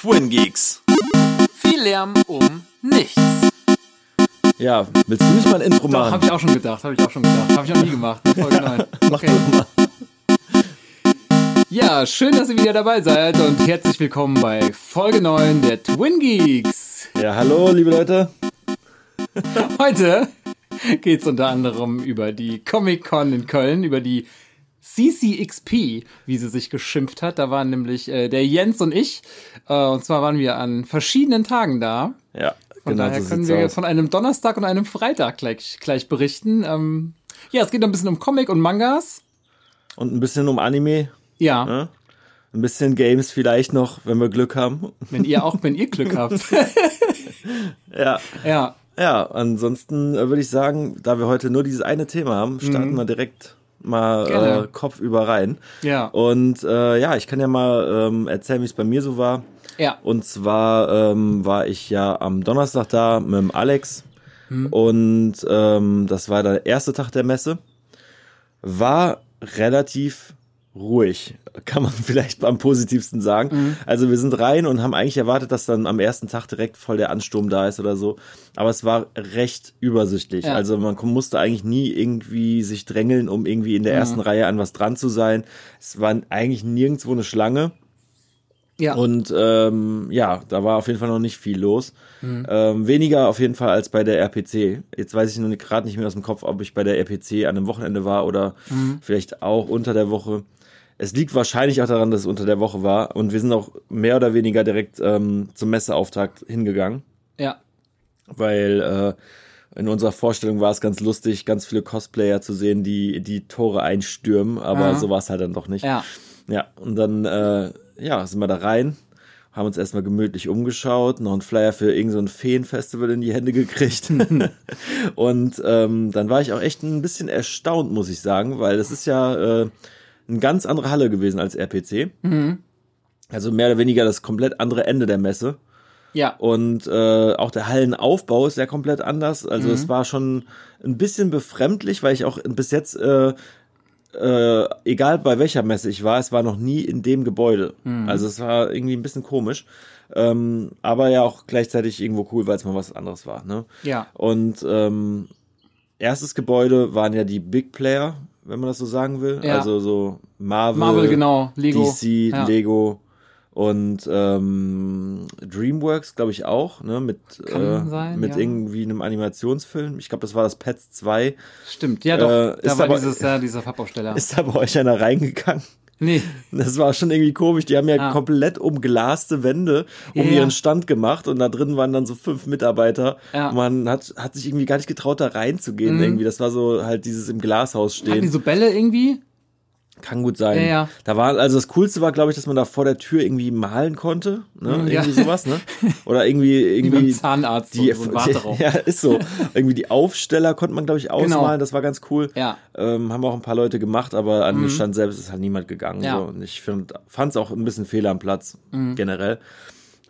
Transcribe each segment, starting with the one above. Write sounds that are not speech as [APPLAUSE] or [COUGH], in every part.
Twin Geeks. Viel Lärm um nichts. Ja, willst du nicht mal ein Intro Doch, machen? habe ich auch schon gedacht, habe ich auch schon gedacht. Habe ich noch nie gemacht. [LAUGHS] Folge 9. Mach Okay. doch mal. Ja, schön, dass ihr wieder dabei seid und herzlich willkommen bei Folge 9 der Twin Geeks. Ja, hallo, liebe Leute. Heute geht es unter anderem über die Comic-Con in Köln, über die CCXP, wie sie sich geschimpft hat. Da waren nämlich äh, der Jens und ich. Äh, und zwar waren wir an verschiedenen Tagen da. Ja, Von genau daher so können wir aus. von einem Donnerstag und einem Freitag gleich, gleich berichten. Ähm, ja, es geht ein bisschen um Comic und Mangas. Und ein bisschen um Anime, Ja, ne? ein bisschen Games vielleicht noch, wenn wir Glück haben. wenn ihr auch, wenn ihr Glück habt. [LAUGHS] Ja, ja, ja, ansonsten äh, würde ich sagen, da wir heute nur dieses eine Thema haben, starten wir direkt mal äh, Kopf über rein. ja, Und äh, ja, ich kann ja mal ähm, erzählen, wie es bei mir so war. ja. Und zwar ähm, war ich ja am Donnerstag da mit dem Alex und ähm, das war der erste Tag der Messe. War relativ ruhig, kann man [LAUGHS] vielleicht am positivsten sagen. Also wir sind rein und haben eigentlich erwartet, dass dann am ersten Tag direkt voll der Ansturm da ist oder so. Aber es war recht übersichtlich. Ja. Also man musste eigentlich nie irgendwie sich drängeln, um irgendwie in der ersten Reihe an was dran zu sein. Es war eigentlich nirgendwo eine Schlange. ja. Und ähm, ja, da war auf jeden Fall noch nicht viel los. Ähm, weniger auf jeden Fall als bei der RPC. Jetzt weiß ich nur gerade nicht mehr aus dem Kopf, ob ich bei der RPC an einem Wochenende war oder vielleicht auch unter der Woche. Es liegt wahrscheinlich auch daran, dass es unter der Woche war. Und wir sind auch mehr oder weniger direkt ähm, zum Messeauftakt hingegangen, ja. weil äh, in unserer Vorstellung war es ganz lustig, ganz viele Cosplayer zu sehen, die die Tore einstürmen. Aber Aha. so war es halt dann doch nicht. Ja. Ja, und dann äh, ja, sind wir da rein, haben uns erstmal gemütlich umgeschaut, noch einen Flyer für irgendein so ein Feenfestival in die Hände gekriegt. [LAUGHS] und ähm, dann war ich auch echt ein bisschen erstaunt, muss ich sagen, weil das ist ja äh, eine ganz andere Halle gewesen als RPC. Also mehr oder weniger das komplett andere Ende der Messe. Ja. Und äh, auch der Hallenaufbau ist ja komplett anders. Also es war schon ein bisschen befremdlich, weil ich auch bis jetzt, äh, äh, egal bei welcher Messe ich war, es war noch nie in dem Gebäude. Also es war irgendwie ein bisschen komisch. Ähm, aber ja auch gleichzeitig irgendwo cool, weil es mal was anderes war. Ne? Ja. Und ähm, erstes Gebäude waren ja die Big Player, wenn man das so sagen will. Ja. Also so Marvel, Marvel, genau. Lego. DC, Ja. Lego und ähm, DreamWorks, glaube ich auch, ne, mit äh, sein, mit ja. irgendwie einem Animationsfilm. Ich glaube, das war das Pets 2. Stimmt. Ja, doch. Äh, da ist war aber- dieses, ja, dieser Pappaufsteller. [LAUGHS] Ist da bei euch einer reingegangen? Nee. Das war schon irgendwie komisch. Die haben ja Ah. komplett umglaste Wände um Ja, ihren Stand gemacht und da drin waren dann so fünf Mitarbeiter. Ja. Man hat, hat sich irgendwie gar nicht getraut, da reinzugehen. Mhm. Irgendwie. Das war so halt dieses im Glashaus Hatten die stehen. so Bälle irgendwie? Kann gut sein. Ja, ja. Da war, also das Coolste war, glaube ich, dass man da vor der Tür irgendwie malen konnte. Ne? Mhm, ja. Irgendwie sowas, ne? Oder irgendwie, [LAUGHS] Wie irgendwie. Zahnarzt. Die, so, Warteraum. [LAUGHS] ja, ist so. irgendwie die Aufsteller konnte man, glaube ich, ausmalen. Genau. Das war ganz cool. Ja. Ähm, haben auch ein paar Leute gemacht, aber an den Stand selbst ist halt niemand gegangen. Ja. So. Und ich fand es auch ein bisschen fehl am Platz, generell.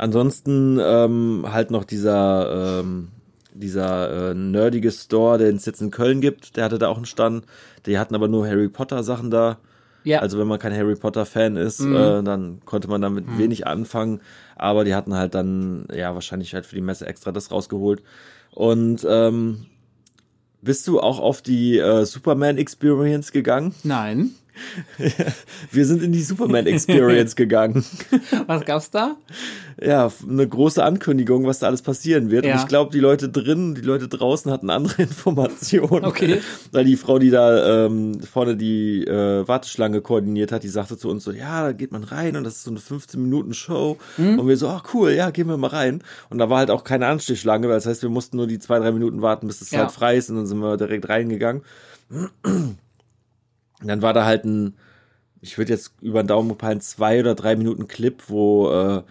Ansonsten ähm, halt noch dieser, ähm, dieser äh, nerdige Store, den es jetzt in Köln gibt, der hatte da auch einen Stand. Die hatten aber nur Harry Potter Sachen da. Ja. Also wenn man kein Harry Potter Fan ist, äh, dann konnte man damit wenig anfangen. Aber die hatten halt dann, ja, wahrscheinlich halt für die Messe extra das rausgeholt. Und ähm, bist du auch auf die äh, Superman Experience gegangen? Nein. [LAUGHS] Wir sind in die Superman Experience [LAUGHS] gegangen. Was gab's da? Ja, eine große Ankündigung, was da alles passieren wird. Ja. Und ich glaube, die Leute drin, die Leute draußen hatten andere [LAUGHS] Informationen. Okay. Weil die Frau, die da ähm, vorne die äh, Warteschlange koordiniert hat, die sagte zu uns so, ja, da geht man rein und das ist so eine 15-Minuten-Show. Mhm. Und wir so, ach cool, ja, gehen wir mal rein. Und da war halt auch keine Anstehschlange, weil das heißt, wir mussten nur die zwei, drei Minuten warten, bis es Ja. halt frei ist und dann sind wir direkt reingegangen. Und dann war da halt ein, ich würde jetzt über den Daumen peilen, zwei oder drei Minuten Clip, wo äh,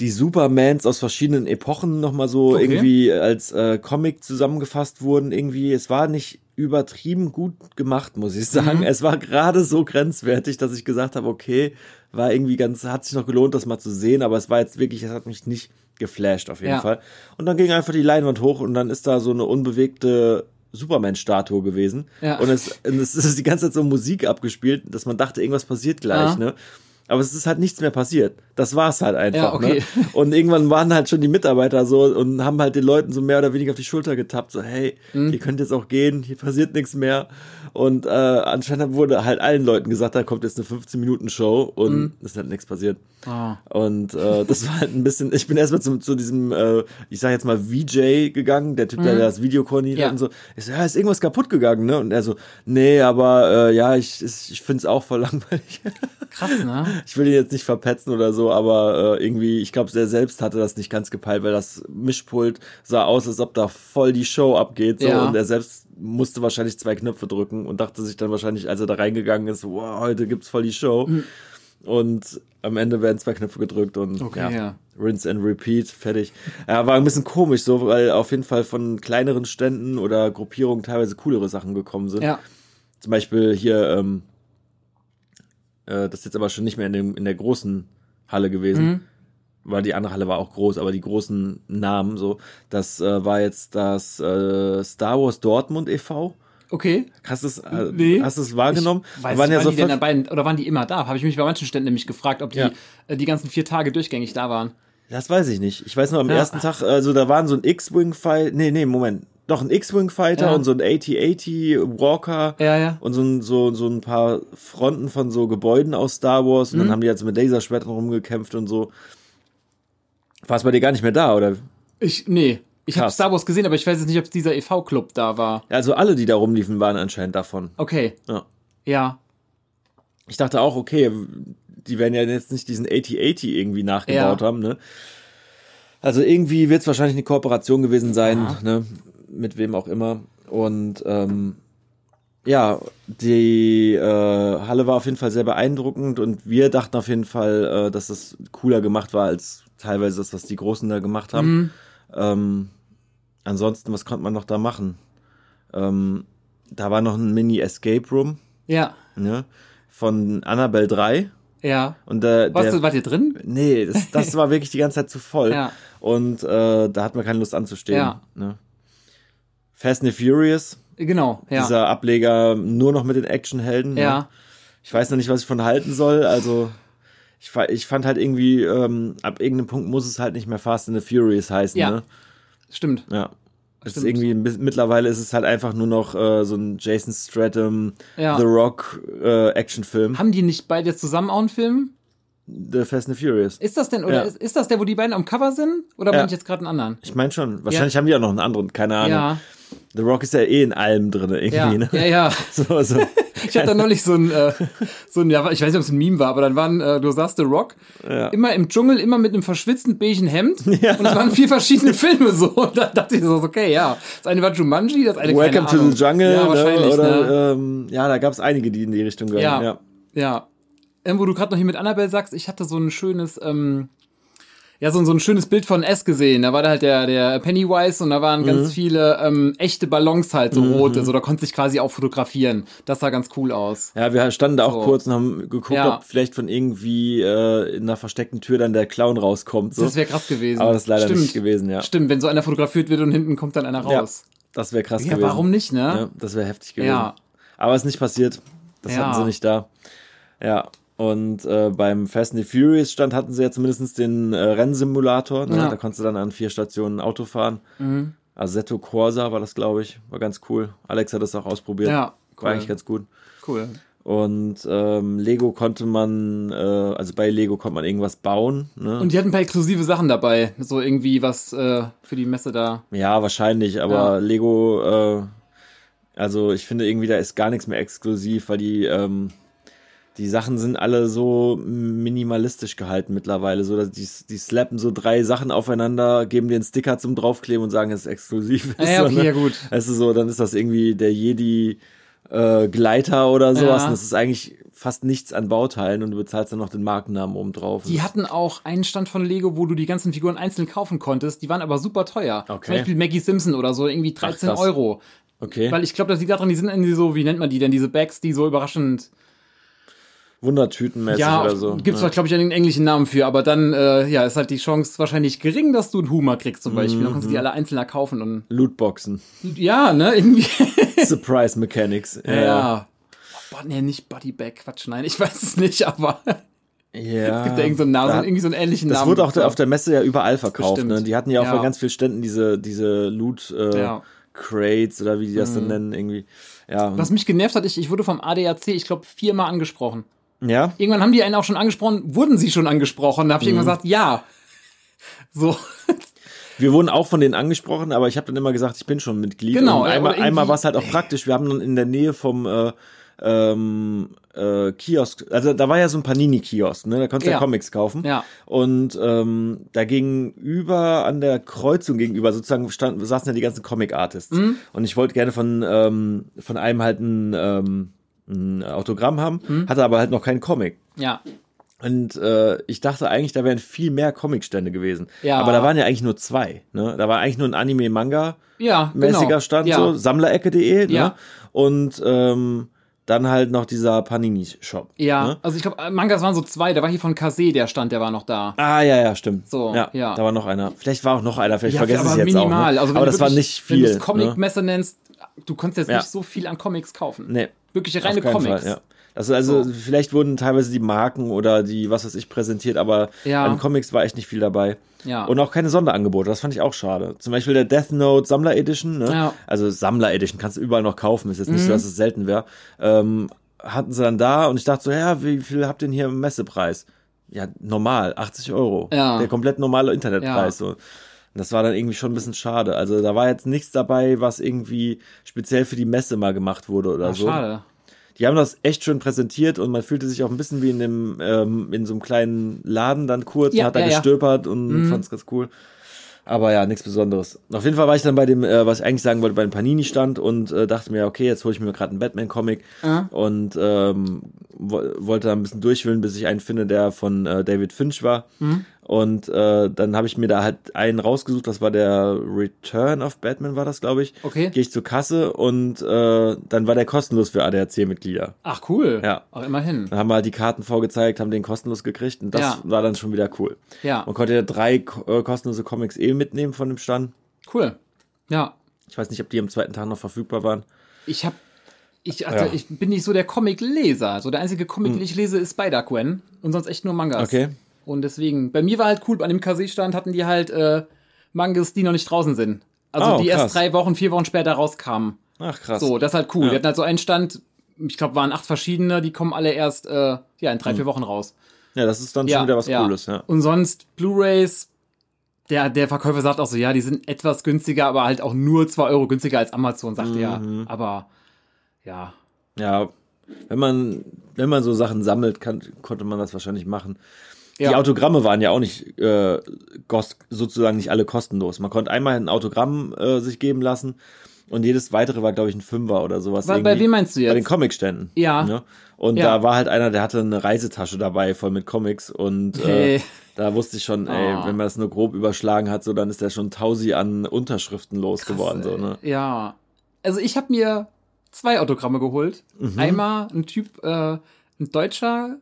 die Supermans aus verschiedenen Epochen nochmal so Okay. irgendwie als äh, Comic zusammengefasst wurden. Irgendwie, es war nicht übertrieben gut gemacht, muss ich sagen. Es war gerade so grenzwertig, dass ich gesagt habe, okay, war irgendwie ganz, hat sich noch gelohnt, das mal zu sehen, aber es war jetzt wirklich, es hat mich nicht geflasht auf jeden Ja. Fall. Und dann ging einfach die Leinwand hoch und dann ist da so eine unbewegte Superman-Statue gewesen. Ja. Und es, und es ist die ganze Zeit so Musik abgespielt, dass man dachte, irgendwas passiert gleich, Ja. ne? Aber es ist halt nichts mehr passiert. Das war's halt einfach. Ja, okay. ne? Und irgendwann waren halt schon die Mitarbeiter so und haben halt den Leuten so mehr oder weniger auf die Schulter getappt, so, hey, Mhm. ihr könnt jetzt auch gehen, hier passiert nichts mehr. Und äh, anscheinend wurde halt allen Leuten gesagt, da kommt jetzt eine 15-Minuten-Show und Mhm. es ist halt nichts passiert. Ah. Und äh, das war halt ein bisschen, ich bin erstmal zu, zu diesem, äh, ich sag jetzt mal VJ gegangen, der Typ, der das Video koordiniert Mhm. Ja. hat und so. Ich so, ja, ist irgendwas kaputt gegangen, ne? Und er so, nee, aber äh, ja, ich, ich, ich find's auch voll [LAUGHS] langweilig. Krass, ne? Ich will ihn jetzt nicht verpetzen oder so, aber äh, irgendwie, ich glaube, er selbst hatte das nicht ganz gepeilt, weil das Mischpult sah aus, als ob da voll die Show abgeht. So, Ja. Und er selbst musste wahrscheinlich zwei Knöpfe drücken und dachte sich dann wahrscheinlich, als er da reingegangen ist, wow, heute gibt's voll die Show. Und am Ende werden zwei Knöpfe gedrückt und Okay, ja, ja. rinse and repeat, fertig. Ja, war ein bisschen komisch so, weil auf jeden Fall von kleineren Ständen oder Gruppierungen teilweise coolere Sachen gekommen sind. Ja. Zum Beispiel hier, ähm, äh, das ist jetzt aber schon nicht mehr in, dem, in der großen Halle gewesen. Mhm. Weil die andere Halle war auch groß, aber die großen Namen so. Das äh, war jetzt das äh, Star Wars Dortmund e.V. Okay. Hast du es äh, Nee. hast es wahrgenommen? Ich weiß, waren nicht, ja waren so die denn fünf, dabei, oder waren die immer da? Habe ich mich bei manchen Ständen nämlich gefragt, ob die Ja. äh, die ganzen vier Tage durchgängig da waren. Das weiß ich nicht. Ich weiß nur am Ja. ersten Tag, also da waren so ein X-Wing Fighter, nee, nee, Moment. Doch ein X-Wing Fighter Ja. und so ein AT-80 Walker. Ja, ja. Und so ein, so, so ein paar Fronten von so Gebäuden aus Star Wars. Und dann haben die jetzt mit Laserschwertern rumgekämpft und so. War es bei dir gar nicht mehr da, oder? Ich, nee. Ich habe. Star Wars gesehen, aber ich weiß jetzt nicht, ob es dieser EV-Club da war. Also alle, die da rumliefen, waren anscheinend davon. Okay. Ja. Ja. Ich dachte auch, okay, die werden ja jetzt nicht diesen AT-80 irgendwie nachgebaut haben, ne? Also irgendwie wird es wahrscheinlich eine Kooperation gewesen sein, Ja. ne? Mit wem auch immer. Und ähm, ja, die äh, Halle war auf jeden Fall sehr beeindruckend und wir dachten auf jeden Fall, äh, dass das cooler gemacht war als teilweise das, was die Großen da gemacht haben. Mhm. Ähm, ansonsten, was konnte man noch da machen? Ähm, da war noch ein Mini-Escape Room, Ja. ne? Von Annabelle 3. Ja. Und äh, Warst der, du, wart ihr drin? Nee, das, das war wirklich die ganze Zeit zu voll. [LAUGHS] Ja. Und äh, da hat man keine Lust anzustehen. Ja. Ne? Fast and the Furious, Genau. Ja. dieser Ableger nur noch mit den Actionhelden. Ne? ja. Ich weiß noch nicht, was ich von halten soll. Also ich, ich fand halt irgendwie, ähm, ab irgendeinem Punkt muss es halt nicht mehr Fast and the Furious heißen. Ja. Ne? Stimmt. Ja. Es ist irgendwie, mittlerweile ist es halt einfach nur noch äh, so ein Jason Stratham, Ja. The Rock äh, Actionfilm. Haben die nicht beide jetzt zusammen auch einen Film? The Fast and the Furious. Ist das denn, oder Ja. ist, ist das der, wo die beiden am Cover sind? Oder Ja. meine ich jetzt gerade einen anderen? Ich meine schon. Wahrscheinlich haben die auch noch einen anderen, keine Ahnung. Ja. The Rock ist ja eh in allem drin irgendwie, Ja. ne? Ja, ja. [LAUGHS] So, so. [LAUGHS] Ich hatte da neulich so ein, äh, so ein, ja, ich weiß nicht, ob es ein Meme war, aber dann waren, äh, du sagst The Rock, Ja. immer im Dschungel, immer mit einem verschwitzten beigen Hemd. [LAUGHS] Ja. Und es waren vier verschiedene Filme so. Und da dachte ich so, okay, ja. Das eine war Jumanji, das eine Welcome to the Jungle, Ja, ne? wahrscheinlich, oder ne? ähm, ja, da gab es einige, die in die Richtung gehen. Ja. Ja. Ja. Ähm, wo du gerade noch hier mit Annabelle sagst, ich hatte so ein schönes, ähm, ja, so, so ein schönes Bild von S gesehen. Da war da halt der, der Pennywise und da waren Mhm. ganz viele ähm, echte Ballons halt, so rote. So, da konnte sich quasi auch fotografieren. Das sah ganz cool aus. Ja, wir standen da auch So. kurz und haben geguckt, Ja. ob vielleicht von irgendwie äh, in einer versteckten Tür dann der Clown rauskommt. So. Das wäre krass gewesen. Aber das ist leider Stimmt. nicht gewesen, ja. Stimmt, wenn so einer fotografiert wird und hinten kommt dann einer Ja, raus. das wäre krass Ja, gewesen. warum nicht, ne? Ja, das wäre heftig gewesen. Ja. Aber ist nicht passiert. Das Ja. hatten sie nicht da. Ja. Und äh, beim Fast and the Furious Stand hatten sie ja zumindest den äh, Rennsimulator. Ne? Ja. Mhm. Da konntest du dann an vier Stationen Auto fahren. Assetto Corsa war das, glaube ich. War ganz cool. Alex hat das auch ausprobiert. Ja, War cool. eigentlich ganz gut. Cool. Und ähm, Lego konnte man, äh, also bei Lego konnte man irgendwas bauen. Ne? Und die hatten ein paar exklusive Sachen dabei. So irgendwie was äh, für die Messe da. Ja, wahrscheinlich, aber Ja. Lego, äh, also ich finde irgendwie, da ist gar nichts mehr exklusiv, weil die, ähm, die Sachen sind alle so minimalistisch gehalten mittlerweile. So, dass die, die slappen so drei Sachen aufeinander, geben dir einen Sticker zum draufkleben und sagen, es ist exklusiv. Ah, ja, [LAUGHS] So, okay, ne? ja, gut. Du, so, dann ist das irgendwie der Jedi äh, Gleiter oder sowas. Ja. Und das ist eigentlich fast nichts an Bauteilen und du bezahlst dann noch den Markennamen oben drauf. Die hatten auch einen Stand von Lego, wo du die ganzen Figuren einzeln kaufen konntest. Die waren aber super teuer. Okay. Zum Beispiel Maggie Simpson oder so, irgendwie 13 krass. Euro. okay. Weil ich glaube, das liegt daran, die sind irgendwie so, wie nennt man die denn, diese Bags, die so überraschend. Wundertütenmäßig Ja, oder so. gibt's ja. zwar, glaube ich, einen englischen Namen für, aber dann, äh, ja, ist halt die Chance wahrscheinlich gering, dass du einen Humor kriegst zum Beispiel. Dann kannst du die alle einzeln kaufen und. Lootboxen. Ja, ne, irgendwie. [LAUGHS] Surprise Mechanics. ja. Oh, nee, nicht Bodybag, Quatsch, nein, ich weiß es nicht, aber. Ja. [LAUGHS] Gibt da irgendeinen so einen Namen, Da- irgendwie so einen ähnlichen Das Namen. wurde auch auf der Messe ja überall verkauft. Bestimmt. Ne? Die hatten ja auch Ja. bei ganz vielen Ständen diese, diese Loot äh, Ja. Mhm. Crates oder wie die das dann nennen, irgendwie. Ja. Was mich genervt hat, ich, ich wurde vom ADAC, ich glaube, viermal angesprochen. Ja. Irgendwann haben die einen auch schon angesprochen, wurden sie schon angesprochen. Da habe ich Mhm. irgendwann gesagt, ja. So. Wir wurden auch von denen angesprochen, aber ich habe dann immer gesagt, ich bin schon Mitglied. Genau, Und einmal, einmal war es halt auch praktisch. Wir haben dann in der Nähe vom äh, ähm, äh, Kiosk, also da war ja so ein Panini-Kiosk, ne? Da konntest du ja. Ja. Comics kaufen. Ja. Und ähm, da gegenüber, an der Kreuzung gegenüber, sozusagen standen, saßen ja die ganzen Comic-Artists. Mhm. Und ich wollte gerne von, ähm, von einem halt ein, ähm, ein Autogramm haben, Mhm. hatte aber halt noch keinen Comic. Ja. Und äh, ich dachte eigentlich, da wären viel mehr Comicstände gewesen. Ja. Aber da waren ja eigentlich nur zwei. Ne? Da war eigentlich nur ein Anime-Manga-mäßiger Ja, genau. Stand, ja. so Sammlerecke.de. Ne? Ja. Und ähm, dann halt noch dieser Panini-Shop. Ja, Ne? also ich glaube, Mangas waren so zwei. Da war hier von Kase der Stand, der war noch da. Ah, ja, ja, stimmt. So, ja, ja. Da war noch einer. Vielleicht war auch noch einer, vielleicht Ja, vergesse ich aber jetzt minimal. auch. Ne? Also wenn aber das war wirklich- nicht Wenn du viel. es ne? Comic-Messe nennst, du konntest jetzt Ja. nicht so viel an Comics kaufen. Nee. Wirklich reine Comics. Fall, ja. Also, also So. vielleicht wurden teilweise die Marken oder die, was weiß ich, präsentiert, aber Ja. an Comics war echt nicht viel dabei. Ja. Und auch keine Sonderangebote, das fand ich auch schade. Zum Beispiel der Death Note Sammler Edition, ne? Ja. Mhm. Also Sammler Edition kannst du überall noch kaufen, ist jetzt nicht so, dass es selten wäre. Ähm, hatten sie dann da und ich dachte so, ja, wie viel habt ihr denn hier im Messepreis? Ja, normal, 80 Euro. Ja. Der komplett normale Internetpreis. So. Das war dann irgendwie schon ein bisschen schade. Also da war jetzt nichts dabei, was irgendwie speziell für die Messe mal gemacht wurde oder Ah, so. schade. Die haben das echt schön präsentiert und man fühlte sich auch ein bisschen wie in dem ähm, in so einem kleinen Laden dann kurz Ja, und hat da ja, ja. gestöbert und fand's ganz cool. Aber ja, nichts Besonderes. Auf jeden Fall war ich dann bei dem, äh, was ich eigentlich sagen wollte, bei dem Panini-Stand und äh, dachte mir, okay, jetzt hole ich mir gerade einen Batman-Comic Ja. und ähm, wo, wollte da ein bisschen durchwühlen, bis ich einen finde, der von äh, David Finch war. Mhm. Und äh, dann habe ich mir da halt einen rausgesucht, das war der Return of Batman, war das, glaube ich. Okay. Gehe ich zur Kasse und äh, dann war der kostenlos für ADAC-Mitglieder. Ach, cool. Ja. Auch immerhin. Dann haben wir halt die Karten vorgezeigt, haben den kostenlos gekriegt und das Ja. war dann schon wieder cool. Ja. Man konnte ja drei äh, kostenlose Comics eh mitnehmen von dem Stand. Cool. Ja. Ich weiß nicht, ob die am zweiten Tag noch verfügbar waren. Ich hab. Ich, also, Ja. ich bin nicht so der Comic-Leser. So der einzige Comic, den ich lese, ist Spider-Gwen. Und sonst echt nur Mangas. Okay. Und deswegen, bei mir war halt cool, an dem Kase-Stand hatten die halt äh, Mangas, die noch nicht draußen sind. Also Oh, die krass. erst drei Wochen, vier Wochen später rauskamen. Ach krass. So, das ist halt cool. Ja. Wir hatten halt so einen Stand, ich glaube, waren acht verschiedene, die kommen alle erst äh, ja, in drei, Hm. vier Wochen raus. Ja, das ist dann Ja, schon wieder was ja. Cooles, ja. Und sonst Blu-Rays, der, der Verkäufer sagt auch so, ja, die sind etwas günstiger, aber halt auch nur zwei Euro günstiger als Amazon, sagt er. Mhm. Aber ja, Ja, wenn man, wenn man so Sachen sammelt, kann, konnte man das wahrscheinlich machen. Die Ja. Autogramme waren ja auch nicht äh, sozusagen nicht alle kostenlos. Man konnte einmal ein Autogramm äh, sich geben lassen und jedes weitere war, glaube ich, ein Fünfer oder sowas. Bei- bei wem meinst du jetzt? Bei den Comicständen. Ja. Ne? Und Ja. da war halt einer, der hatte eine Reisetasche dabei, voll mit Comics und Hey. äh, da wusste ich schon, ey, Oh. wenn man das nur grob überschlagen hat, so dann ist der schon tausi an Unterschriften losgeworden. So, ne? ja. Also ich habe mir zwei Autogramme geholt. Mhm. Einmal ein Typ, äh, ein deutscher,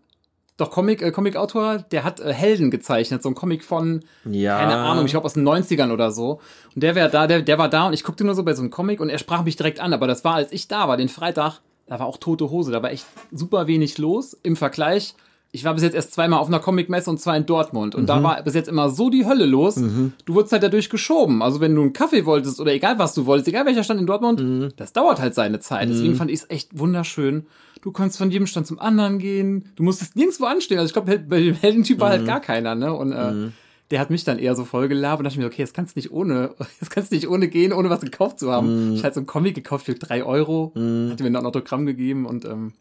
doch Comic, äh, Comic-Autor, der hat äh, Helden gezeichnet, so ein Comic von Ja. keine Ahnung, ich glaube aus den 90ern oder so. Und der wäre da, der, der war da und ich guckte nur so bei so einem Comic und er sprach mich direkt an, aber das war, als ich da war, den Freitag, da war auch tote Hose, da war echt super wenig los im Vergleich. Ich war bis jetzt erst zweimal auf einer Comic-Messe und zwar in Dortmund. Und da war bis jetzt immer so die Hölle los. Du wurdest halt dadurch geschoben. Also wenn du einen Kaffee wolltest oder egal was du wolltest, egal welcher Stand in Dortmund, das dauert halt seine Zeit. Deswegen fand ich es echt wunderschön. Du konntest von jedem Stand zum anderen gehen. Du musstest nirgendwo anstehen. Also ich glaube, bei dem Heldentyp war halt gar keiner, ne? Und äh, der hat mich dann eher so voll gelabert und dachte ich mir, okay, das kannst du nicht ohne, [LAUGHS] das kannst du nicht ohne gehen, ohne was gekauft zu haben. Ich hatte so einen Comic gekauft für drei Euro, hat mir noch ein Autogramm gegeben und ähm,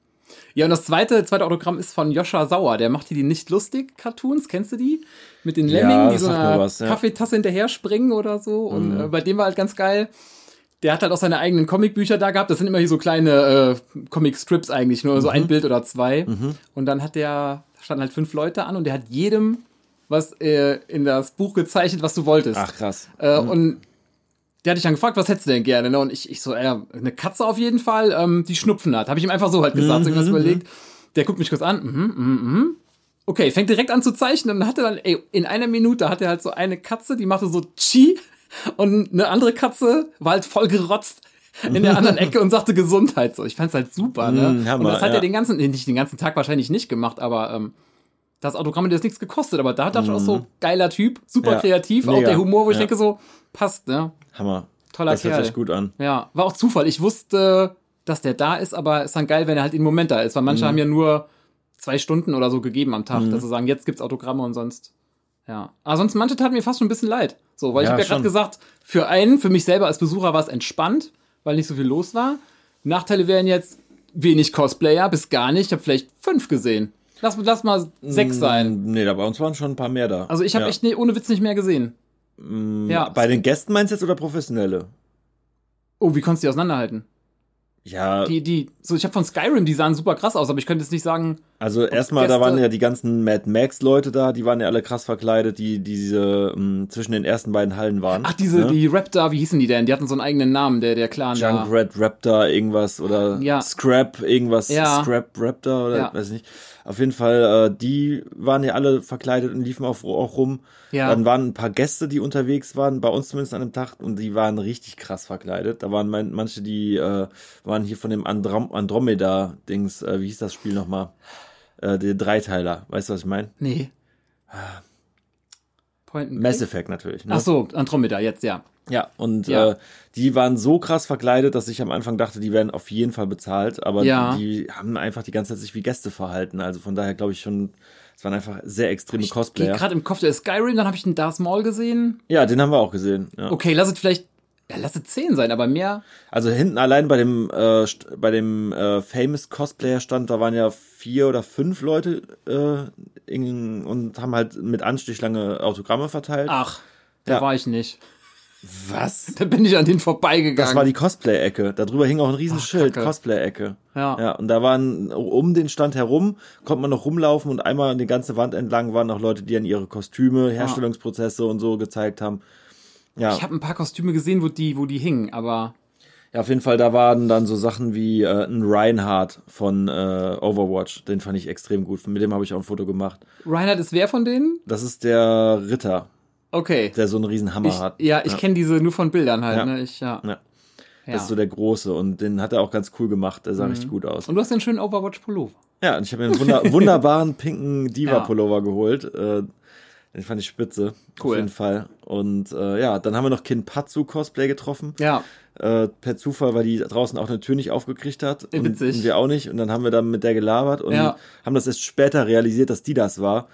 ja, und das zweite, zweite Autogramm ist von Joscha Sauer. Der macht hier die Nicht-Lustig-Cartoons. Kennst du die? Mit den Ja, Lemmingen, die das so einer mir was, ja. Mhm. Kaffeetasse hinterher springen oder so. Und äh, bei dem war halt ganz geil. Der hat halt auch seine eigenen Comicbücher da gehabt. Das sind immer hier so kleine äh, Comic-Strips eigentlich, nur so Mhm. ein Bild oder zwei. Und dann hat der, standen halt fünf Leute an und der hat jedem was äh, in das Buch gezeichnet, was du wolltest. Ach krass. Äh, Und der hat dich dann gefragt, was hättest du denn gerne? Ne? Und ich, ich so, äh, eine Katze auf jeden Fall, ähm, die Schnupfen hat. Habe ich ihm einfach so halt gesagt, so irgendwas überlegt. Der guckt mich kurz an. Mhm, mhm, mhm. Okay, fängt direkt an zu zeichnen und dann hat er dann, ey, in einer Minute hat er halt so eine Katze, die machte so Chi und eine andere Katze war halt voll gerotzt in der anderen Ecke und sagte Gesundheit. So, ich fand's halt super, ne? Mm, Hammer, und das hat ja. er den ganzen, nee, nicht den ganzen Tag wahrscheinlich nicht gemacht, aber ähm, Das Autogramm hat jetzt nichts gekostet, aber da hat er schon auch so geiler Typ, super Mhm. Ja, kreativ, auch mega. der Humor, wo ich Ja. denke so, passt, ne? Hammer. Toller das hört Kerl. sich gut an. Ja, war auch Zufall. Ich wusste, dass der da ist, aber ist dann geil, wenn er halt im Moment da ist, weil Mhm. manche haben ja nur zwei Stunden oder so gegeben am Tag, dass sie sagen, jetzt gibt's Autogramme und sonst. Ja. Aber sonst manche taten mir fast schon ein bisschen leid. So, weil ich Ja, habe ja gerade gesagt, für einen, für mich selber als Besucher war es entspannt, weil nicht so viel los war. Nachteile wären jetzt wenig Cosplayer, bis gar nicht. Ich habe vielleicht fünf gesehen. Lass, lass mal sechs sein. Nee, da bei uns waren schon ein paar mehr da. Also ich habe ja. echt nee, ohne Witz nicht mehr gesehen. Ja. Bei den Gästen meinst du jetzt oder professionelle? Oh, wie konntest du die auseinanderhalten? Ja, Die, die, so ich habe von Skyrim, die sahen super krass aus, aber ich könnte jetzt nicht sagen, also erstmal, da waren ja die ganzen Mad Max-Leute da, die waren ja alle krass verkleidet, die, die diese mh, zwischen den ersten beiden Hallen waren. ach, diese, ne? die Raptor, wie hießen die denn? Die hatten so einen eigenen Namen, der, der Clan da. Junkrat Raptor, irgendwas oder Ja. Scrap, irgendwas, Ja. Scrap Raptor oder Ja. weiß ich nicht. Auf jeden Fall, äh, die waren ja alle verkleidet und liefen auch, auch rum. Ja. Dann waren ein paar Gäste, die unterwegs waren, bei uns zumindest an dem Tag, und die waren richtig krass verkleidet. Da waren mein, manche, die äh, waren hier von dem Androm Andromeda-Dings, äh, wie hieß das Spiel nochmal? Äh, der Dreiteiler, weißt du, was ich meine? Nee. Point and Mass? Effect natürlich. Ne? Ach so, Andromeda, jetzt, ja. Ja, und Ja. Äh, die waren so krass verkleidet, dass ich am Anfang dachte, die werden auf jeden Fall bezahlt, aber Ja. die haben einfach die ganze Zeit sich wie Gäste verhalten. Also von daher glaube ich schon, es waren einfach sehr extreme Ich Cosplayer. gerade im Kopf der Skyrim, dann habe ich einen Darth Maul gesehen. Ja, den haben wir auch gesehen. Ja. Okay, lass es vielleicht, ja, lass es zehn sein, aber mehr. Also hinten allein bei dem äh, bei dem äh, Famous Cosplayer Stand, da waren ja vier oder fünf Leute äh, in, und haben halt mit Anstich lange Autogramme verteilt. Ach, da Ja. war ich nicht. Was? [LAUGHS] Da bin ich an den vorbeigegangen. Das war die Cosplay-Ecke. Darüber hing auch ein Riesenschild. Cosplay-Ecke. Ja. ja. Und da waren um den Stand herum, konnte man noch rumlaufen und einmal an die ganze Wand entlang waren noch Leute, die an ihre Kostüme, Herstellungsprozesse und so gezeigt haben. Ja, Ich habe ein paar Kostüme gesehen, wo die, wo die hingen, aber ja, auf jeden Fall, da waren dann so Sachen wie äh, ein Reinhardt von äh, Overwatch. Den fand ich extrem gut. Mit dem habe ich auch ein Foto gemacht. Reinhard ist wer von denen? Das ist der Ritter, Okay. der so einen riesen Hammer Ich, hat. ja, ich kenne diese nur von Bildern halt, Ja. ne? Ich, ja. Ja. ja. Das ist so der große und den hat er auch ganz cool gemacht. Der sah richtig gut aus. Und du hast den schönen Overwatch-Pullover. Ja, und ich habe mir einen wunder [LAUGHS] wunderbaren pinken Diva-Pullover geholt. Äh, den fand ich spitze. Cool. Auf jeden Fall. Und äh, ja, dann haben wir noch Kinpatsu Cosplay getroffen. Ja. Äh, per Zufall, weil die draußen auch eine Tür nicht aufgekriegt hat. Und, Witzig. und wir auch nicht. Und dann haben wir dann mit der gelabert und Ja. haben das erst später realisiert, dass die das war.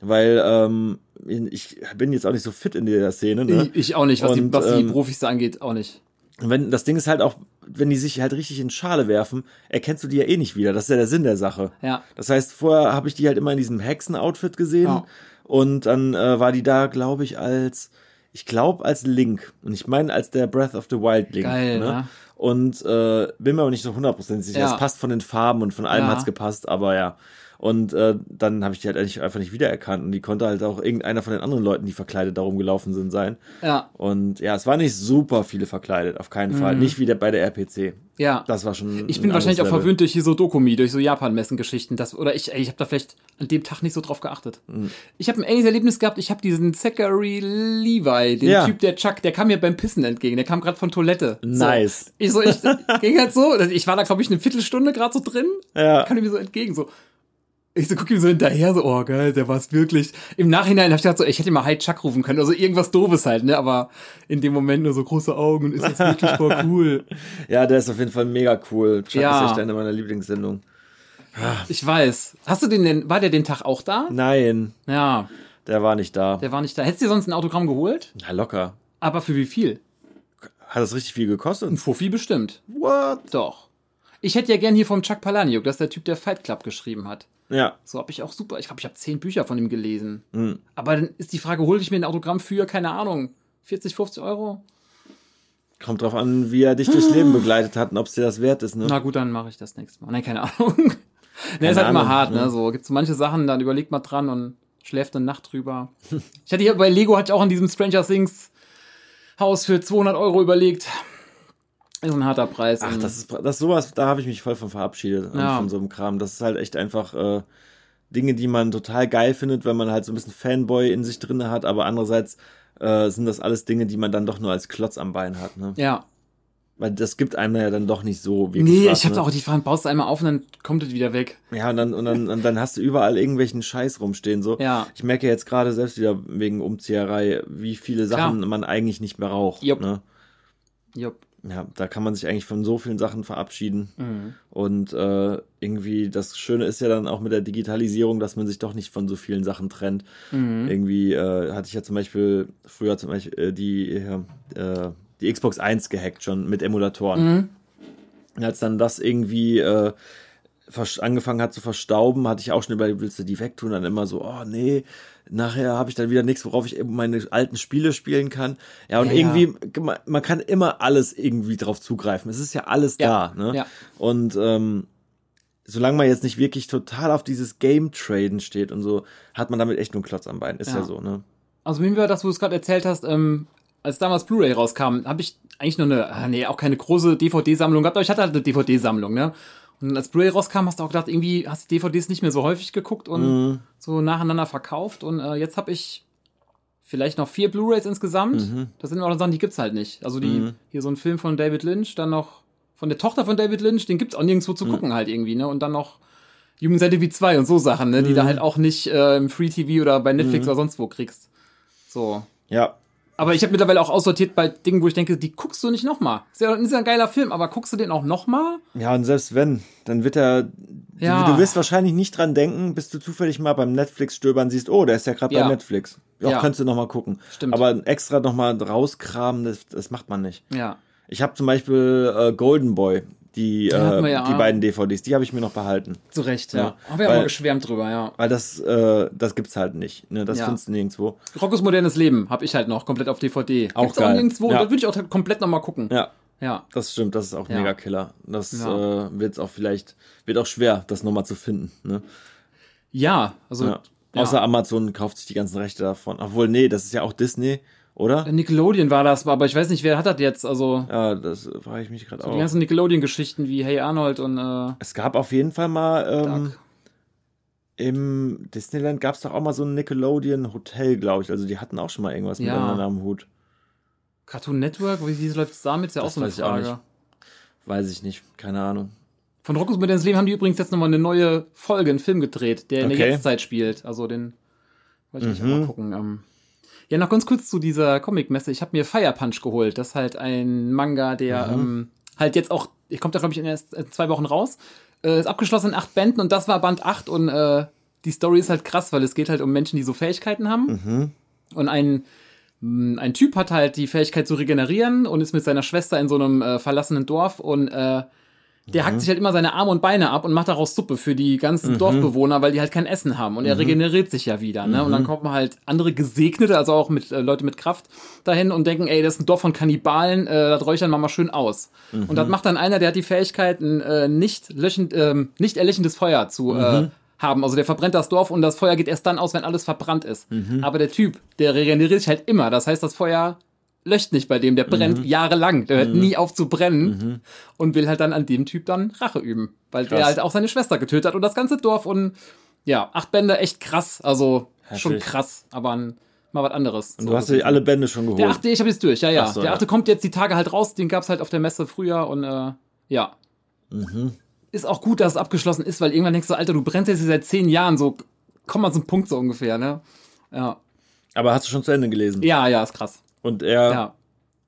Weil ähm, ich bin jetzt auch nicht so fit in der Szene. Ne? Ich, ich auch nicht, was, die, Und, was die ähm, Profis da angeht, auch nicht. Und wenn das Ding ist halt auch, wenn die sich halt richtig in Schale werfen, erkennst du die ja eh nicht wieder. Das ist ja der Sinn der Sache. Ja. Das heißt, vorher habe ich die halt immer in diesem Hexen-Outfit gesehen. Ja. Und dann äh, war die da, glaube ich, als, ich glaube, als Link. Und ich meine, als der Breath of the Wild Link. Geil, ne? ne? Und äh, bin mir aber nicht so hundertprozentig sicher. Ja. Es passt von den Farben und von allem Ja. hat's gepasst, aber ja. Und äh, dann habe ich die halt eigentlich einfach nicht wiedererkannt. Und die konnte halt auch irgendeiner von den anderen Leuten, die verkleidet darum gelaufen sind, sein. Ja. Und ja, es war nicht super viele verkleidet, auf keinen Fall. Nicht wie der, bei der RPC. Ja. Das war schon. ich bin wahrscheinlich auch verwöhnt durch hier so Dokumi, durch so Japan-Messen-Geschichten. Das, oder ich, ey, ich habe da vielleicht an dem Tag nicht so drauf geachtet. Mhm. Ich habe ein ähnliches Erlebnis gehabt. Ich habe diesen Zachary Levi, den Ja. Typ, der Chuck, der kam mir beim Pissen entgegen. Der kam gerade von Toilette. Nice. So. Ich so, ich [LAUGHS] ging halt so. Ich war da, glaube ich, eine Viertelstunde gerade so drin. Ja. Kam mir so entgegen, so. Ich so gucke ihm so hinterher, so, oh geil, der war's wirklich. Im Nachhinein habe ich gedacht, so, ich hätte mal Hi Chuck rufen können, also irgendwas doofes halt, ne? Aber in dem Moment nur so große Augen und ist das wirklich voll [LAUGHS] cool. Ja, der ist auf jeden Fall mega cool. Chuck Ja. ist echt eine meiner Lieblingssendungen. Ich weiß. Hast du den denn, war der den Tag auch da? Nein, Ja, der war nicht da. der war nicht da. Hättest du dir sonst ein Autogramm geholt? Na, locker. Aber für wie viel? Hat das richtig viel gekostet? Ein Fuffi bestimmt. What? Doch. Ich hätte ja gern hier vom Chuck Palahniuk, das ist der Typ, der Fight Club geschrieben hat. Ja. So habe ich auch super. Ich glaube, ich habe zehn Bücher von ihm gelesen. Hm. Aber dann ist die Frage, hole ich mir ein Autogramm für, keine Ahnung, 40, 50 Euro? Kommt drauf an, wie er dich durchs Leben begleitet hat und ob es dir das wert ist, ne? Na gut, dann mache ich das nächste Mal. Nein, keine Ahnung. [LAUGHS] ne, ist halt immer Ahnung, hart, ne? ne? So gibt so manche Sachen, dann überlegt man dran und schläft eine Nacht drüber. ich hatte hier bei Lego hatte ich auch an diesem Stranger Things Haus für 200 Euro überlegt. Ist ein harter Preis. Ach, das ist, das ist sowas, da habe ich mich voll von verabschiedet, Ja. von so einem Kram. Das ist halt echt einfach äh, Dinge, die man total geil findet, wenn man halt so ein bisschen Fanboy in sich drin hat, aber andererseits äh, sind das alles Dinge, die man dann doch nur als Klotz am Bein hat, ne? Ja. Weil das gibt einem ja dann doch nicht so wirklich Nee, was, ich hab ne? auch die Fragen, baust du einmal auf und dann kommt es wieder weg. Ja, und dann, und dann, und dann hast du überall irgendwelchen Scheiß rumstehen, so. Ja. Ich merke jetzt gerade selbst wieder wegen Umzieherei, wie viele Sachen Klar. man eigentlich nicht mehr raucht. Jupp. Ne? Jupp. Ja, da kann man sich eigentlich von so vielen Sachen verabschieden. Mhm. Und äh, irgendwie, das Schöne ist ja dann auch mit der Digitalisierung, dass man sich doch nicht von so vielen Sachen trennt. Mhm. Irgendwie äh, hatte ich ja zum Beispiel früher zum Beispiel äh, die, äh, die Xbox 1 gehackt schon mit Emulatoren. Mhm. Und als dann das irgendwie äh, angefangen hat zu verstauben, hatte ich auch schon überlegt, willst du die wegtun? Dann immer so, oh nee, nachher habe ich dann wieder nichts, worauf ich eben meine alten Spiele spielen kann. Ja, und Ja, irgendwie, man- man kann immer alles irgendwie drauf zugreifen. Es ist ja alles Ja, da. Ne? ja. Und ähm, solange man jetzt nicht wirklich total auf dieses Game-Traden steht und so, hat man damit echt nur einen Klotz am Bein. Ist ja, so, ne? Also mir war das, wo du es gerade erzählt hast, ähm, als damals Blu-ray rauskam, habe ich eigentlich nur eine, ah, nee, auch keine große DVD-Sammlung gehabt, aber ich hatte halt eine DVD-Sammlung, ne? Und als Blu-ray rauskam, hast du auch gedacht, irgendwie hast du die DVDs nicht mehr so häufig geguckt und Mhm. so nacheinander verkauft. Und äh, jetzt habe ich vielleicht noch vier Blu-rays insgesamt. Mhm. Das sind auch Sachen, die gibt's halt nicht. Also die, hier so ein Film von David Lynch, dann noch von der Tochter von David Lynch, den gibt's auch nirgendwo Mhm. zu gucken halt irgendwie, ne? Und dann noch Human Centipede 2 und so Sachen, ne? Die Mhm. da halt auch nicht äh, im Free TV oder bei Netflix oder sonst wo kriegst. So. Ja. Aber ich habe mittlerweile auch aussortiert bei Dingen, wo ich denke, die guckst du nicht nochmal. Ist ja, ist ja ein geiler Film, aber guckst du den auch nochmal? Ja, und selbst wenn, dann wird er. Ja. Du, du wirst wahrscheinlich nicht dran denken, bis du zufällig mal beim Netflix-Stöbern siehst, oh, der ist ja gerade Ja. bei Netflix. Ja, Ja. könntest du noch mal gucken. Stimmt. Aber extra noch mal rauskramen, das, das macht man nicht. Ja. Ich habe zum Beispiel äh, Golden Boy, die, äh, ja. die beiden DVDs, die habe ich mir noch behalten. Zu Recht, Ja, ja. Haben wir ja weil- mal geschwärmt drüber, ja. Weil das, äh, das gibt's halt nicht. Ne? Das Ja. findest du nirgendwo. Rockos modernes Leben habe ich halt noch komplett auf DVD. Auch Gibt's geil. nirgendwo. Ja. Da würde ich auch komplett nochmal gucken. Ja, Ja. das stimmt, das ist auch mega Killer. Das äh, wird auch vielleicht, wird auch schwer, das nochmal zu finden. Ne? Ja, also. Außer Amazon kauft sich die ganzen Rechte davon. Obwohl, nee, das ist ja auch Disney, oder? Nickelodeon war das, aber ich weiß nicht, wer hat das jetzt. Also Ja, das frage ich mich gerade die auch. ganzen Nickelodeon-Geschichten wie Hey Arnold und äh, Es gab auf jeden Fall mal ähm, im Disneyland gab es doch auch mal so ein Nickelodeon Hotel, glaube ich. Also die hatten auch schon mal irgendwas Ja. miteinander am Hut. Cartoon Network. Wie, wie läuft es damit? Ist ja auch Das so eine ich auch Frage. nicht. Weiß ich nicht, keine Ahnung. Von Rockos modernes Leben haben die übrigens jetzt nochmal eine neue Folge, einen Film gedreht, der in der Okay. Jetztzeit spielt. Also den wollte ich Mhm. auch mal gucken. Ähm, ja, noch ganz kurz zu dieser Comic-Messe. Ich habe mir Fire Punch geholt. Das ist halt ein Manga, der Mhm. ähm, halt jetzt auch, ich kommt da glaube ich in erst in zwei Wochen raus. Äh, ist abgeschlossen in acht Bänden und das war Band 8 und äh, die Story ist halt krass, weil es geht halt um Menschen, die so Fähigkeiten haben. Mhm. Und ein, mh, ein Typ hat halt die Fähigkeit zu regenerieren und ist mit seiner Schwester in so einem äh, verlassenen Dorf und äh, der Mhm. hackt sich halt immer seine Arme und Beine ab und macht daraus Suppe für die ganzen Mhm. Dorfbewohner, weil die halt kein Essen haben. Und er regeneriert sich ja wieder. Ne? Und dann kommen halt andere Gesegnete, also auch mit äh, Leute mit Kraft, dahin und denken, ey, das ist ein Dorf von Kannibalen, äh, das räuchern wir mal schön aus. Und das macht dann einer, der hat die Fähigkeit, ein äh, nicht, löchend, ähm, nicht erlöschendes Feuer zu äh, haben. Also der verbrennt das Dorf und das Feuer geht erst dann aus, wenn alles verbrannt ist. Aber der Typ, der regeneriert sich halt immer. Das heißt, das Feuer löscht nicht bei dem, der brennt jahrelang. Der hört nie auf zu brennen und will halt dann an dem Typ dann Rache üben. Weil der Krass. halt auch seine Schwester getötet hat und das ganze Dorf und ja, acht Bände, echt krass. Also schon Heftig. krass, aber mal was anderes. Und du hast dir alle Bände schon geholt. Der achte, ich habe jetzt durch, ja, ja. So, der ja. achte kommt jetzt die Tage halt raus, den gab's halt auf der Messe früher und äh, ja. Mhm. Ist auch gut, dass es abgeschlossen ist, weil irgendwann denkst du, Alter, du brennst jetzt hier seit zehn Jahren, so komm mal zum Punkt so ungefähr, ne? Ja. Aber hast du schon zu Ende gelesen? Ja, ja, ist krass. Und er Ja.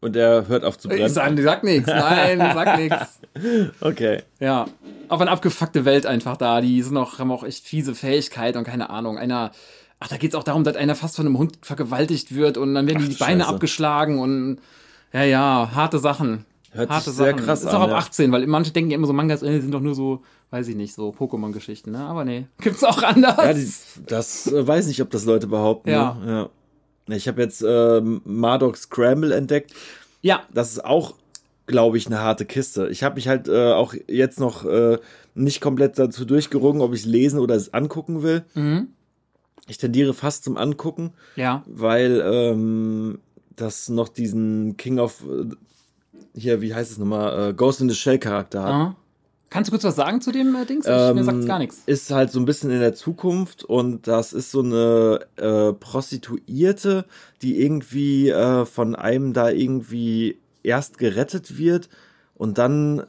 und er hört auf zu Ich brennen. sag, sag nix, nein, [LAUGHS] sag nix. Okay. Ja. Aber eine abgefuckte Welt einfach da. Die sind auch, haben auch echt fiese Fähigkeiten und keine Ahnung. Einer, ach, da geht's auch darum, dass einer fast von einem Hund vergewaltigt wird und dann werden Ach, die Beine Scheiße. abgeschlagen und ja, ja, harte Sachen. Hört harte sich sehr Sachen. krass ist an, auch ab ja. 18, weil manche denken ja immer so, Mangas äh, sind doch nur so, weiß ich nicht, so Pokémon-Geschichten, ne? Aber nee, [LAUGHS] gibt's auch anders. Ja, die, das äh, weiß nicht, ob das Leute behaupten. Ja. Ne? ja. Ich habe jetzt ähm, Mardok Scramble entdeckt. ja, Das ist auch, glaube ich, eine harte Kiste. Ich habe mich halt äh, auch jetzt noch äh, nicht komplett dazu durchgerungen, ob ich es lesen oder es angucken will. Mhm. Ich tendiere fast zum Angucken, ja. weil ähm, das noch diesen King of äh, hier, wie heißt es nochmal, äh, Ghost in the Shell Charakter hat. Aha. Kannst du kurz was sagen zu dem äh, Dings? Ich, Ähm, mir sagt's gar nichts. Ist halt so ein bisschen in der Zukunft und das ist so eine äh, Prostituierte, die irgendwie äh, von einem da irgendwie erst gerettet wird Und dann,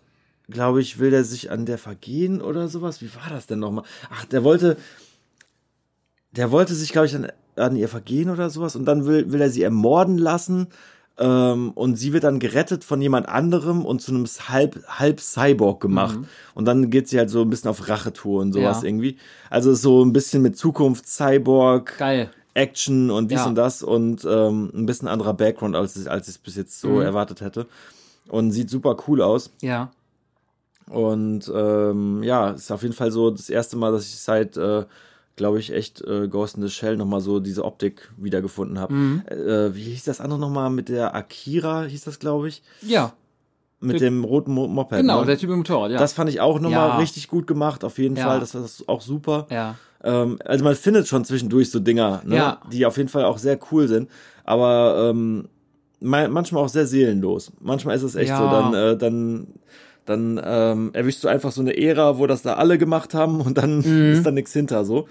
glaube ich, will der sich an der vergehen oder sowas. Wie war das denn nochmal? Ach, der wollte, der wollte sich, glaube ich, an, an ihr vergehen oder sowas. Und dann will, will er sie ermorden lassen. Ähm, und sie wird dann gerettet von jemand anderem und zu einem halb, halb Cyborg gemacht. Mhm. Und dann geht sie halt so ein bisschen auf Rachetour und sowas ja. irgendwie. Also so ein bisschen mit Zukunft, Cyborg. Geil. Action und dies ja. und das und ähm, ein bisschen anderer Background, als, ich, als ich es bis jetzt so mhm. erwartet hätte. Und sieht super cool aus. Ja. Und ähm, ja, ist auf jeden Fall so das erste Mal, dass ich seit äh, glaube ich, echt äh, Ghost in the Shell nochmal so diese Optik wiedergefunden habe. Mhm. Äh, wie hieß das andere nochmal mit der Akira, hieß das, glaube ich? Ja. Mit der, dem roten Mo Moped. Genau, ne? der Typ im Motorrad, ja. Das fand ich auch nochmal ja. richtig gut gemacht, auf jeden ja. Fall. Das war auch super. Ja. Ähm, also man findet schon zwischendurch so Dinger, ne? ja. die auf jeden Fall auch sehr cool sind. Aber ähm, manchmal auch sehr seelenlos. Manchmal ist es echt so, dann, äh, dann dann ähm, erwischst du einfach so eine Ära, wo das da alle gemacht haben und dann mhm. ist da nichts hinter so.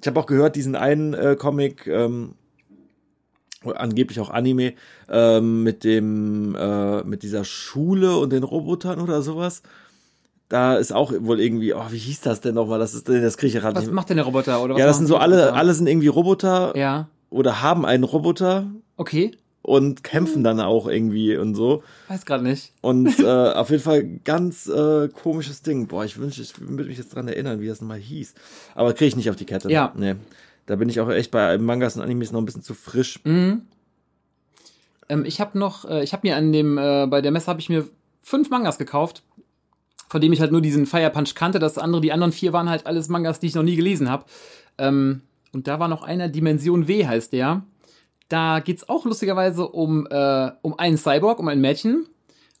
Ich habe auch gehört, diesen einen äh, Comic, ähm, angeblich auch Anime, ähm, mit dem, äh, mit dieser Schule und den Robotern oder sowas. Da ist auch wohl irgendwie, oh, wie hieß das denn nochmal? Das ist, das kriege ich gerade Was macht denn der Roboter? Oder was ja, das sind so alle, alle sind irgendwie Roboter. Ja. Oder haben einen Roboter. Okay und kämpfen dann auch irgendwie und so. Weiß gerade nicht. Und [LAUGHS] äh, auf jeden Fall ganz äh, komisches Ding. Boah, ich wünsche, ich würde mich jetzt dran erinnern, wie das nochmal hieß. Aber kriege ich nicht auf die Kette. Ja. Nee. Da bin ich auch echt bei Mangas und Animes noch ein bisschen zu frisch. Mhm. Ähm, ich habe noch, äh, ich habe mir an dem, äh, bei der Messe habe ich mir fünf Mangas gekauft, von dem ich halt nur diesen Fire Punch kannte. Das andere, die anderen vier waren halt alles Mangas, die ich noch nie gelesen habe. Ähm, und da war noch einer, Dimension W heißt der. Da geht es auch lustigerweise um, äh, um einen Cyborg, um ein Mädchen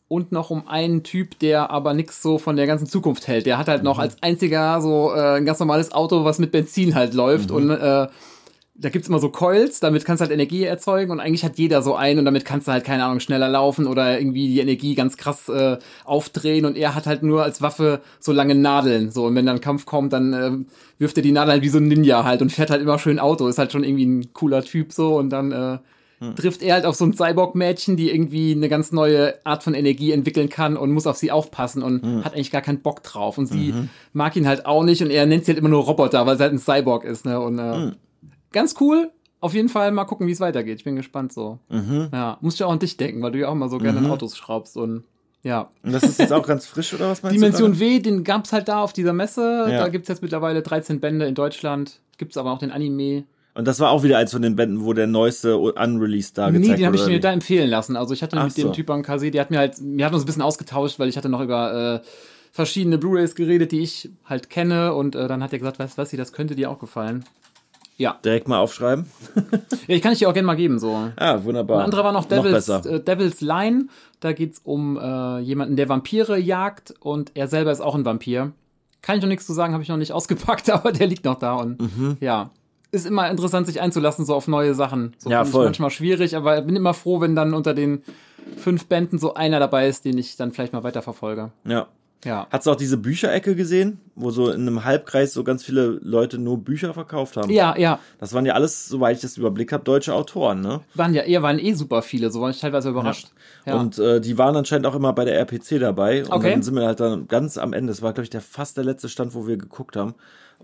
und noch um einen Typ, der aber nichts so von der ganzen Zukunft hält. Der hat halt noch mhm. als einziger so äh, ein ganz normales Auto, was mit Benzin halt läuft mhm. und äh, da gibt's immer so Coils, damit kannst du halt Energie erzeugen und eigentlich hat jeder so einen und damit kannst du halt, keine Ahnung, schneller laufen oder irgendwie die Energie ganz krass äh, aufdrehen und er hat halt nur als Waffe so lange Nadeln. So, und wenn dann ein Kampf kommt, dann äh, wirft er die Nadeln halt wie so ein Ninja halt und fährt halt immer schön Auto. Ist halt schon irgendwie ein cooler Typ so und dann äh, hm. trifft er halt auf so ein Cyborg-Mädchen, die irgendwie eine ganz neue Art von Energie entwickeln kann und muss auf sie aufpassen und hm. hat eigentlich gar keinen Bock drauf. Und sie mhm. mag ihn halt auch nicht und er nennt sie halt immer nur Roboter, weil sie halt ein Cyborg ist, ne? Und äh, hm ganz cool. Auf jeden Fall mal gucken, wie es weitergeht. Ich bin gespannt so. Mhm. Ja, musst du auch an dich denken, weil du ja auch mal so gerne mhm. in Autos schraubst und ja. Und das ist jetzt auch ganz frisch, oder was meinst Dimension du? Dimension W, den gab es halt da auf dieser Messe. Ja. Da gibt es jetzt mittlerweile 13 Bände in Deutschland. Gibt es aber auch den Anime. Und das war auch wieder eins von den Bänden, wo der neueste Unreleased da gezeigt wurde. Nee, den habe ich mir da empfehlen lassen. Also ich hatte Ach mit so. dem Typ am KC, der hat mir halt, wir hatten uns ein bisschen ausgetauscht, weil ich hatte noch über äh, verschiedene Blu-Rays geredet, die ich halt kenne. Und äh, dann hat er gesagt, weißt du was, das könnte dir auch gefallen. Ja. Direkt mal aufschreiben. [LAUGHS] ja, ich kann ich dir auch gerne mal geben, so. Ah, wunderbar. Ein anderer war noch Devil's, noch äh, Devil's Line. Da geht's um äh, jemanden, der Vampire jagt und er selber ist auch ein Vampir. Kann ich noch nichts zu sagen, habe ich noch nicht ausgepackt, [LAUGHS] aber der liegt noch da und mhm. ja. Ist immer interessant, sich einzulassen, so auf neue Sachen. So ja, voll. manchmal schwierig, aber bin immer froh, wenn dann unter den fünf Bänden so einer dabei ist, den ich dann vielleicht mal weiterverfolge. Ja. Ja. Hast du auch diese Bücherecke gesehen, wo so in einem Halbkreis so ganz viele Leute nur Bücher verkauft haben? Ja, ja. Das waren ja alles, soweit ich das überblickt habe, deutsche Autoren, ne? Waren ja, eher waren eh super viele, so war ich teilweise überrascht. Ja. Ja. Und äh, die waren anscheinend auch immer bei der RPC dabei. Und okay. dann sind wir halt dann ganz am Ende, das war, glaube ich, der fast der letzte Stand, wo wir geguckt haben.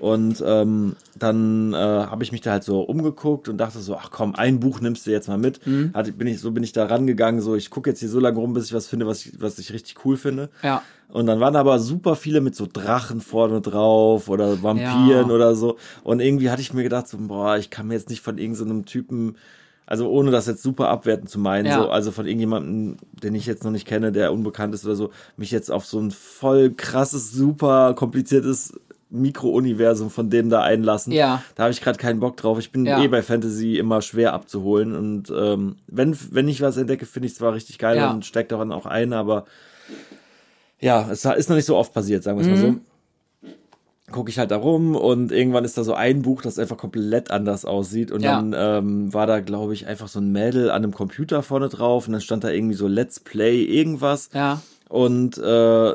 Und ähm, dann äh, habe ich mich da halt so umgeguckt und dachte so, ach komm, ein Buch nimmst du jetzt mal mit. Mhm. Hatte, bin ich, so bin ich da rangegangen, so ich gucke jetzt hier so lange rum, bis ich was finde, was ich, was ich richtig cool finde. Ja. Und dann waren aber super viele mit so Drachen vorne drauf oder Vampiren ja. oder so. Und irgendwie hatte ich mir gedacht, so, boah, ich kann mir jetzt nicht von irgendeinem so Typen, also ohne das jetzt super abwerten zu meinen, ja. so, also von irgendjemandem, den ich jetzt noch nicht kenne, der unbekannt ist oder so, mich jetzt auf so ein voll krasses, super kompliziertes Mikro-Universum von dem da einlassen. Ja. Da habe ich gerade keinen Bock drauf. Ich bin ja. eh bei Fantasy immer schwer abzuholen. Und ähm, wenn, wenn ich was entdecke, finde ich es zwar richtig geil ja. und steckt daran auch ein, aber ja, es ist noch nicht so oft passiert, sagen wir es mhm. mal so. Mhm. Gucke ich halt da rum und irgendwann ist da so ein Buch, das einfach komplett anders aussieht. Und ja. dann ähm, war da, glaube ich, einfach so ein Mädel an einem Computer vorne drauf und dann stand da irgendwie so Let's Play irgendwas. Ja. Und äh,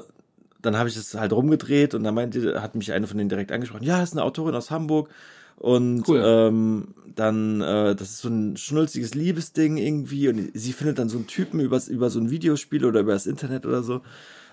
dann habe ich es halt rumgedreht und dann meinte, hat mich eine von denen direkt angesprochen, ja, ist eine Autorin aus Hamburg Und Cool. ähm, dann, äh, das ist so ein schnulziges Liebesding irgendwie. Und sie findet dann so einen Typen übers, über so ein Videospiel oder über das Internet oder so.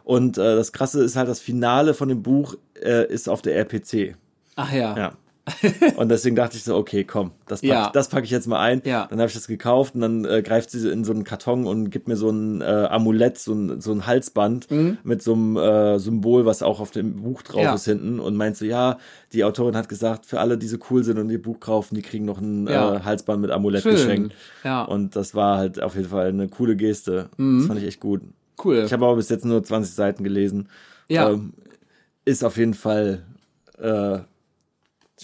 Und äh, das Krasse ist halt, das Finale von dem Buch äh, ist auf der RPC. Ach ja. Ja. [LAUGHS] und deswegen dachte ich so, okay, komm, das packe Ja. das pack ich jetzt mal ein. Ja. Dann habe ich das gekauft und dann äh, greift sie in so einen Karton und gibt mir so ein äh, Amulett, so ein, so ein Halsband mit so einem äh, Symbol, was auch auf dem Buch drauf Mhm. Ja. ist hinten und meint so, ja, die Autorin hat gesagt, für alle, die so cool sind und ihr Buch kaufen, die kriegen noch ein äh, Halsband mit Amulett Schön. geschenkt. Ja. Und das war halt auf jeden Fall eine coole Geste. Mhm. Das fand ich echt gut. Cool. Ich habe aber bis jetzt nur 20 Seiten gelesen. Ja. Ähm, ist auf jeden Fall äh,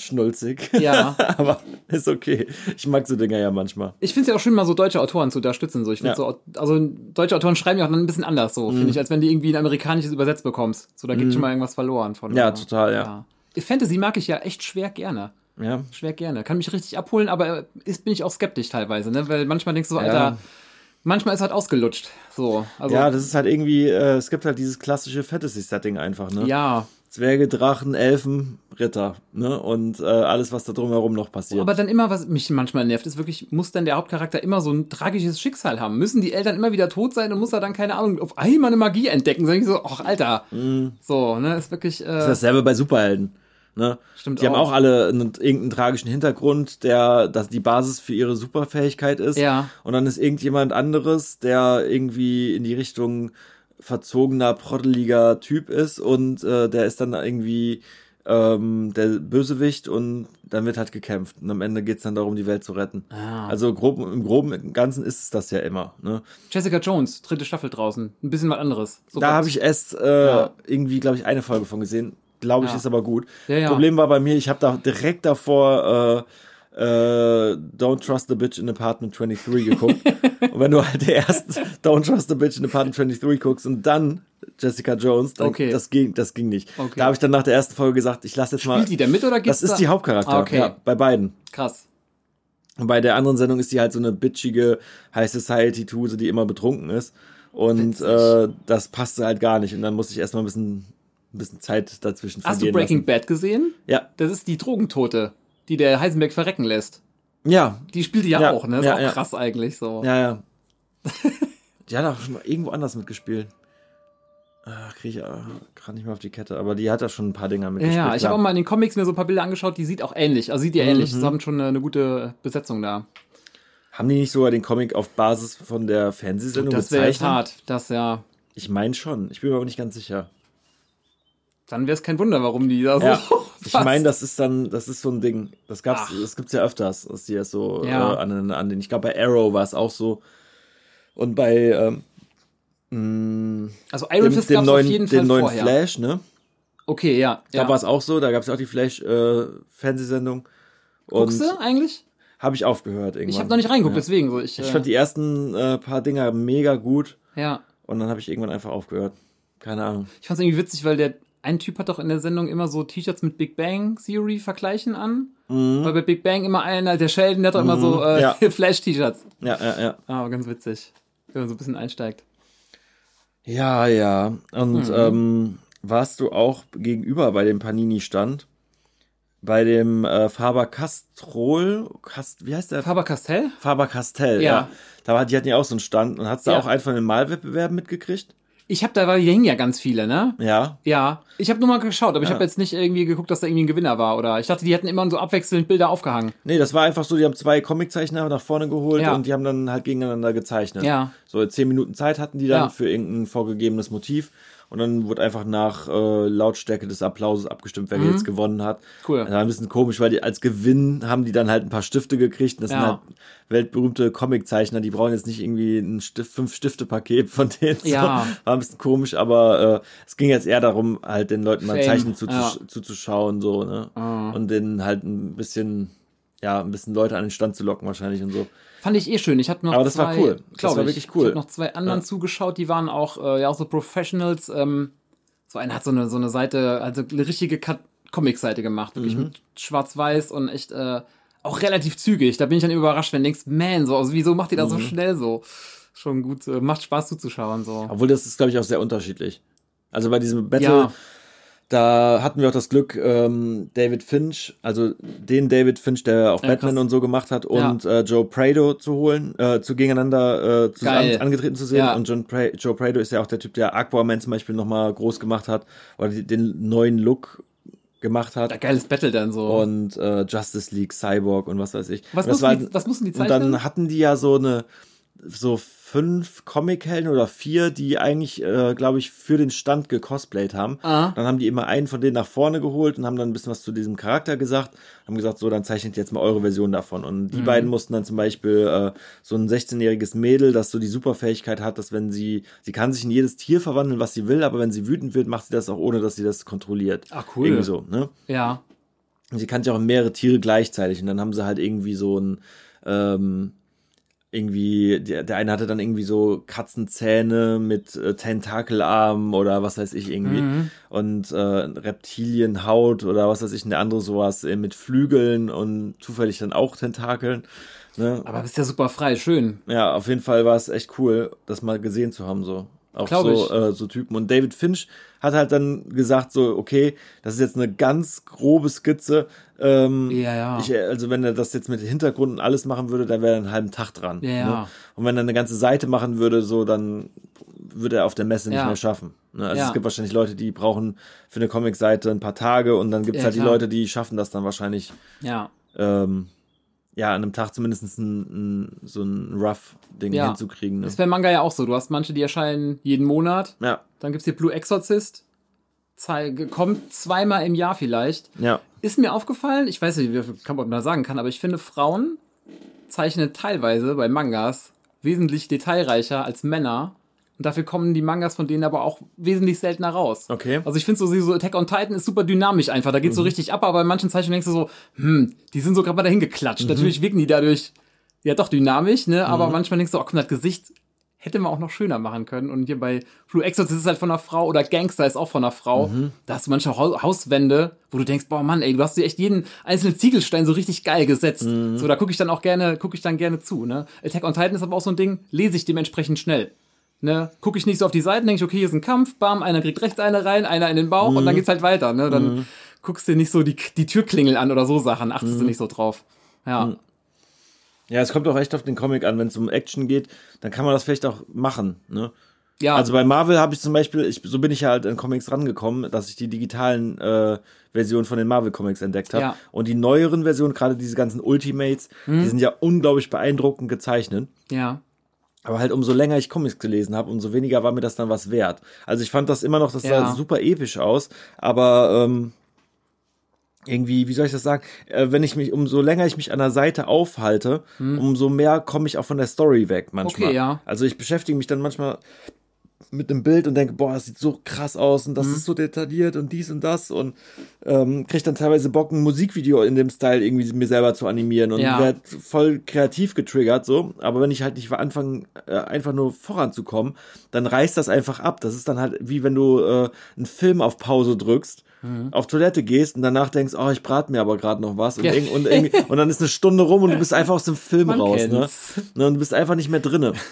schnulzig. Ja. [LAUGHS] aber ist okay. Ich mag so Dinger ja manchmal. Ich finde es ja auch schön, mal so deutsche Autoren zu unterstützen. So. Ich Ja. Mhm. so, also deutsche Autoren schreiben ja auch dann ein bisschen anders, so, finde ich, als wenn du irgendwie ein amerikanisches übersetzt bekommst. So, da geht schon mal irgendwas verloren von. Ja, äh, total, ja. Fantasy mag ich ja echt schwer gerne. Ja. Schwer gerne. Kann mich richtig abholen, aber ist, bin ich auch skeptisch teilweise, ne? Weil manchmal denkst du so, Alter, Ja. manchmal ist halt ausgelutscht. So. Also, ja, das ist halt irgendwie, äh, es gibt halt dieses klassische Fantasy-Setting einfach, ne? ja. Zwerge, Drachen, Elfen, Ritter, ne? Und äh, alles, was da drumherum noch passiert. Aber dann immer, was mich manchmal nervt, ist wirklich, muss dann der Hauptcharakter immer so ein tragisches Schicksal haben? Müssen die Eltern immer wieder tot sein und muss er dann, keine Ahnung, auf einmal eine Magie entdecken? Sag ich so, ach, Alter. So, ne, ist wirklich. Äh, Das ist dasselbe bei Superhelden. Ne? Stimmt die haben auch. auch alle einen, irgendeinen tragischen Hintergrund, der das die Basis für ihre Superfähigkeit ist. Ja. Und dann ist irgendjemand anderes, der irgendwie in die Richtung verzogener, proddeliger Typ ist und äh, der ist dann irgendwie ähm, der Bösewicht und dann wird halt gekämpft. Und am Ende geht's dann darum, die Welt zu retten. Ah. Also grob, im Groben und Ganzen ist es das ja immer. Ne? Jessica Jones, dritte Staffel draußen. Ein bisschen was anderes. So Da habe ich erst äh, Ja. irgendwie, glaube ich, eine Folge von gesehen. Glaube ich, Ja. ist aber gut. Ja. Problem war bei mir, ich habe da direkt davor äh, äh, Don't Trust the Bitch in Apartment 23 geguckt. [LAUGHS] und wenn du halt erst Don't Trust the Bitch in Apartment 23 guckst und dann Jessica Jones, dann Okay. das ging, das ging nicht. Okay. Da habe ich dann nach der ersten Folge gesagt, ich lasse jetzt mal. Spielt die da mit oder geht's das ist da? die Hauptcharakter, Ah, okay. ja, bei beiden. Krass. Und bei der anderen Sendung ist die halt so eine bitchige High Society Tuse, die immer betrunken ist. Und äh, das passte halt gar nicht. Und dann musste ich erstmal ein bisschen, ein bisschen Zeit dazwischen Hast du Breaking lassen. Bad gesehen? Ja. Das ist die Drogentote, die der Heisenberg verrecken lässt. Ja, Die spielt die ja, Ja, auch, ne? Ist ja, auch ja. krass eigentlich so. ja, ja. [LAUGHS] die hat auch schon mal irgendwo anders mitgespielt. Ach, krieg ich gerade nicht mehr auf die Kette, aber die hat da schon ein paar Dinger mitgespielt. ja, ich habe auch mal in den Comics mir so ein paar Bilder angeschaut, die sieht auch ähnlich. Also sieht Mhm, ihr ähnlich. Sie haben schon eine, eine gute Besetzung da. Haben die nicht sogar den Comic auf Basis von der Fernsehsendung Das wäre jetzt gezeichnet? hart. Das ja. Ich meine schon. Ich bin mir aber nicht ganz sicher. Dann wäre es kein Wunder, warum die da so. Ja, [LAUGHS] ich meine, das ist dann, das ist so ein Ding. Das gab's, Ach. das gibt's ja öfters, dass die das so Ja. äh, an, an den. Ich glaube, bei Arrow war es auch so. Und bei ähm, mh, Also Iron dem, Fist dem gab es neuen, auf jeden dem Fall neuen vorher. Flash, ne? Okay, ja. Da ja. war es auch so. Da gab's ja auch die Flash-Fernsehsendung. Guckst und du eigentlich? habe ich aufgehört irgendwann. Ich habe noch nicht reingeguckt, Ja. deswegen so. Ich, Ich äh, fand die ersten äh, paar Dinger mega gut ja. und dann habe ich irgendwann einfach aufgehört. Keine Ahnung. Ich fand es irgendwie witzig, weil der ein Typ hat doch in der Sendung immer so T-Shirts mit Big Bang Theory vergleichen an. Weil bei Big Bang immer einer, der Sheldon, der hat doch immer so äh, Mhm. Ja. [LAUGHS] Flash-T-Shirts. Ja, ja, ja. Ah, ganz witzig. Wenn man so ein bisschen einsteigt. Ja, ja. Und Mhm. ähm, warst du auch gegenüber bei dem Panini-Stand? Bei dem äh, Faber Castrol, Cast, wie heißt der? Faber Castell? Faber Castell, Ja. ja. Da war, die hatten ja auch so einen Stand und hast du Ja. auch einen von den Malwettbewerben mitgekriegt? Ich habe da, weil hier hingen ja ganz viele, ne? Ja. Ja. Ich habe nur mal geschaut, aber ich Ja. habe jetzt nicht irgendwie geguckt, dass da irgendwie ein Gewinner war. Oder ich dachte, die hätten immer so abwechselnd Bilder aufgehangen. Nee, das war einfach so, die haben zwei Comiczeichner nach vorne geholt Ja. und die haben dann halt gegeneinander gezeichnet. Ja. So zehn Minuten Zeit hatten die dann Ja. für irgendein vorgegebenes Motiv. Und dann wurde einfach nach äh, Lautstärke des Applauses abgestimmt, wer jetzt gewonnen hat. Mhm. Cool. Das war ein bisschen komisch, weil die als Gewinn haben die dann halt ein paar Stifte gekriegt. Das Ja. sind halt weltberühmte Comiczeichner, die brauchen jetzt nicht irgendwie ein Stift, fünf Stifte Paket von denen. So. Ja. War ein bisschen komisch, aber äh, es ging jetzt eher darum, halt den Leuten mal Zeichnen zuzusch ja. zuzuschauen, so, ne? Ah. Und denen halt ein bisschen, ja, ein bisschen Leute an den Stand zu locken wahrscheinlich und so. Fand ich eh schön. Ich habe noch Aber das zwei, war cool. Das war ich. wirklich cool. Ich habe noch zwei anderen Ja. zugeschaut, die waren auch, äh, ja, auch so Professionals. Ähm, so einer hat so eine, so eine Seite, also eine richtige Comic-Seite gemacht, wirklich Mhm. mit Schwarz-Weiß und echt äh, auch relativ zügig. Da bin ich dann überrascht, wenn du denkst, man, so, also wieso macht ihr das Mhm. so schnell so? Schon gut, äh, macht Spaß zuzuschauen so. Obwohl das ist, glaube ich, auch sehr unterschiedlich. Also bei diesem Battle, Ja, da hatten wir auch das Glück, ähm, David Finch, also den David Finch, der auch Ja, Batman krass. und so gemacht hat, und äh, Joe Prado zu holen, äh, zu gegeneinander äh, zusammen Geil. angetreten zu sehen. Ja. Und John pra Joe Prado ist ja auch der Typ, der Aquaman zum Beispiel nochmal groß gemacht hat oder den neuen Look gemacht hat. Ja, geiles Battle dann so. Und äh, Justice League, Cyborg und was weiß ich. was, Und das mussten war die, was mussten die und zeichnen? dann hatten die ja so eine, so fünf Comic-Helden oder vier, die eigentlich, äh, glaube ich, für den Stand gecosplayt haben. Ah. Dann haben die immer einen von denen nach vorne geholt und haben dann ein bisschen was zu diesem Charakter gesagt. Haben gesagt, so, dann zeichnet jetzt mal eure Version davon. Und Mhm. die beiden mussten dann zum Beispiel äh, so ein 16-jähriges Mädel, das so die Superfähigkeit hat, dass wenn sie, sie kann sich in jedes Tier verwandeln, was sie will, aber wenn sie wütend wird, macht sie das auch ohne, dass sie das kontrolliert. Ah, cool. Irgendwie so, ne? ja. Und sie kann sich auch in mehrere Tiere gleichzeitig. Und dann haben sie halt irgendwie so ein, ähm, irgendwie, der, der eine hatte dann irgendwie so Katzenzähne mit äh, Tentakelarmen oder was weiß ich irgendwie. Mhm. Und äh, Reptilienhaut oder was weiß ich. Und der andere sowas äh, mit Flügeln und zufällig dann auch Tentakeln. Ne? Aber bist ja super frei, schön. Ja, auf jeden Fall war es echt cool, das mal gesehen zu haben, so. Auch Glaub so, äh, so Typen. Und David Finch hat halt dann gesagt, so, okay, das ist jetzt eine ganz grobe Skizze. Ähm, Ja, ja. Ich, also wenn er das jetzt mit Hintergrund und alles machen würde, dann wäre er einen halben Tag dran. Ja. Ne? Und wenn er eine ganze Seite machen würde, so, dann würde er auf der Messe nicht mehr schaffen. Ne? Also es gibt wahrscheinlich Leute, die brauchen für eine Comicseite ein paar Tage und dann gibt es Ja, halt die klar. Leute, die schaffen das dann wahrscheinlich Ja. ähm, ja, an einem Tag zumindest ein, ein, so ein Rough-Ding hinzukriegen. Ne? Ist bei Manga ja auch so. Du hast manche, die erscheinen jeden Monat. Ja, Dann gibt's hier Blue Exorcist. Zei- Kommt zweimal im Jahr vielleicht. ja. Ist mir aufgefallen, ich weiß nicht, wie man da sagen kann, aber ich finde, Frauen zeichnen teilweise bei Mangas wesentlich detailreicher als Männer. Und dafür kommen die Mangas von denen aber auch wesentlich seltener raus. Okay. Also ich finde so, so Attack on Titan ist super dynamisch einfach. Da geht's Mhm. so richtig ab, aber bei manchen Zeichnungen denkst du so, hm, die sind so gerade mal dahin geklatscht. Mhm. Natürlich wirken die dadurch ja doch dynamisch, ne? Aber manchmal denkst du, oh, mal, das Gesicht hätte man auch noch schöner machen können. Und hier bei Blue Exorcist ist es halt von einer Frau oder Gangster ist auch von einer Frau. Mhm. Da hast du Hau- Hauswände, wo du denkst, boah Mann, ey, du hast dir echt jeden einzelnen Ziegelstein so richtig geil gesetzt. Mhm. So, da gucke ich dann auch gerne, gucke ich dann gerne zu. Ne? Attack on Titan ist aber auch so ein Ding, lese ich dementsprechend schnell. Ne, gucke ich nicht so auf die Seiten, denke ich, okay, hier ist ein Kampf, bam, einer kriegt rechts eine rein, einer in den Bauch und dann geht's halt weiter. Ne? Dann guckst du dir nicht so die, die Türklingel an oder so Sachen, achtest du nicht so drauf. Ja. Ja, es kommt auch echt auf den Comic an. Wenn es um Action geht, dann kann man das vielleicht auch machen. Ne? Ja, Also bei Marvel habe ich zum Beispiel, ich, so bin ich ja halt an Comics rangekommen, dass ich die digitalen äh, Versionen von den Marvel Comics entdeckt habe. Ja. Und die neueren Versionen, gerade diese ganzen Ultimates, die sind ja unglaublich beeindruckend gezeichnet. ja. Aber halt umso länger ich Comics gelesen habe, umso weniger war mir das dann was wert. Also ich fand das immer noch, das Ja. sah super episch aus, aber ähm, irgendwie, wie soll ich das sagen? Äh, wenn ich mich, umso länger ich mich an der Seite aufhalte, umso mehr komme ich auch von der Story weg manchmal. Hm. Okay, ja. Also ich beschäftige mich dann manchmal mit dem Bild und denke, boah, das sieht so krass aus und das Hm. ist so detailliert und dies und das und ähm, kriege dann teilweise Bock, ein Musikvideo in dem Style irgendwie mir selber zu animieren und Ja. werd voll kreativ getriggert so. Aber wenn ich halt nicht anfange, äh, einfach nur voranzukommen, dann reißt das einfach ab. Das ist dann halt wie wenn du äh, einen Film auf Pause drückst. Mhm. Auf Toilette gehst und danach denkst, oh, ich brate mir aber gerade noch was und, Ja. und, und dann ist eine Stunde rum und du bist einfach aus dem Film Man raus, ne? kennt's. Ne, Und du bist einfach nicht mehr drinne. [LAUGHS]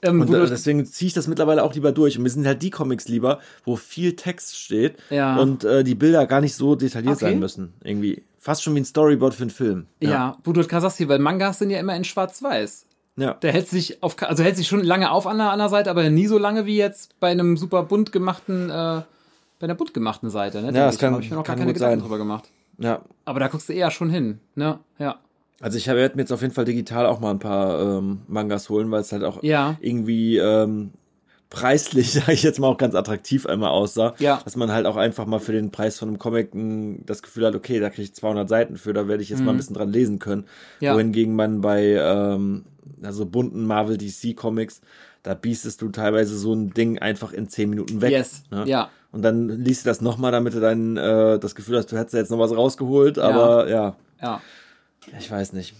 Ähm, Und deswegen ziehe ich das mittlerweile auch lieber durch. Und mir sind halt die Comics lieber, wo viel Text steht Ja. und äh, die Bilder gar nicht so detailliert Okay. sein müssen. Irgendwie. Fast schon wie ein Storyboard für einen Film. ja. wo du gerade sagst hier, weil Mangas sind ja immer in Schwarz-Weiß. Ja. Der hält sich auf, also hält sich schon lange auf an der, an der Seite, aber nie so lange wie jetzt bei einem super bunt gemachten, äh, bei einer bunt gemachten Seite. Ne, das kann- habe ich mir noch gar keine Gedanken sein. drüber gemacht. ja. Aber da guckst du eher schon hin, ne? Ja. Also ich werde mir jetzt auf jeden Fall digital auch mal ein paar ähm, Mangas holen, weil es halt auch Ja. irgendwie ähm, preislich, [LAUGHS] sage ich jetzt mal, auch ganz attraktiv einmal aussah. Ja. Dass man halt auch einfach mal für den Preis von einem Comic m, das Gefühl hat, okay, da kriege ich 200 Seiten für, da werde ich jetzt mal ein bisschen dran lesen können. Mhm. Ja. Wohingegen man bei ähm, also bunten Marvel DC Comics, da biestest du teilweise so ein Ding einfach in 10 Minuten weg. Yes. Ne? Ja. Und dann liest du das nochmal, damit du dann äh, das Gefühl hast, du hättest jetzt noch was rausgeholt, aber ja, Ja. ich weiß nicht.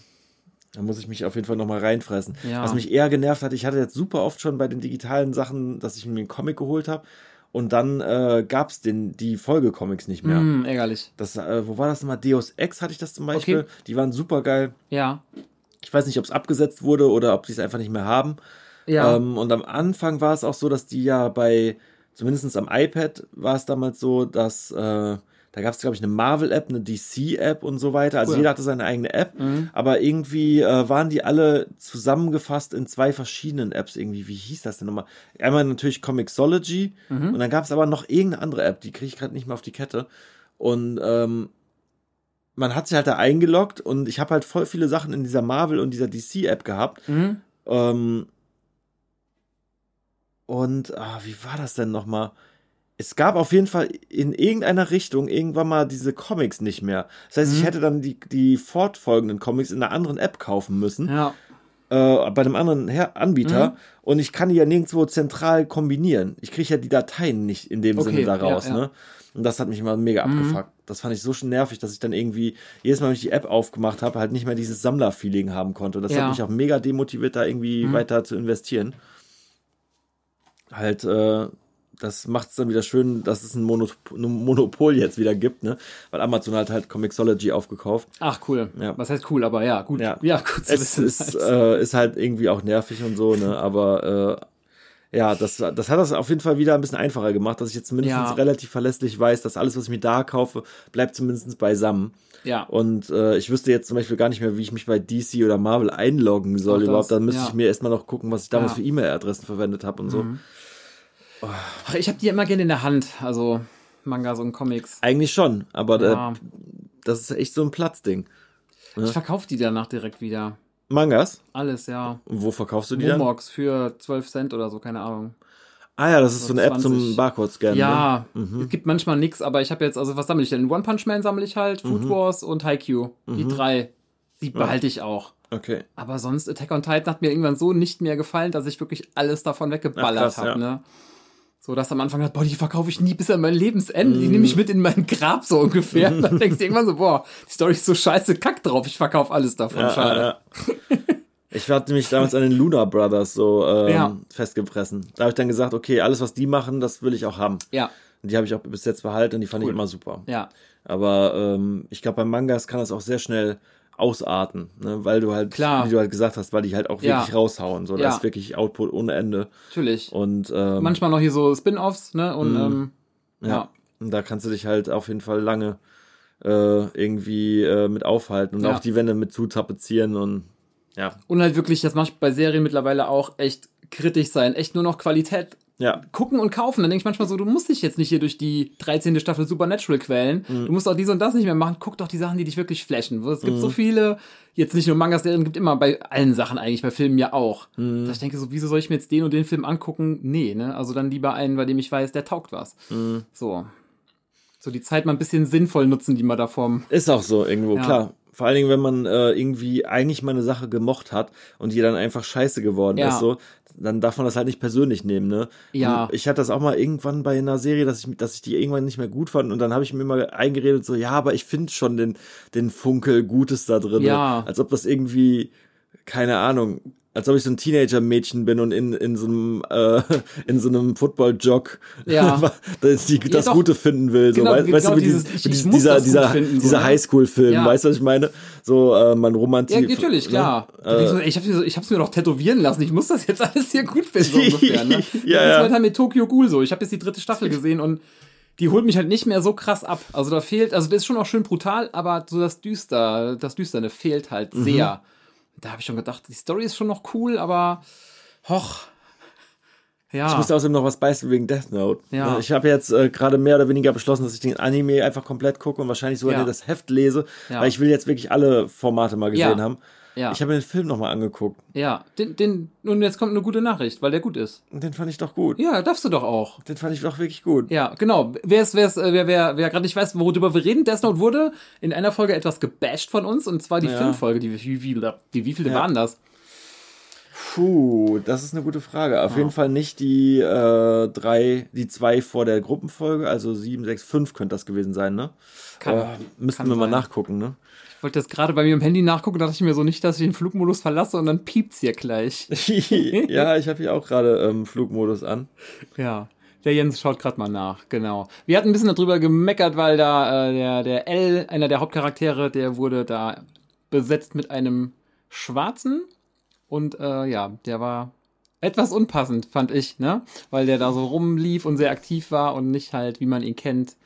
Da muss ich mich auf jeden Fall nochmal reinfressen. Ja. Was mich eher genervt hat, ich hatte jetzt super oft schon bei den digitalen Sachen, dass ich mir einen Comic geholt habe und dann äh, gab es die Folgecomics nicht mehr. Hm, ärgerlich. Das, äh, wo war das nochmal? Deus Ex hatte ich das zum Beispiel. Okay. Die waren super geil. Ja. Ich weiß nicht, ob es abgesetzt wurde oder ob die es einfach nicht mehr haben. Ja. Ähm, und am Anfang war es auch so, dass die ja bei zumindest am iPad war es damals so, dass äh, da gab es, glaube ich, eine Marvel-App, eine DC-App und so weiter. Also Cool. jeder hatte seine eigene App, Mhm. aber irgendwie äh, waren die alle zusammengefasst in zwei verschiedenen Apps irgendwie. Wie hieß das denn nochmal? Einmal natürlich Comixology Mhm. und dann gab es aber noch irgendeine andere App, die kriege ich gerade nicht mehr auf die Kette. Und ähm, man hat sich halt da eingeloggt und ich habe halt voll viele Sachen in dieser Marvel und dieser DC-App gehabt. Mhm. Ähm, und ah, wie war das denn nochmal? Es gab auf jeden Fall in irgendeiner Richtung irgendwann mal diese Comics nicht mehr. Das heißt, ich Mhm. hätte dann die, die fortfolgenden Comics in einer anderen App kaufen müssen, Ja. äh, bei einem anderen Her Anbieter. Mhm. Und ich kann die ja nirgendwo zentral kombinieren. Ich kriege ja die Dateien nicht in dem Okay, Sinne da ja, ja. Ne? Und das hat mich immer mega Mhm. abgefuckt. Das fand ich so schon nervig, dass ich dann irgendwie jedes Mal, wenn ich die App aufgemacht habe, halt nicht mehr dieses Sammler-Feeling haben konnte. Und das Ja. hat mich auch mega demotiviert, da irgendwie Mhm. weiter zu investieren. Halt, äh, das macht es dann wieder schön, dass es ein, Mono ein Monopol jetzt wieder gibt, ne? Weil Amazon hat halt Comixology aufgekauft. Ach, cool. Ja. Was heißt cool, aber ja, gut. Ja. gut zu Es wissen. ist, äh, ist halt irgendwie auch nervig und so, ne? Aber äh, ja, das, das hat das auf jeden Fall wieder ein bisschen einfacher gemacht, dass ich jetzt zumindest Ja. relativ verlässlich weiß, dass alles, was ich mir da kaufe, bleibt zumindest beisammen. ja. Und äh, ich wüsste jetzt zum Beispiel gar nicht mehr, wie ich mich bei DC oder Marvel einloggen soll das, überhaupt. Dann müsste ja. ich mir erstmal noch gucken, was ich damals Ja. für E-Mail-Adressen verwendet habe und so. Mhm. Ach, ich habe die immer gerne in der Hand, also Mangas und Comics. Eigentlich schon, aber Ja. äh, das ist echt so ein Platzding. Ich verkaufe die danach direkt wieder. Mangas? Alles, ja. Und wo verkaufst du die dann? Momox für 12 Cent oder so, keine Ahnung. Ah ja, das ist so So eine App zum 20. Barcode-Scannen. Ne? Ja, Mhm. es gibt manchmal nix, aber ich habe jetzt, also was sammle ich denn? One Punch Man sammle ich halt, Food Mhm. Wars und Haikyuu. Die drei. Die behalte ich auch. Okay. Aber sonst, Attack on Titan hat mir irgendwann so nicht mehr gefallen, dass ich wirklich alles davon weggeballert habe, ja. ne? So, dass am Anfang hat, boah, die verkaufe ich nie bis an mein Lebensende. Die nehme ich mit in mein Grab so ungefähr. Und [LAUGHS] dann denkst du irgendwann so, boah, die Story ist so scheiße, kack drauf, ich verkaufe alles davon. Ja, Schade. ja, [LAUGHS] ja. Ich hatte mich damals an den Luna Brothers so ähm, Ja. festgepressen. Da habe ich dann gesagt, okay, alles, was die machen, das will ich auch haben. Ja, Und die habe ich auch bis jetzt behalten und die fand Cool. ich immer super. ja. Aber ähm, ich glaube, beim Mangas kann das auch sehr schnell ausarten, ne? weil du halt, Klar. wie du halt gesagt hast, weil die halt auch Ja. wirklich raushauen. So, Ja. das ist wirklich Output ohne Ende. Natürlich. Und ähm, Manchmal noch hier so Spin-Offs, ne? Und Mhm. ähm, ja. ja. Und da kannst du dich halt auf jeden Fall lange äh, irgendwie äh, mit aufhalten und auch die Wände mit zutapezieren und ja. Und halt wirklich, das mache ich bei Serien mittlerweile auch, echt kritisch sein. Echt nur noch Qualität Ja, gucken und kaufen. Dann denke ich manchmal so, du musst dich jetzt nicht hier durch die 13. Staffel Supernatural quälen. Mhm. Du musst auch dies und das nicht mehr machen. Guck doch die Sachen, die dich wirklich flashen. Es gibt Mhm. so viele, jetzt nicht nur Mangas, Serien, gibt immer bei allen Sachen eigentlich, bei Filmen ja auch. Mhm. Dass ich denke so, wieso soll ich mir jetzt den und den Film angucken? Nee, ne? Also dann lieber einen, bei dem ich weiß, der taugt was. Mhm. So. So die Zeit mal ein bisschen sinnvoll nutzen, die man da vorm. Ist auch so irgendwo, Ja. klar. Vor allen Dingen, wenn man äh, irgendwie eigentlich mal eine Sache gemocht hat und die dann einfach scheiße geworden Ja. ist, so, dann darf man das halt nicht persönlich nehmen, ne? Ja. Ich hatte das auch mal irgendwann bei einer Serie, dass ich, dass ich die irgendwann nicht mehr gut fand und dann habe ich mir immer eingeredet, so, ja, aber ich finde schon den, den Funkel Gutes da drin. Ja. Als ob das irgendwie, keine Ahnung, als ob ich so ein Teenager-Mädchen bin und in, in so einem, äh, [LAUGHS] in so einem Football-Jog Ja. [LAUGHS] das, die, das doch. Gute finden will. So, Genau, weißt, du, genau wie dieses, ich dieses, muss dieser, das dieser, finden, dieser ne? Highschool-Film, Ja. weißt du, was ich meine? So, äh, man Ja, romantiert. natürlich, klar. Da denk ich hab's ich hab's mir doch tätowieren lassen. Ich muss das jetzt alles hier gut finden, so ungefähr. Ne? [LAUGHS] Ja, das ja. ist halt mit Tokyo Ghoul so. Ich habe jetzt die dritte Staffel gesehen und die holt mich halt nicht mehr so krass ab. Also da fehlt, also das ist schon auch schön brutal, aber so das Düster, das Düsterne fehlt halt Mhm. sehr. Da habe ich schon gedacht, die Story ist schon noch cool, aber hoch. Ja. Ich musste außerdem noch was beißen wegen Death Note. Ja. Ich habe jetzt äh, gerade mehr oder weniger beschlossen, dass ich den Anime einfach komplett gucke und wahrscheinlich sogar Ja. das Heft lese, Ja. weil ich will jetzt wirklich alle Formate mal gesehen haben. Ja. Ich habe mir den Film nochmal angeguckt ja. Den, den, und jetzt kommt eine gute Nachricht, weil der gut ist. den fand ich doch gut. Ja, darfst du doch auch. Den fand ich doch wirklich gut. Ja, genau. Wer es, wer es, äh, wer, wer, wer gerade nicht weiß, worüber wir reden, Death Note wurde in einer Folge etwas gebasht von uns und zwar die Ja. Filmfolge. Die, wie, wie, die wievielte Ja. waren das? Puh, das ist eine gute Frage. Auf jeden Fall nicht die äh, drei, die zwei vor der Gruppenfolge, also sieben, sechs, fünf könnte das gewesen sein, ne? Kann- Oh, müssten kann wir mal sein. nachgucken, ne? Ich wollte das gerade bei mir im Handy nachgucken, dachte ich mir so nicht, dass ich den Flugmodus verlasse und dann piept's hier gleich. [LAUGHS] ja, ich habe hier auch gerade ähm, Flugmodus an. Ja. Der Jens schaut gerade mal nach, genau. Wir hatten ein bisschen darüber gemeckert, weil da äh, der, der L, einer der Hauptcharaktere, der wurde da besetzt mit einem Schwarzen. Und äh, ja, der war etwas unpassend, fand ich, ne? Weil der da so rumlief und sehr aktiv war und nicht halt, wie man ihn kennt,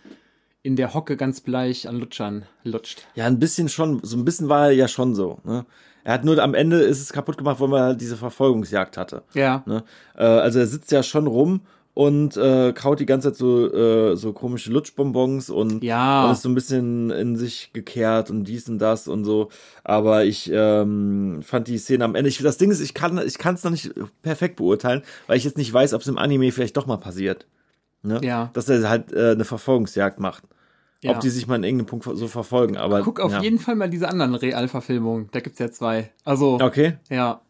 in der Hocke ganz bleich an Lutschern lutscht. Ja, ein bisschen schon, so ein bisschen war er ja schon so. Ne? Er hat nur am Ende ist es kaputt gemacht, weil man diese Verfolgungsjagd hatte. Ja. Ne? Äh, also er sitzt ja schon rum und äh, kaut die ganze Zeit so, äh, so komische Lutschbonbons und, Ja. und ist so ein bisschen in sich gekehrt und dies und das und so. Aber ich ähm, fand die Szene am Ende. Ich, das Ding ist, ich kann ich kann es noch nicht perfekt beurteilen, weil ich jetzt nicht weiß, ob es im Anime vielleicht doch mal passiert. Ne? Ja. Dass er halt äh, eine Verfolgungsjagd macht. Ja. Ob die sich mal in irgendeinem Punkt so verfolgen. Aber Guck auf ja. jeden Fall mal diese anderen Realverfilmungen. Da gibt's ja zwei. Also, Okay. ja.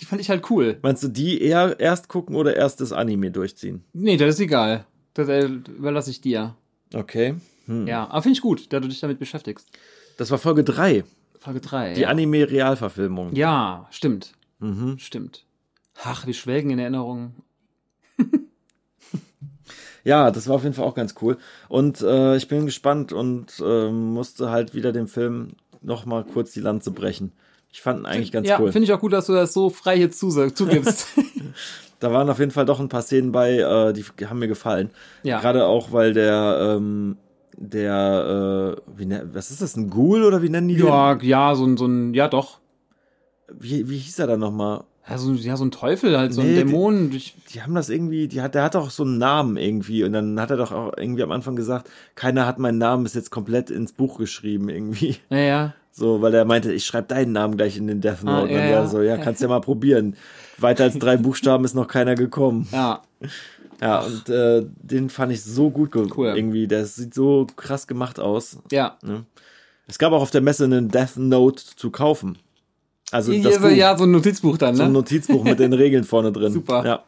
Die fand ich halt cool. Meinst du, die eher erst gucken oder erst das Anime durchziehen? Nee, das ist egal. Das äh, überlasse ich dir. Okay. Hm. Ja, aber finde ich gut, da du dich damit beschäftigst. Das war Folge 3, Folge 3. die ja. Anime-Realverfilmung. ja, stimmt. Mhm. Stimmt. Ach, wir schwelgen in Erinnerungen. Ja, das war auf jeden Fall auch ganz cool. Und äh, ich bin gespannt und ähm, musste halt wieder dem Film noch mal kurz die Lanze brechen. Ich fand ihn eigentlich ganz ja, cool. finde ich auch gut, dass du das so frei hier zugibst. [LAUGHS] [LAUGHS] Da waren auf jeden Fall doch ein paar Szenen bei, äh, die haben mir gefallen. Ja. Gerade auch, weil der, ähm, der, äh, wie, ne- was ist das, ein Ghoul oder wie nennen die ja, ja, so ein, so ein, ja doch. den? Wie, wie hieß er dann nochmal? Ja, so, ja, so ein Teufel halt, so Nee, ein die- Dämon. durch, Die haben das irgendwie, die hat, der hat doch so einen Namen irgendwie und dann hat er doch auch irgendwie am Anfang gesagt, keiner hat meinen Namen bis jetzt komplett ins Buch geschrieben irgendwie. naja. So, weil er meinte, ich schreibe deinen Namen gleich in den Death Note. Ah, und ja, ja. so, ja, kannst ja mal probieren. Weiter als drei Buchstaben ist noch keiner gekommen. Ja, Ja, und äh, den fand ich so gut Cool. irgendwie. Der sieht so krass gemacht aus. ja. Es gab auch auf der Messe einen Death Note zu kaufen. Also das Ja, Buch, ja, so ein Notizbuch dann, so ein ne? Notizbuch mit den Regeln vorne [LAUGHS] drin. Super. Ja.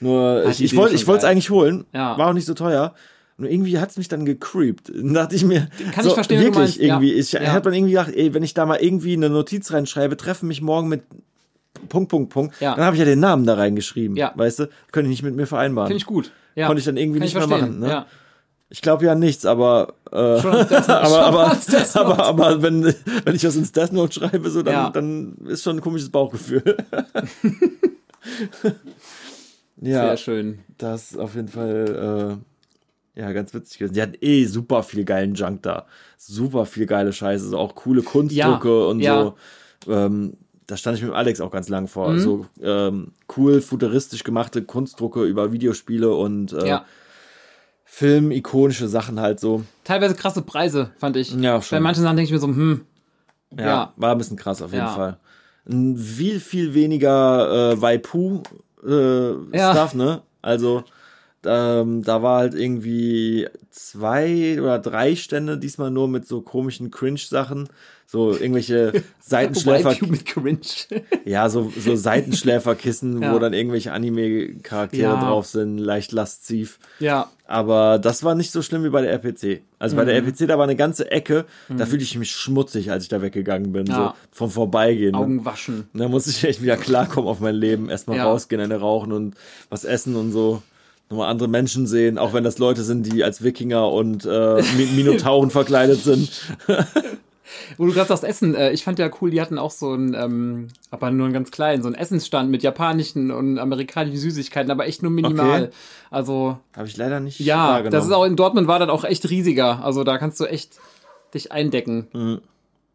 Nur Ah, ich, ich wollte es eigentlich holen. Ja. War auch nicht so teuer. Nur irgendwie hat es mich dann gecreept. Dann dachte ich mir, Kann ich verstehen, wirklich meinst. Ja. irgendwie. Ich Ja. hat man irgendwie gedacht, ey, wenn ich da mal irgendwie eine Notiz reinschreibe, treffen mich morgen mit Punkt, Punkt, Punkt. Ja. Dann habe ich ja den Namen da reingeschrieben. Ja. Weißt du? Könnte ich nicht mit mir vereinbaren. Finde ich gut. Ja. Konnte ich dann irgendwie Kann nicht ich mehr machen. Ne? Ja. Ich glaube ja an nichts, aber äh, [LAUGHS] aber, aber, aber, aber wenn, wenn ich was ins Death Note schreibe, so, dann, Ja. dann ist schon ein komisches Bauchgefühl. [LAUGHS] ja, Sehr schön. das ist auf jeden Fall äh, ja ganz witzig gewesen. Die hatten eh super viel geilen Junk da. Super viel geile Scheiße, so auch coole Kunstdrucke Ja, und ja. so. Ähm, da stand ich mit Alex auch ganz lang vor. Mhm. So ähm, cool, futuristisch gemachte Kunstdrucke über Videospiele und äh, Ja. Film, ikonische Sachen halt so. Teilweise krasse Preise, fand ich. Ja, schon. Bei manchen Sachen denke ich mir so, hm, Ja, Ja. war ein bisschen krass auf jeden Ja. Fall. Ein viel, viel weniger äh, Waipu äh, Ja. Ne? Also ähm, da war halt irgendwie zwei oder drei Stände, diesmal nur mit so komischen Cringe-Sachen. So irgendwelche [LAUGHS] Seitenschläfer, mit Cringe. [LAUGHS] ja, so, so Seitenschläferkissen, Ja. wo dann irgendwelche Anime-Charaktere Ja. drauf sind, leicht lasziv. ja, Aber das war nicht so schlimm wie bei der RPC. Also bei Mhm. der RPC, da war eine ganze Ecke, da fühlte ich mich schmutzig, als ich da weggegangen bin. Ja. So vom Vorbeigehen. Ne? Augen waschen. Da musste ich echt wieder klarkommen auf mein Leben. Erstmal rausgehen, eine rauchen und was essen und so. Nochmal andere Menschen sehen, auch wenn das Leute sind, die als Wikinger und äh, Mi- Minotauren verkleidet sind. [LAUGHS] Wo du gerade sagst, Essen, äh, ich fand ja cool, die hatten auch so einen, ähm, aber nur einen ganz kleinen, so einen Essensstand mit japanischen und amerikanischen Süßigkeiten, aber echt nur minimal. Okay. Also, Habe ich leider nicht ja, das ist auch in Dortmund war das auch echt riesiger. Also da kannst du echt dich eindecken. Mhm.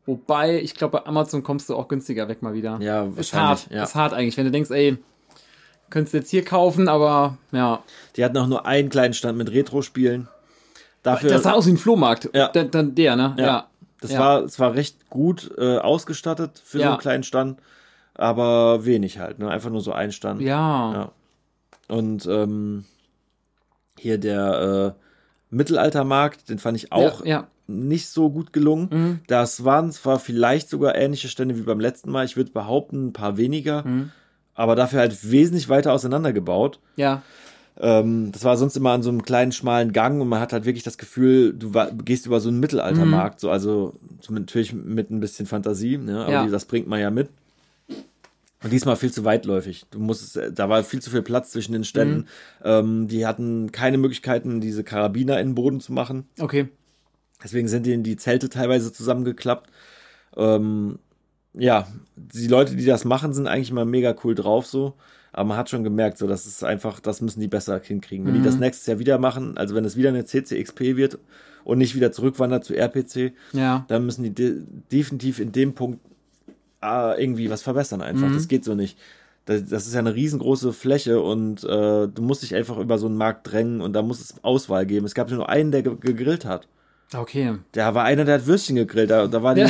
Wobei, ich glaube, bei Amazon kommst du auch günstiger weg mal wieder. Ja, ist hart. ja. Ist hart eigentlich, wenn du denkst, ey, könntest du jetzt hier kaufen, aber ja. Die hatten auch nur einen kleinen Stand mit Retro-Spielen. Dafür, Das sah aus wie ein Flohmarkt. Ja. Der, der, der ne? Ja. Ja. Das Ja. war, es war recht gut äh, ausgestattet für so Ja. einen kleinen Stand, aber wenig halt, ne? Einfach nur so ein Stand. Ja. Ja. Und ähm, hier der äh, Mittelaltermarkt, den fand ich auch nicht so gut gelungen. Mhm. Das waren zwar vielleicht sogar ähnliche Stände wie beim letzten Mal, ich würde behaupten, ein paar weniger, Mhm. aber dafür halt wesentlich weiter auseinandergebaut. ja. Ähm, das war sonst immer an so einem kleinen, schmalen Gang und man hat halt wirklich das Gefühl, du gehst über so einen Mittelaltermarkt, so, also so mit, natürlich mit ein bisschen Fantasie, ne? aber Ja. die, das bringt man ja mit. Und diesmal viel zu weitläufig. Du musstest, da war viel zu viel Platz zwischen den Ständen. Mhm. Ähm, die hatten keine Möglichkeiten, diese Karabiner in den Boden zu machen. Okay. Deswegen sind denen die Zelte teilweise zusammengeklappt. Ähm, ja, die Leute, die das machen, sind eigentlich mal mega cool drauf so. Aber man hat schon gemerkt, so, das ist einfach, das müssen die besser hinkriegen. Wenn die Mhm. das nächstes Jahr wieder machen, also wenn es wieder eine CCXP wird und nicht wieder zurückwandert zu RPC, Ja. dann müssen die de definitiv in dem Punkt äh, irgendwie was verbessern einfach. Mhm. Das geht so nicht. Das, das ist ja eine riesengroße Fläche und äh, du musst dich einfach über so einen Markt drängen und da muss es Auswahl geben. Es gab nur einen, der ge gegrillt hat. Okay. Da war einer, der hat Würstchen gegrillt. Da, da, war, die, Ja.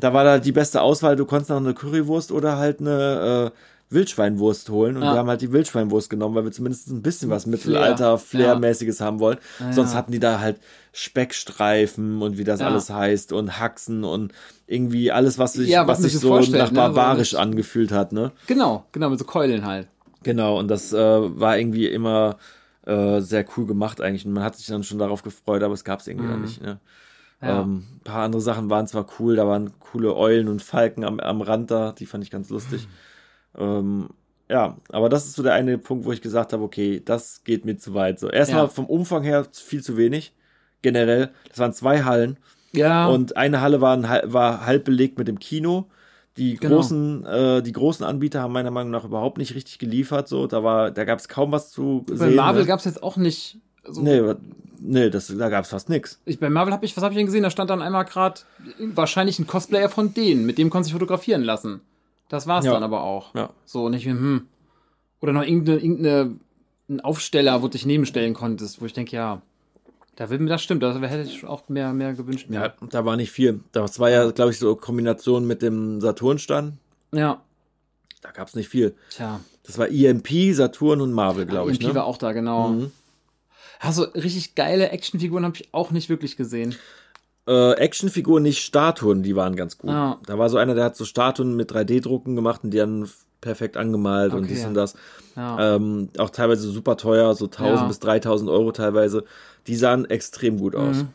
da war da die beste Auswahl. Du konntest noch eine Currywurst oder halt eine äh, Wildschweinwurst holen. Und Ja. wir haben halt die Wildschweinwurst genommen, weil wir zumindest ein bisschen was Flair. Mittelalter, Flair-mäßiges haben wollen. Ja, Sonst ja. hatten die da halt Speckstreifen und wie das Ja. alles heißt und Haxen und irgendwie alles, was sich, Ja, was was sich so nach ne? Barbarisch nicht- angefühlt hat, ne? Genau, genau, mit so Keulen halt. Genau, und das äh, war irgendwie immer äh, sehr cool gemacht eigentlich. Und man hat sich dann schon darauf gefreut, aber es gab es irgendwie Mhm. noch nicht. Ne? Ja. Ähm, ein paar andere Sachen waren zwar cool, da waren coole Eulen und Falken am, am Rand da, die fand ich ganz lustig. [LAUGHS] Ähm, ja, aber das ist so der eine Punkt, wo ich gesagt habe, okay, das geht mir zu weit. So, erstmal Ja. vom Umfang her viel zu wenig. Generell, das waren zwei Hallen Ja. und eine Halle war, ein, war halb belegt mit dem Kino. Die Genau. großen, äh, die großen Anbieter haben meiner Meinung nach überhaupt nicht richtig geliefert. So, da war, da gab es kaum was zu bei sehen. Marvel ne? gab es jetzt auch nicht. So, Nee, nee, das, da gab es fast nix. Ich, bei Marvel habe ich, was habe ich denn gesehen? Da stand dann einmal gerade wahrscheinlich ein Cosplayer von denen, mit dem konnte sich fotografieren lassen. Das war's Ja. dann aber auch. Ja. So, und ich mir, hm. Oder noch irgendeine, irgendeine ein Aufsteller, wo du dich nebenstellen konntest, wo ich denke, ja, da will mir das stimmt, da hätte ich auch mehr, mehr gewünscht. Ja, da war nicht viel. Das war ja, glaube ich, so Kombination mit dem Saturnstand. ja. Da gab es nicht viel. Tja. Das war EMP, Saturn und Marvel, glaube ich. EMP Ne? war auch da, genau. Mhm. Also richtig geile Actionfiguren habe ich auch nicht wirklich gesehen. Äh, Actionfiguren, nicht Statuen, die waren ganz gut. Ah. Da war so einer, der hat so Statuen mit 3D-Drucken gemacht und die dann perfekt angemalt und Okay. dies und das. Ja. Ähm, auch teilweise super teuer, so 1000 Ja. bis 3000 Euro teilweise. Die sahen extrem gut aus. Mhm.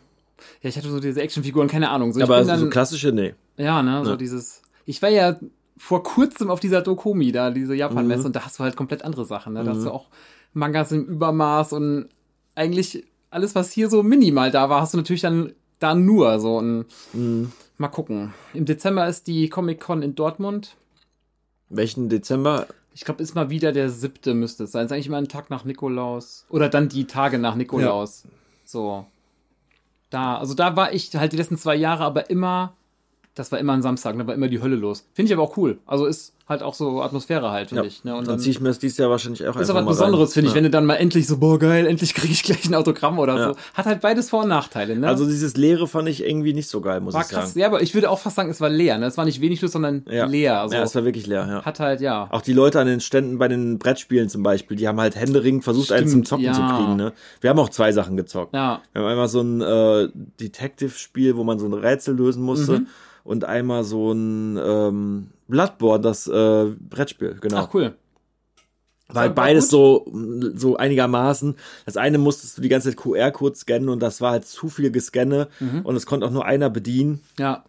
Ja, ich hatte so diese Actionfiguren, keine Ahnung. So, Aber bin so, dann, so klassische, nee. Ja, ne, so Ja. dieses. Ich war ja vor kurzem auf dieser Dokomi da, diese Japan-Messe, Mhm. und da hast du halt komplett andere Sachen. Ne? Da hast du auch Mangas im Übermaß und eigentlich alles, was hier so minimal da war, hast du natürlich dann da nur so. Und Mhm. mal gucken. Im Dezember ist die Comic-Con in Dortmund. Welchen Dezember? Ich glaube, ist mal wieder der siebte müsste es sein. Ist eigentlich immer ein Tag nach Nikolaus. Oder dann die Tage nach Nikolaus. So. Da, also da war ich halt die letzten zwei Jahre, aber immer, das war immer ein Samstag, da war immer die Hölle los. Finde ich aber auch cool. Also ist halt auch so Atmosphäre halt, finde Ja. ich. Ne? Und Dann ziehe ich mir das dieses Jahr wahrscheinlich auch ist einfach aber was. Besonderes, finde ich, Ja. wenn du dann mal endlich so, boah, geil, endlich kriege ich gleich ein Autogramm oder Ja. so. Hat halt beides Vor- und Nachteile, ne? Also dieses Leere fand ich irgendwie nicht so geil, muss war ich sagen. krass, ja, aber ich würde auch fast sagen, es war leer, ne? Es war nicht wenig los, sondern Ja. leer. Also ja, es war wirklich leer, ja. hat halt, ja. Auch die Leute an den Ständen bei den Brettspielen zum Beispiel, die haben halt händeringend versucht, einen zum Stimmt, Zocken zu kriegen. Ne? Wir haben auch zwei Sachen gezockt. Ja, Wir haben einmal so ein äh, Detective-Spiel, wo man so ein Rätsel lösen musste. Mhm. Und einmal so ein ähm, Bloodborne, das äh, Brettspiel, genau. ach cool. War beides gut. so, so einigermaßen. Das eine musstest du die ganze Zeit QR-Code scannen und das war halt zu viel gescanne Mhm. und es konnte auch nur einer bedienen. Ja,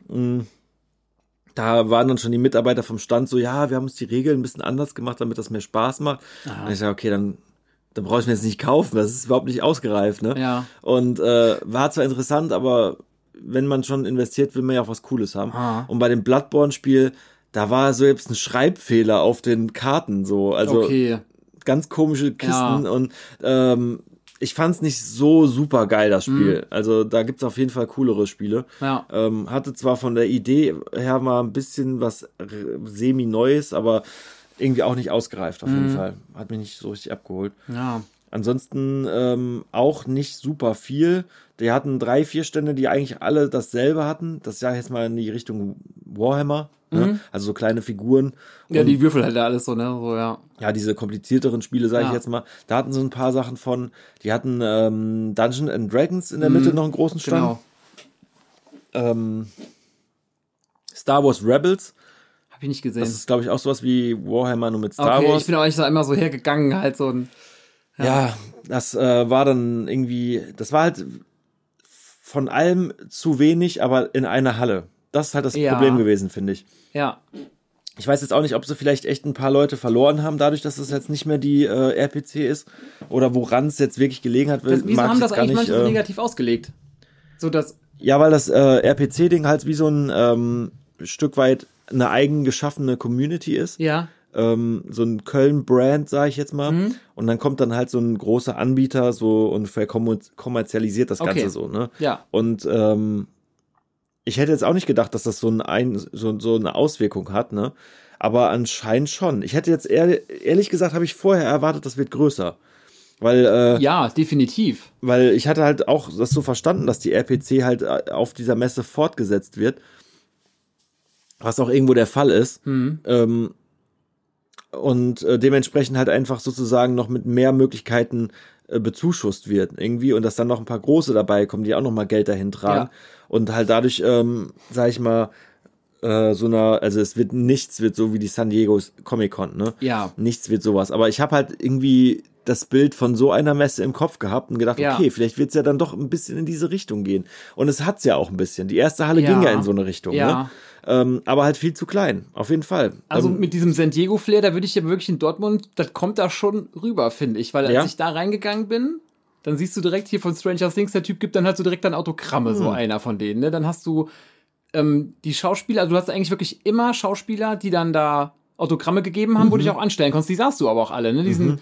Da waren dann schon die Mitarbeiter vom Stand so, ja, wir haben uns die Regeln ein bisschen anders gemacht, damit das mehr Spaß macht. Und ich sage, okay, dann, dann brauche ich mir jetzt nicht kaufen, das ist überhaupt nicht ausgereift, ne? ja. Und äh, war zwar interessant, aber wenn man schon investiert, will man ja auch was Cooles haben. Ah. Und bei dem Bloodborne-Spiel, da war so jetzt ein Schreibfehler auf den Karten so. Also okay. ganz komische Kisten Ja. und ähm, ich fand's nicht so super geil, das Spiel. Mhm. Also da gibt's auf jeden Fall coolere Spiele. Ja. Ähm, hatte zwar von der Idee her mal ein bisschen was semi-Neues, aber irgendwie auch nicht ausgereift auf Mhm. jeden Fall. Hat mich nicht so richtig abgeholt. Ja. Ansonsten ähm, auch nicht super viel. Die hatten drei, vier Stände, die eigentlich alle dasselbe hatten. Das ja jetzt mal in die Richtung Warhammer. Ne? Also so kleine Figuren. Mhm. Ja, Und die Würfel halt da alles so, ne? So, ja. ja, diese komplizierteren Spiele, sage ich Ja. jetzt mal, da hatten sie ein paar Sachen von. Die hatten ähm, Dungeons and Dragons in der Mitte noch einen großen Stand. Genau. Ähm, Star Wars Rebels, Hab ich nicht gesehen. das ist, glaube ich, auch sowas wie Warhammer nur mit Star okay, Wars. ich bin auch nicht so einmal so hergegangen, halt so ein. ja. das äh, war dann irgendwie, das war halt von allem zu wenig, aber in einer Halle. Das ist halt das Ja. Problem gewesen, finde ich. Ja. Ich weiß jetzt auch nicht, ob sie vielleicht echt ein paar Leute verloren haben, dadurch, dass es jetzt nicht mehr die äh, RPC ist. Oder woran es jetzt wirklich gelegen hat. Das, wieso haben das eigentlich nicht, manche so äh, negativ ausgelegt? So dass. Ja, weil das äh, RPC-Ding halt wie so ein, ähm, Stück weit eine eigen geschaffene Community ist. Ja. Ähm, so ein Köln-Brand, sage ich jetzt mal. Mhm. Und dann kommt dann halt so ein großer Anbieter so und verkommerzialisiert das Okay. Ganze so, ne? Ja. Und ähm, ich hätte jetzt auch nicht gedacht, dass das so, ein, ein so, so eine Auswirkung hat, ne? Aber anscheinend schon. Ich hätte jetzt ehr, ehrlich gesagt, habe ich vorher erwartet, das wird größer. Weil, äh, Ja, definitiv. weil ich hatte halt auch das so verstanden, dass die RPC halt äh, auf dieser Messe fortgesetzt wird. Was auch irgendwo der Fall ist. Ähm, und äh, dementsprechend halt einfach sozusagen noch mit mehr Möglichkeiten äh, bezuschusst wird irgendwie und dass dann noch ein paar große dabei kommen, die auch noch mal Geld dahin tragen Ja. und halt dadurch, ähm, sag ich mal, äh, so einer, also es wird nichts wird so wie die San Diego Comic Con, ne? Ja. Nichts wird sowas. Aber ich habe halt irgendwie das Bild von so einer Messe im Kopf gehabt und gedacht, Ja. okay, vielleicht wird's ja dann doch ein bisschen in diese Richtung gehen. Und es hat's ja auch ein bisschen. Die erste Halle Ja. ging ja in so eine Richtung, Ja. ne? Ähm, aber halt viel zu klein, auf jeden Fall. Also ähm, mit diesem San Diego Flair, da würde ich ja wirklich in Dortmund, das kommt da schon rüber, finde ich, weil als Ja. ich da reingegangen bin, dann siehst du direkt hier von Stranger Things, der Typ gibt dann halt so direkt dann Autogramme, Hm. so einer von denen. Ne? Dann hast du ähm, die Schauspieler, also du hast eigentlich wirklich immer Schauspieler, die dann da Autogramme gegeben haben, wo du Mhm. dich auch anstellen konntest. Die sahst du aber auch alle, ne? Diesen,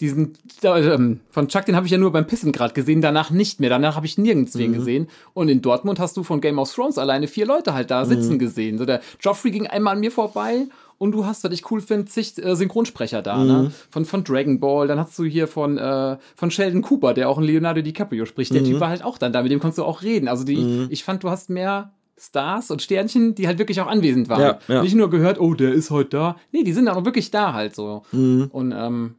diesen, da, ähm, von Chuck, den habe ich ja nur beim Pissen gerade gesehen, danach nicht mehr. Danach habe ich nirgends Mhm. wen gesehen. Und in Dortmund hast du von Game of Thrones alleine vier Leute halt Mhm. da sitzen gesehen. So der Joffrey ging einmal an mir vorbei und du hast, was ich cool finde, zig äh, Synchronsprecher da, Mhm. ne? Von, von Dragon Ball, dann hast du hier von, äh, von Sheldon Cooper, der auch ein Leonardo DiCaprio spricht. Mhm. Der Typ war halt auch dann da, mit dem konntest du auch reden. Also die, ich fand, du hast mehr Stars und Sternchen, die halt wirklich auch anwesend waren. Ja, ja. Nicht nur gehört, oh, der ist heute da. Nee, die sind auch wirklich da halt so. Mhm. Und ähm,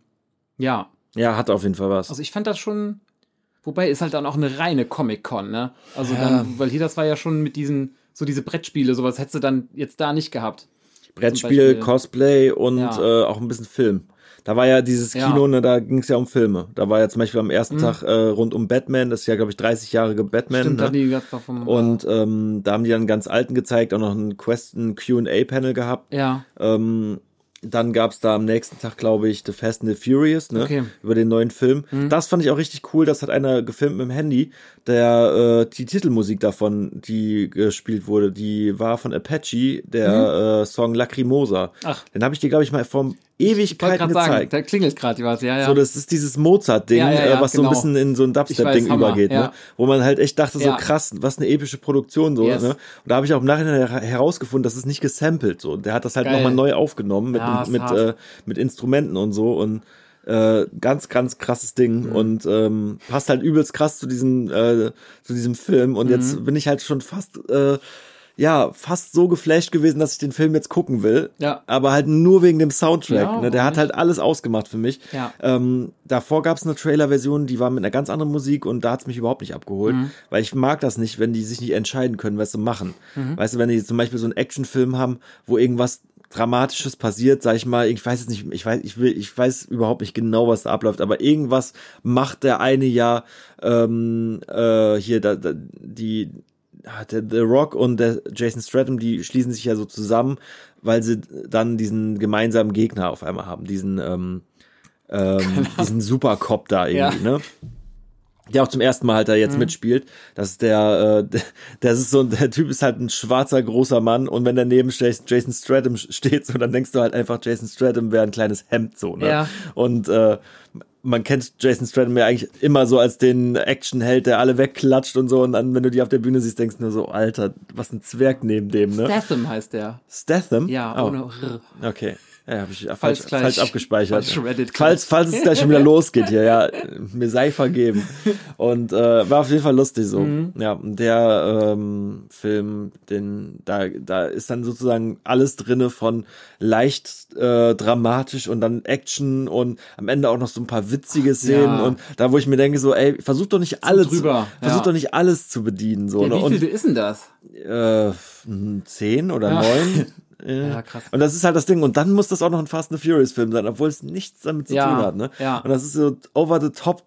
ja, ja, hat auf jeden Fall was. also ich fand das schon. Wobei ist halt dann auch eine reine Comic-Con, ne? Also Ja. dann, weil hier das war ja schon mit diesen, so diese Brettspiele, sowas hättest du dann jetzt da nicht gehabt. Brettspiel, Cosplay und Ja. äh, auch ein bisschen Film. Da war ja dieses Ja. Kino, ne, da ging es ja um Filme. Da war ja zum Beispiel am ersten Mhm. Tag äh, rund um Batman, das ist ja, glaube ich, 30-jährige Batman. Stimmt, ne? die vom. Und ähm, da haben die dann einen ganz alten gezeigt, auch noch ein Quest, ein Q&A-Panel gehabt. ja, Ähm, dann gab's da am nächsten Tag, glaube ich, The Fast and the Furious, ne? Okay. Mhm. Über den neuen Film. Das fand ich auch richtig cool. Das hat einer gefilmt mit dem Handy, der äh, die Titelmusik davon, die gespielt wurde, die war von Apache, der äh, Song Lacrimosa. Mhm. Ach. Den habe ich dir, glaube ich, mal vor ich Ewigkeiten sagen, gezeigt. da klingelt gerade was, ja, ja. So, das ist dieses Mozart-Ding, Ja, ja, ja, äh, was so genau. ein bisschen in so ein Ich Dubstep-Ding übergeht, ja. ne? Wo man halt echt dachte, so Ja. krass, was eine epische Produktion, so, Yes. ne? Und da habe ich auch im Nachhinein her herausgefunden, das ist nicht gesampelt, so. Der hat das halt nochmal neu aufgenommen mit, Ja, mit, äh, mit Instrumenten und so und äh, ganz, ganz krasses Ding Mhm. und ähm, passt halt übelst krass zu diesem, äh, zu diesem Film und Mhm. jetzt bin ich halt schon fast, äh, ja, fast so geflasht gewesen, dass ich den Film jetzt gucken will. Ja. Aber halt nur wegen dem Soundtrack. Ja, ne? Der hat halt alles ausgemacht für mich. Ja. Ähm, davor gab es eine Trailer-Version, die war mit einer ganz anderen Musik und da hat's mich überhaupt nicht abgeholt, Mhm. weil ich mag das nicht, wenn die sich nicht entscheiden können, was sie machen. Mhm. Weißt du, wenn die zum Beispiel so einen Actionfilm haben, wo irgendwas Dramatisches passiert, sag ich mal, ich weiß jetzt nicht, ich weiß, ich will, ich weiß überhaupt nicht genau, was da abläuft, aber irgendwas macht der eine ja ähm, äh, hier da, da, die ah, der The Rock und der Jason Stratham, die schließen sich ja so zusammen, weil sie dann diesen gemeinsamen Gegner auf einmal haben, diesen ähm, ähm, diesen Supercop da irgendwie, ne? Der auch zum ersten Mal halt da Mhm. jetzt mitspielt. Das ist der, äh, [LAUGHS] der ist so, der Typ ist halt ein schwarzer, großer Mann und wenn daneben Jason Stratham steht, so, dann denkst du halt einfach, Jason Stratham wäre ein kleines Hemd, so, ne? Ja. Und äh, man kennt Jason Stratham ja eigentlich immer so als den Actionheld, der alle wegklatscht und so und dann, wenn du die auf der Bühne siehst, denkst du nur so, Alter, was ein Zwerg neben dem, ne? Statham heißt der. Statham? Ja, Oh. ohne R. Okay. Ja, habe ich falsch, Falls gleich- falsch abgespeichert. falsch falls, falls es gleich schon wieder [LAUGHS] losgeht hier, ja, mir sei vergeben. Und äh, war auf jeden Fall lustig so. Mhm. Ja, und der ähm, Film, den da da ist dann sozusagen alles drinne von leicht äh, dramatisch und dann Action und am Ende auch noch so ein paar witzige Szenen Ja. und da wo ich mir denke so, ey, versuch doch nicht alles, versuch ja. doch nicht alles zu bedienen so. Ja, ne? wie und viel ist denn das? äh, zehn oder Ja. neun. [LAUGHS] Äh, Ja, krass. Und das ist halt das Ding. Und dann muss das auch noch ein Fast and Furious Film sein, obwohl es nichts damit zu Ja, tun hat. Ne? ja. Und das ist so over the top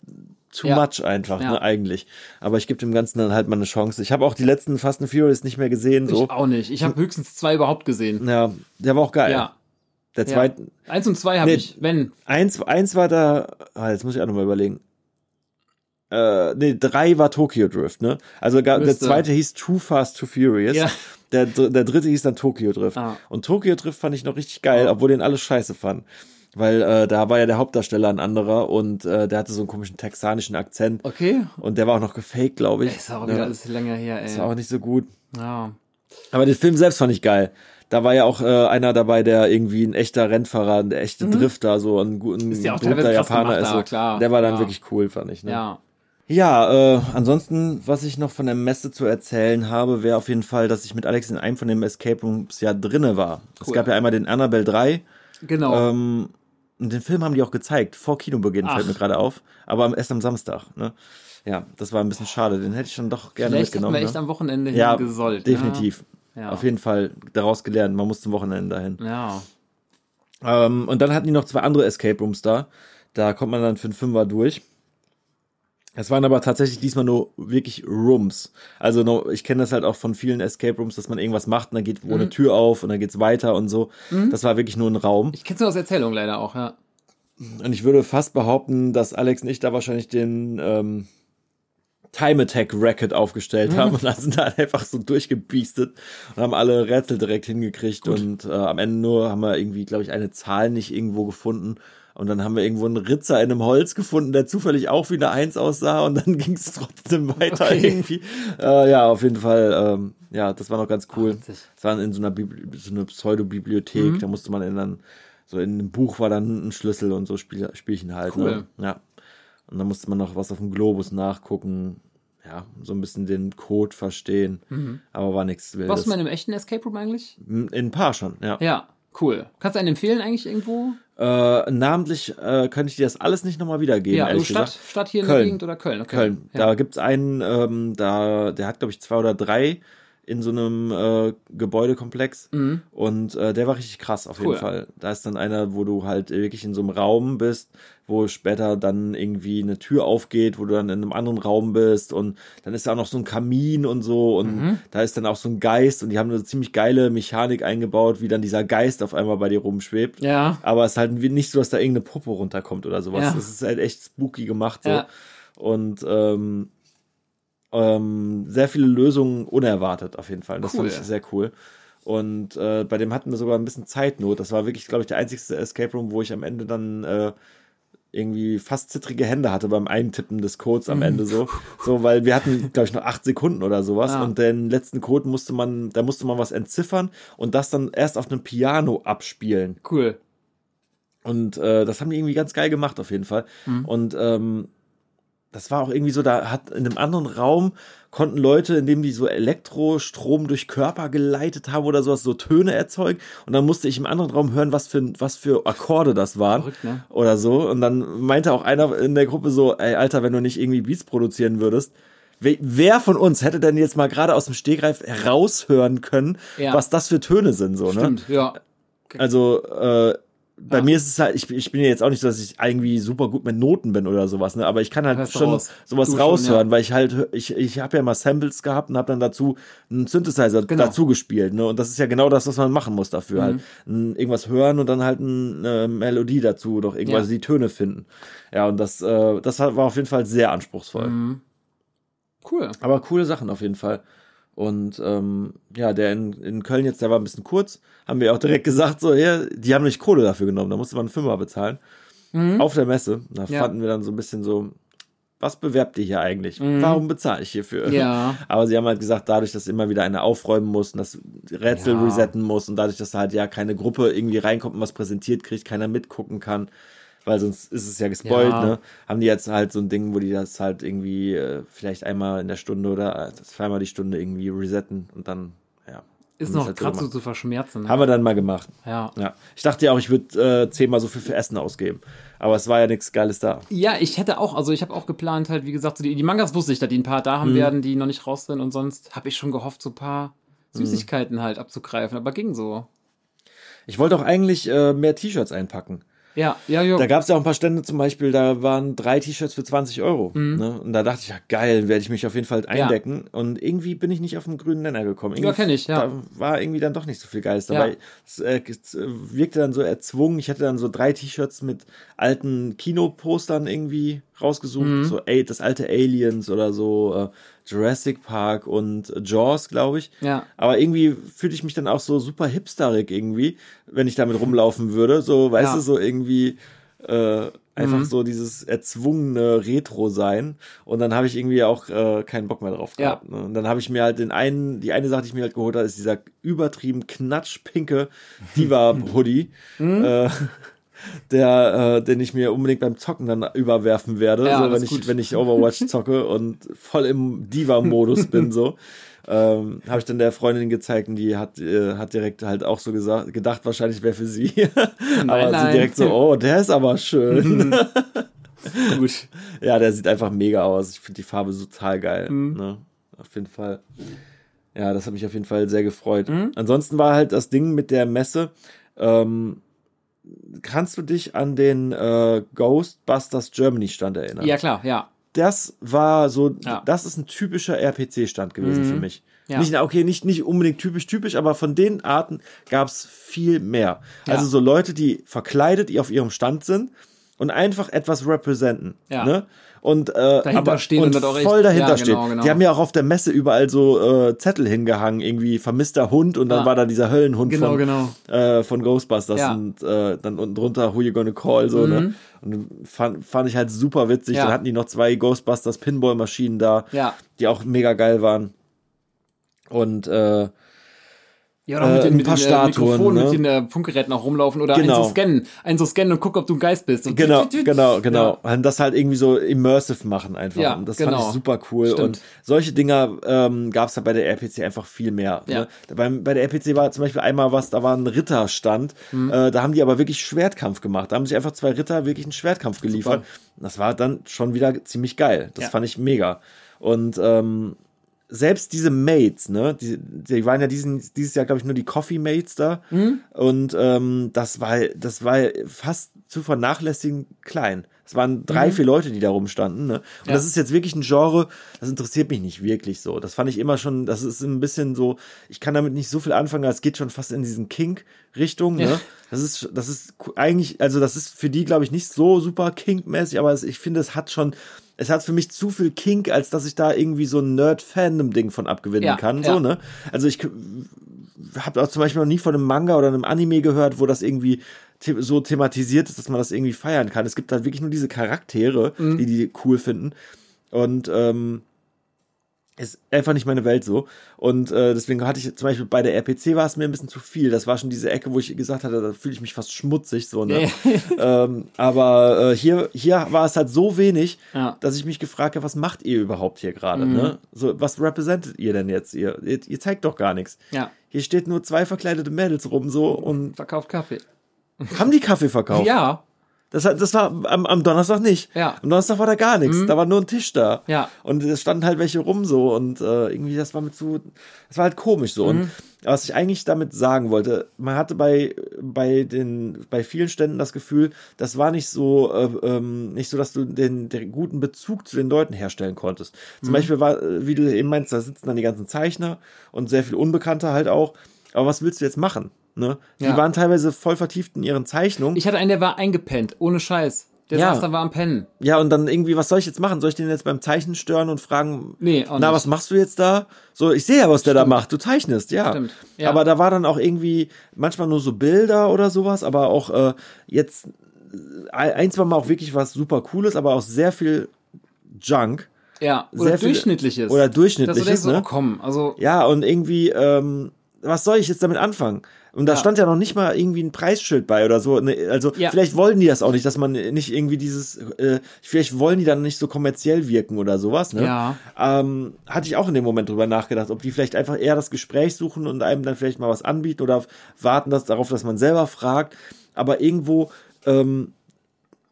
too Ja. much einfach, Ja. ne, eigentlich. Aber ich gebe dem Ganzen dann halt mal eine Chance. Ich habe auch die letzten Fast and Furious nicht mehr gesehen. So. Ich auch nicht. Ich habe höchstens zwei überhaupt gesehen. Ja, der war auch geil. Ja. Der ja. zweite, Eins und zwei habe Nee. ich, wenn. eins, eins war da, ah, jetzt muss ich auch nochmal überlegen. Äh, nee, drei war Tokyo Drift, ne? Also ga, der Müsste. zweite hieß Too Fast, Too Furious. Ja. Der, der dritte hieß dann Tokyo Drift. Ah. Und Tokyo Drift fand ich noch richtig geil, obwohl den alle scheiße fanden. Weil äh, da war ja der Hauptdarsteller ein anderer und äh, der hatte so einen komischen texanischen Akzent. Okay. Und der war auch noch gefaked, glaube ich. Ist auch Ja, wieder alles länger her, ey. ist auch nicht so gut. Ja. Aber den Film selbst fand ich geil. Da war ja auch äh, einer dabei, der irgendwie ein echter Rennfahrer, ein echter Drifter, so ein, gu- ein Mhm. Ist ja Japaner gemacht ist. So. klar. Der war dann Ja. wirklich cool, fand ich. Ne? Ja. Ja, äh, ansonsten, was ich noch von der Messe zu erzählen habe, wäre auf jeden Fall, dass ich mit Alex in einem von den Escape Rooms ja drinne war. Es Cool. gab ja einmal den Annabelle 3. Genau. Ähm, und den Film haben die auch gezeigt, vor Kinobeginn, fällt Ach. mir gerade auf. Aber erst am Samstag. Ne? Ja, das war ein bisschen schade. Den hätte ich schon doch gerne Vielleicht hätten mitgenommen. wir echt ne? am Wochenende ja, hingesollt. definitiv. Ja. Auf jeden Fall daraus gelernt. Man muss zum Wochenende dahin. Ne? Ja. Ähm, und dann hatten die noch zwei andere Escape Rooms da. Da kommt man dann für einen Fünfer durch. Es waren aber tatsächlich diesmal nur wirklich Rooms. Also no, ich kenne das halt auch von vielen Escape Rooms, dass man irgendwas macht und dann geht wo eine Tür auf und dann geht's weiter und so. Das war wirklich nur ein Raum. Ich kenn's nur aus Erzählung leider auch, ja. Und ich würde fast behaupten, dass Alex und ich da wahrscheinlich den ähm, Time Attack Racket aufgestellt haben [LAUGHS] und dann sind da einfach so durchgebiestet und haben alle Rätsel direkt hingekriegt und äh, am Ende nur haben wir irgendwie, glaube ich, eine Zahl nicht irgendwo gefunden. Und dann haben wir irgendwo einen Ritzer in einem Holz gefunden, der zufällig auch wie eine Eins aussah und dann [LAUGHS] ging es trotzdem weiter Okay. irgendwie. Äh, ja, auf jeden Fall, ähm, ja, das war noch ganz cool. Es war in so einer, Bibli so einer Pseudo-Bibliothek, Mhm. da musste man in dann, so in einem Buch war dann ein Schlüssel und so Spiel, Spielchen halt. Cool. Ne? Ja. Und dann musste man noch was auf dem Globus nachgucken, ja, so ein bisschen den Code verstehen, aber war nichts Wildes. Warst du mal in einem echten Escape Room eigentlich? in ein paar schon, ja. Ja, cool. Kannst du einen empfehlen eigentlich irgendwo? Äh, namentlich äh, könnte ich dir das alles nicht nochmal wiedergeben, Ja, also Stadt, gesagt. Stadt hier in Köln. der Gegend oder Köln? Okay. Köln. Ja. Da gibt's einen, ähm, da, der hat, glaube ich, zwei oder drei in so einem äh, Gebäudekomplex. Und äh, der war richtig krass auf Mhm. Cool. jeden Fall. Da ist dann einer, wo du halt wirklich in so einem Raum bist, wo später dann irgendwie eine Tür aufgeht, wo du dann in einem anderen Raum bist und dann ist da auch noch so ein Kamin und so und Mhm. da ist dann auch so ein Geist und die haben eine ziemlich geile Mechanik eingebaut, wie dann dieser Geist auf einmal bei dir rumschwebt. Ja. Aber es ist halt nicht so, dass da irgendeine Puppe runterkommt oder sowas. Ja. Es ist halt echt spooky gemacht so. Ja. Und ähm, ähm, sehr viele Lösungen unerwartet auf jeden Fall. Das Cool. fand ich sehr cool. Und äh, bei dem hatten wir sogar ein bisschen Zeitnot. Das war wirklich, glaube ich, der einzigste Escape Room, wo ich am Ende dann äh, irgendwie fast zittrige Hände hatte beim Eintippen des Codes am Ende so. So, weil wir hatten, glaube ich, noch acht Sekunden oder sowas. Ah. Und den letzten Code musste man, da musste man was entziffern und das dann erst auf einem Piano abspielen. Cool. Und äh, das haben die irgendwie ganz geil gemacht, auf jeden Fall. Und ähm, das war auch irgendwie so, da hat in einem anderen Raum konnten Leute, indem die so Elektrostrom durch Körper geleitet haben oder sowas, so Töne erzeugen. Und dann musste ich im anderen Raum hören, was für, was für Akkorde das waren. Verrückt, ne? Oder so. Und dann meinte auch einer in der Gruppe so, ey, Alter, wenn du nicht irgendwie Beats produzieren würdest, wer, von uns hätte denn jetzt mal gerade aus dem Stegreif heraushören können, Ja. was das für Töne sind, so, ne? Stimmt, ja. Also, äh, bei Ah. mir ist es halt, ich, ich bin ja jetzt auch nicht so, dass ich irgendwie super gut mit Noten bin oder sowas, ne? Aber ich kann halt Hörst schon raus. sowas Du schon, raushören, ja. weil ich halt, ich, ich habe ja mal Samples gehabt und habe dann dazu einen Synthesizer Genau. dazu gespielt, ne? Und das ist ja genau das, was man machen muss dafür, halt. Mhm. N- Irgendwas hören und dann halt eine Melodie dazu, doch irgendwas Ja. die Töne finden. Ja, und das, äh, das war auf jeden Fall sehr anspruchsvoll. Mhm. Cool. Aber coole Sachen auf jeden Fall. Und ähm, ja, der in, in Köln jetzt, der war ein bisschen kurz, haben wir auch direkt gesagt, so, ja, die haben nicht Kohle dafür genommen, da musste man einen Fünfer bezahlen. Auf der Messe. Da Mhm. Ja. fanden wir dann so ein bisschen so, was bewerbt ihr hier eigentlich? Warum bezahle ich hierfür? Mhm. Ja. [LAUGHS] Aber sie haben halt gesagt, dadurch, dass immer wieder einer aufräumen muss und das Rätsel Ja. resetten muss und dadurch, dass da halt ja keine Gruppe irgendwie reinkommt und was präsentiert kriegt, keiner mitgucken kann, weil sonst ist es ja gespoilt, Ja. ne? Haben die jetzt halt so ein Ding, wo die das halt irgendwie äh, vielleicht einmal in der Stunde oder äh, zweimal die Stunde irgendwie resetten und dann, ja. Ist noch halt so gerade so zu verschmerzen. Ne? Haben wir dann mal gemacht. ja. Ja. Ich dachte ja auch, ich würde äh, zehnmal so viel für Essen ausgeben. Aber es war ja nichts Geiles da. Ja, ich hätte auch, also ich habe auch geplant, halt, wie gesagt, so die, die Mangas wusste ich, dass die ein paar da haben Mhm. werden, die noch nicht raus sind und sonst habe ich schon gehofft, so ein paar Mhm. Süßigkeiten halt abzugreifen, aber ging so. Ich wollte auch eigentlich äh, mehr T-Shirts einpacken. Ja, ja, ja. Da gab es ja auch ein paar Stände zum Beispiel, da waren drei T-Shirts für 20 Euro. Mhm. Ne? Und da dachte ich, ja geil, werde ich mich auf jeden Fall eindecken. Und irgendwie bin ich nicht auf den grünen Nenner gekommen. Irgendwie, Ja, kenn ich, ja. Da war irgendwie dann doch nicht so viel Geiles Ja. dabei. Es, äh, es wirkte dann so erzwungen. Ich hatte dann so drei T-Shirts mit alten Kinopostern irgendwie rausgesucht, mhm. so ey, das alte Aliens oder so äh, Jurassic Park und Jaws, glaube ich. Ja. Aber irgendwie fühle ich mich dann auch so super hipsterig irgendwie, wenn ich damit rumlaufen würde. So, weißt ja. du, so irgendwie äh, einfach mhm. so dieses erzwungene Retro sein. Und dann habe ich irgendwie auch äh, keinen Bock mehr drauf gehabt. Ja. Ne? Und dann habe ich mir halt den einen, die eine Sache, die ich mir halt geholt habe, ist dieser übertrieben knatschpinke Diva-Hoodie. mhm. äh, der, äh, den ich mir unbedingt beim Zocken dann überwerfen werde, ja, so, wenn ich, gut. wenn ich Overwatch zocke [LAUGHS] und voll im Diva-Modus bin, so. Ähm, habe ich dann der Freundin gezeigt und die hat, äh, hat direkt halt auch so gesagt, gedacht, wahrscheinlich wäre für sie. [LAUGHS] Nein, aber nein. sie direkt so, oh, der ist aber schön. [LAUGHS] Gut. Ja, der sieht einfach mega aus. Ich finde die Farbe total geil. Mhm. Ne? Auf jeden Fall. Ja, das hat mich auf jeden Fall sehr gefreut. Mhm. Ansonsten war halt das Ding mit der Messe. Ähm, kannst du dich an den äh, Ghostbusters Germany Stand erinnern? Ja, klar, ja. Das war so, ja. das ist ein typischer RPC-Stand gewesen mhm. für mich. Ja. Nicht, okay, nicht, nicht unbedingt typisch, typisch, aber von den Arten gab es viel mehr. Ja. Also so Leute, die verkleidet, die auf ihrem Stand sind und einfach etwas representen. Ja. Ne? Und, äh, dahinter aber, stehen und, und voll dahinter ja, stehen. Genau, genau. Die haben ja auch auf der Messe überall so äh, Zettel hingehangen, irgendwie vermisster Hund und dann ja. war da dieser Höllenhund genau, von, genau. Äh, von Ghostbusters ja. und äh, dann unten drunter Who You Gonna Call so, ne? mhm. ne? Und fand, fand ich halt super witzig. Dann hatten die noch zwei Ghostbusters Pinball-Maschinen da, die auch mega geil waren. Und äh, ja, oder mit, den, mit den äh, Mikrofonen, ne? mit den äh, Funkgeräten auch rumlaufen oder genau. einen so scannen, einen so scannen und gucken, ob du ein Geist bist. Und genau, genau, genau. Ja. Das halt irgendwie so immersive machen einfach. Ja, und das genau. fand ich super cool. Stimmt. Und solche Dinger ähm, gab es halt bei der RPC einfach viel mehr. Ja. Ne? Beim, bei der RPC war zum Beispiel einmal was, da war ein Ritterstand, mhm. äh, da haben die aber wirklich Schwertkampf gemacht. Da haben sich einfach zwei Ritter wirklich einen Schwertkampf geliefert. Super. Das war dann schon wieder ziemlich geil. Das ja. fand ich mega. Und ähm, selbst diese Mates, ne, die, die waren ja diesen, dieses Jahr, glaube ich, nur die Coffee Mates da. Mhm. Und ähm, das war, das war fast zu vernachlässigen klein. Es waren drei, mhm. vier Leute, die da rumstanden. Ne? Und ja. das ist jetzt wirklich ein Genre, das interessiert mich nicht wirklich so. Das fand ich immer schon, das ist ein bisschen so, ich kann damit nicht so viel anfangen, es geht schon fast in diesen Kink-Richtung. Ne? Ja. Das ist, das ist eigentlich, also das ist für die, glaube ich, nicht so super Kink-mäßig, aber ich finde, es hat schon es hat für mich zu viel Kink, als dass ich da irgendwie so ein Nerd-Fandom-Ding von abgewinnen ja, kann. Ja. So, ne? Also ich habe auch zum Beispiel noch nie von einem Manga oder einem Anime gehört, wo das irgendwie the so thematisiert ist, dass man das irgendwie feiern kann. Es gibt halt wirklich nur diese Charaktere, mhm. die die cool finden. Und ähm, ist einfach nicht meine Welt so. Und äh, deswegen hatte ich zum Beispiel bei der RPC war es mir ein bisschen zu viel. Das war schon diese Ecke, wo ich gesagt hatte, da fühle ich mich fast schmutzig so. Ne? [LAUGHS] ähm, aber äh, hier, hier war es halt so wenig, ja. dass ich mich gefragt habe, was macht ihr überhaupt hier gerade? Mhm. Ne? So, was repräsentiert ihr denn jetzt? Ihr, ihr, ihr zeigt doch gar nichts. Ja. Hier steht nur zwei verkleidete Mädels rum so und verkauft Kaffee. Haben die Kaffee verkauft? Ja. Das, das war am, am Donnerstag nicht. Ja. Am Donnerstag war da gar nichts. Mhm. Da war nur ein Tisch da. Ja. Und es standen halt welche rum so. Und äh, irgendwie, das war mit so, das war halt komisch so. Mhm. Und was ich eigentlich damit sagen wollte, man hatte bei, bei den, bei vielen Ständen das Gefühl, das war nicht so, äh, ähm, nicht so, dass du den, den guten Bezug zu den Leuten herstellen konntest. Zum mhm. Beispiel war, wie du eben meinst, da sitzen dann die ganzen Zeichner und sehr viel Unbekannte halt auch. Aber was willst du jetzt machen? Ne? Die ja. waren teilweise voll vertieft in ihren Zeichnungen. Ich hatte einen, der war eingepennt, ohne Scheiß. Der ja. saß da, war am Pennen. Ja, und dann irgendwie, was soll ich jetzt machen? Soll ich den jetzt beim Zeichnen stören und fragen, nee, na, nicht. was machst du jetzt da? So, ich sehe ja, was Stimmt. der da macht. Du zeichnest, ja. Stimmt. Ja. Aber da war dann auch irgendwie manchmal nur so Bilder oder sowas, aber auch äh, jetzt ein, zwei Mal auch wirklich was super Cooles, aber auch sehr viel Junk. Ja, oder sehr durchschnittliches. Viel, oder durchschnittliches, das so, ne? Oh, komm, also. Ja, und irgendwie, ähm, was soll ich jetzt damit anfangen? Und da ja. stand ja noch nicht mal irgendwie ein Preisschild bei oder so. Ne, also ja. vielleicht wollen die das auch nicht, dass man nicht irgendwie dieses, äh, vielleicht wollen die dann nicht so kommerziell wirken oder sowas. Ne? Ja. Ähm, hatte ich auch in dem Moment drüber nachgedacht, ob die vielleicht einfach eher das Gespräch suchen und einem dann vielleicht mal was anbieten oder warten dass, darauf, dass man selber fragt. Aber irgendwo ähm,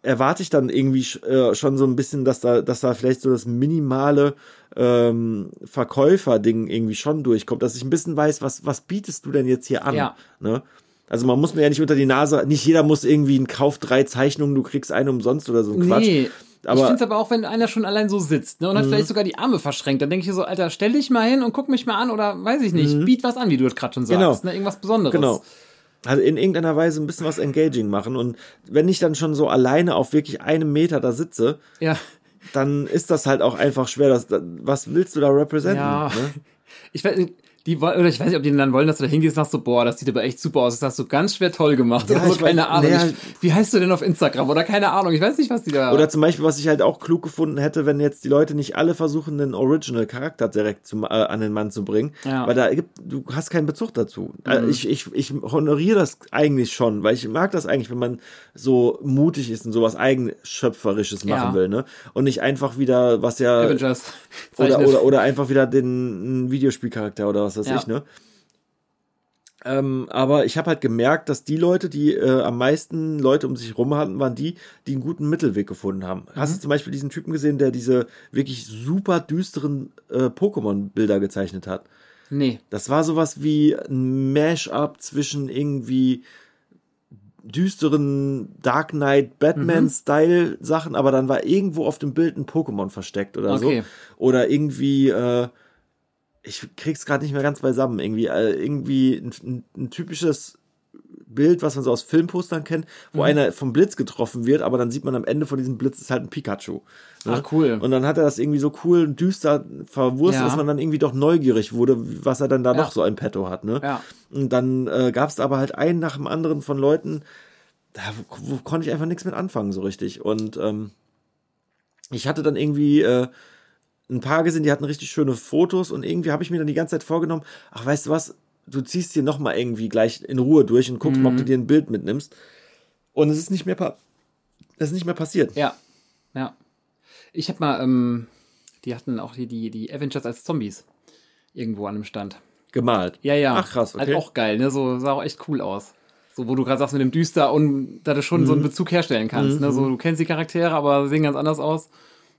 erwarte ich dann irgendwie äh, schon so ein bisschen, dass da, dass da vielleicht so das minimale ähm, Verkäufer-Ding irgendwie schon durchkommt, dass ich ein bisschen weiß, was, was bietest du denn jetzt hier an? Ja. Ne? Also man muss mir ja nicht unter die Nase, nicht jeder muss irgendwie einen Kauf drei Zeichnungen, du kriegst eine umsonst oder so ein Quatsch. Nee. Aber, ich finde es aber auch, wenn einer schon allein so sitzt ne, und hat mhm. vielleicht sogar die Arme verschränkt, dann denke ich so, Alter, stell dich mal hin und guck mich mal an oder weiß ich nicht, mhm. biet was an, wie du es gerade schon sagst, genau. ne, irgendwas Besonderes. Genau. Also in irgendeiner Weise ein bisschen was engaging machen. Und wenn ich dann schon so alleine auf wirklich einem Meter da sitze, Ja. dann ist das halt auch einfach schwer. Das, was willst du da representen? Ja. Ne? Ich die woll- oder ich weiß nicht, ob die dann wollen, dass du da hingehst und sagst so, boah, das sieht aber echt super aus. Das hast du ganz schwer toll gemacht. Ja, oder so, keine Ahnung. naja, ich, wie heißt du denn auf Instagram? Oder keine Ahnung. Ich weiß nicht, was die da. Oder zum Beispiel, was ich halt auch klug gefunden hätte, wenn jetzt die Leute nicht alle versuchen, den Original-Charakter direkt zum, äh, an den Mann zu bringen, Ja. Mhm. weil da gibt, du hast keinen Bezug dazu. Äh, ich, ich, ich honoriere das eigentlich schon, weil ich mag das eigentlich, wenn man so mutig ist und sowas Eigenschöpferisches machen Ja. will, ne? Und nicht einfach wieder, was ja, Avengers. oder, oder, oder einfach wieder den Videospielcharakter oder was weiß Ja. ich, ne? Ähm, aber ich habe halt gemerkt, dass die Leute, die äh, am meisten Leute um sich rum hatten, waren die, die einen guten Mittelweg gefunden haben. Hast du zum Beispiel diesen Typen gesehen, der diese wirklich super düsteren äh, Pokémon-Bilder gezeichnet hat? Nee. Das war sowas wie ein Mash-up zwischen irgendwie düsteren Dark Knight Batman-Style Sachen, aber dann war irgendwo auf dem Bild ein Pokémon versteckt oder Okay. so. Oder irgendwie, äh, ich krieg's gerade nicht mehr ganz beisammen, irgendwie, äh, irgendwie ein, ein, ein typisches Bild, was man so aus Filmpostern kennt, wo Mhm. einer vom Blitz getroffen wird, aber dann sieht man am Ende von diesem Blitz ist halt ein Pikachu. ne? Ach, cool. Und dann hat er das irgendwie so cool und düster verwurstet, Ja. dass man dann irgendwie doch neugierig wurde, was er dann da Ja. noch so im Petto hat. Ne? Ja. Und dann äh, gab es aber halt einen nach dem anderen von Leuten, da wo, wo konnte ich einfach nichts mit anfangen so richtig. Und ähm, ich hatte dann irgendwie äh, ein paar gesehen, die hatten richtig schöne Fotos und irgendwie habe ich mir dann die ganze Zeit vorgenommen, ach weißt du was, du ziehst dir noch mal irgendwie gleich in Ruhe durch und guckst mal, ob du dir ein Bild mitnimmst. Und es ist nicht mehr, pa es ist nicht mehr passiert. Ja. Ja. Ich hab mal, ähm, die hatten auch die, die, die Avengers als Zombies irgendwo an einem Stand. Gemalt. Ja, ja. Ach krass, okay. Halt auch geil, ne? So sah auch echt cool aus. So, wo du gerade sagst mit dem Düster und da du schon so Mhm. einen Bezug herstellen kannst. Ne? So, du kennst die Charaktere, aber sehen ganz anders aus.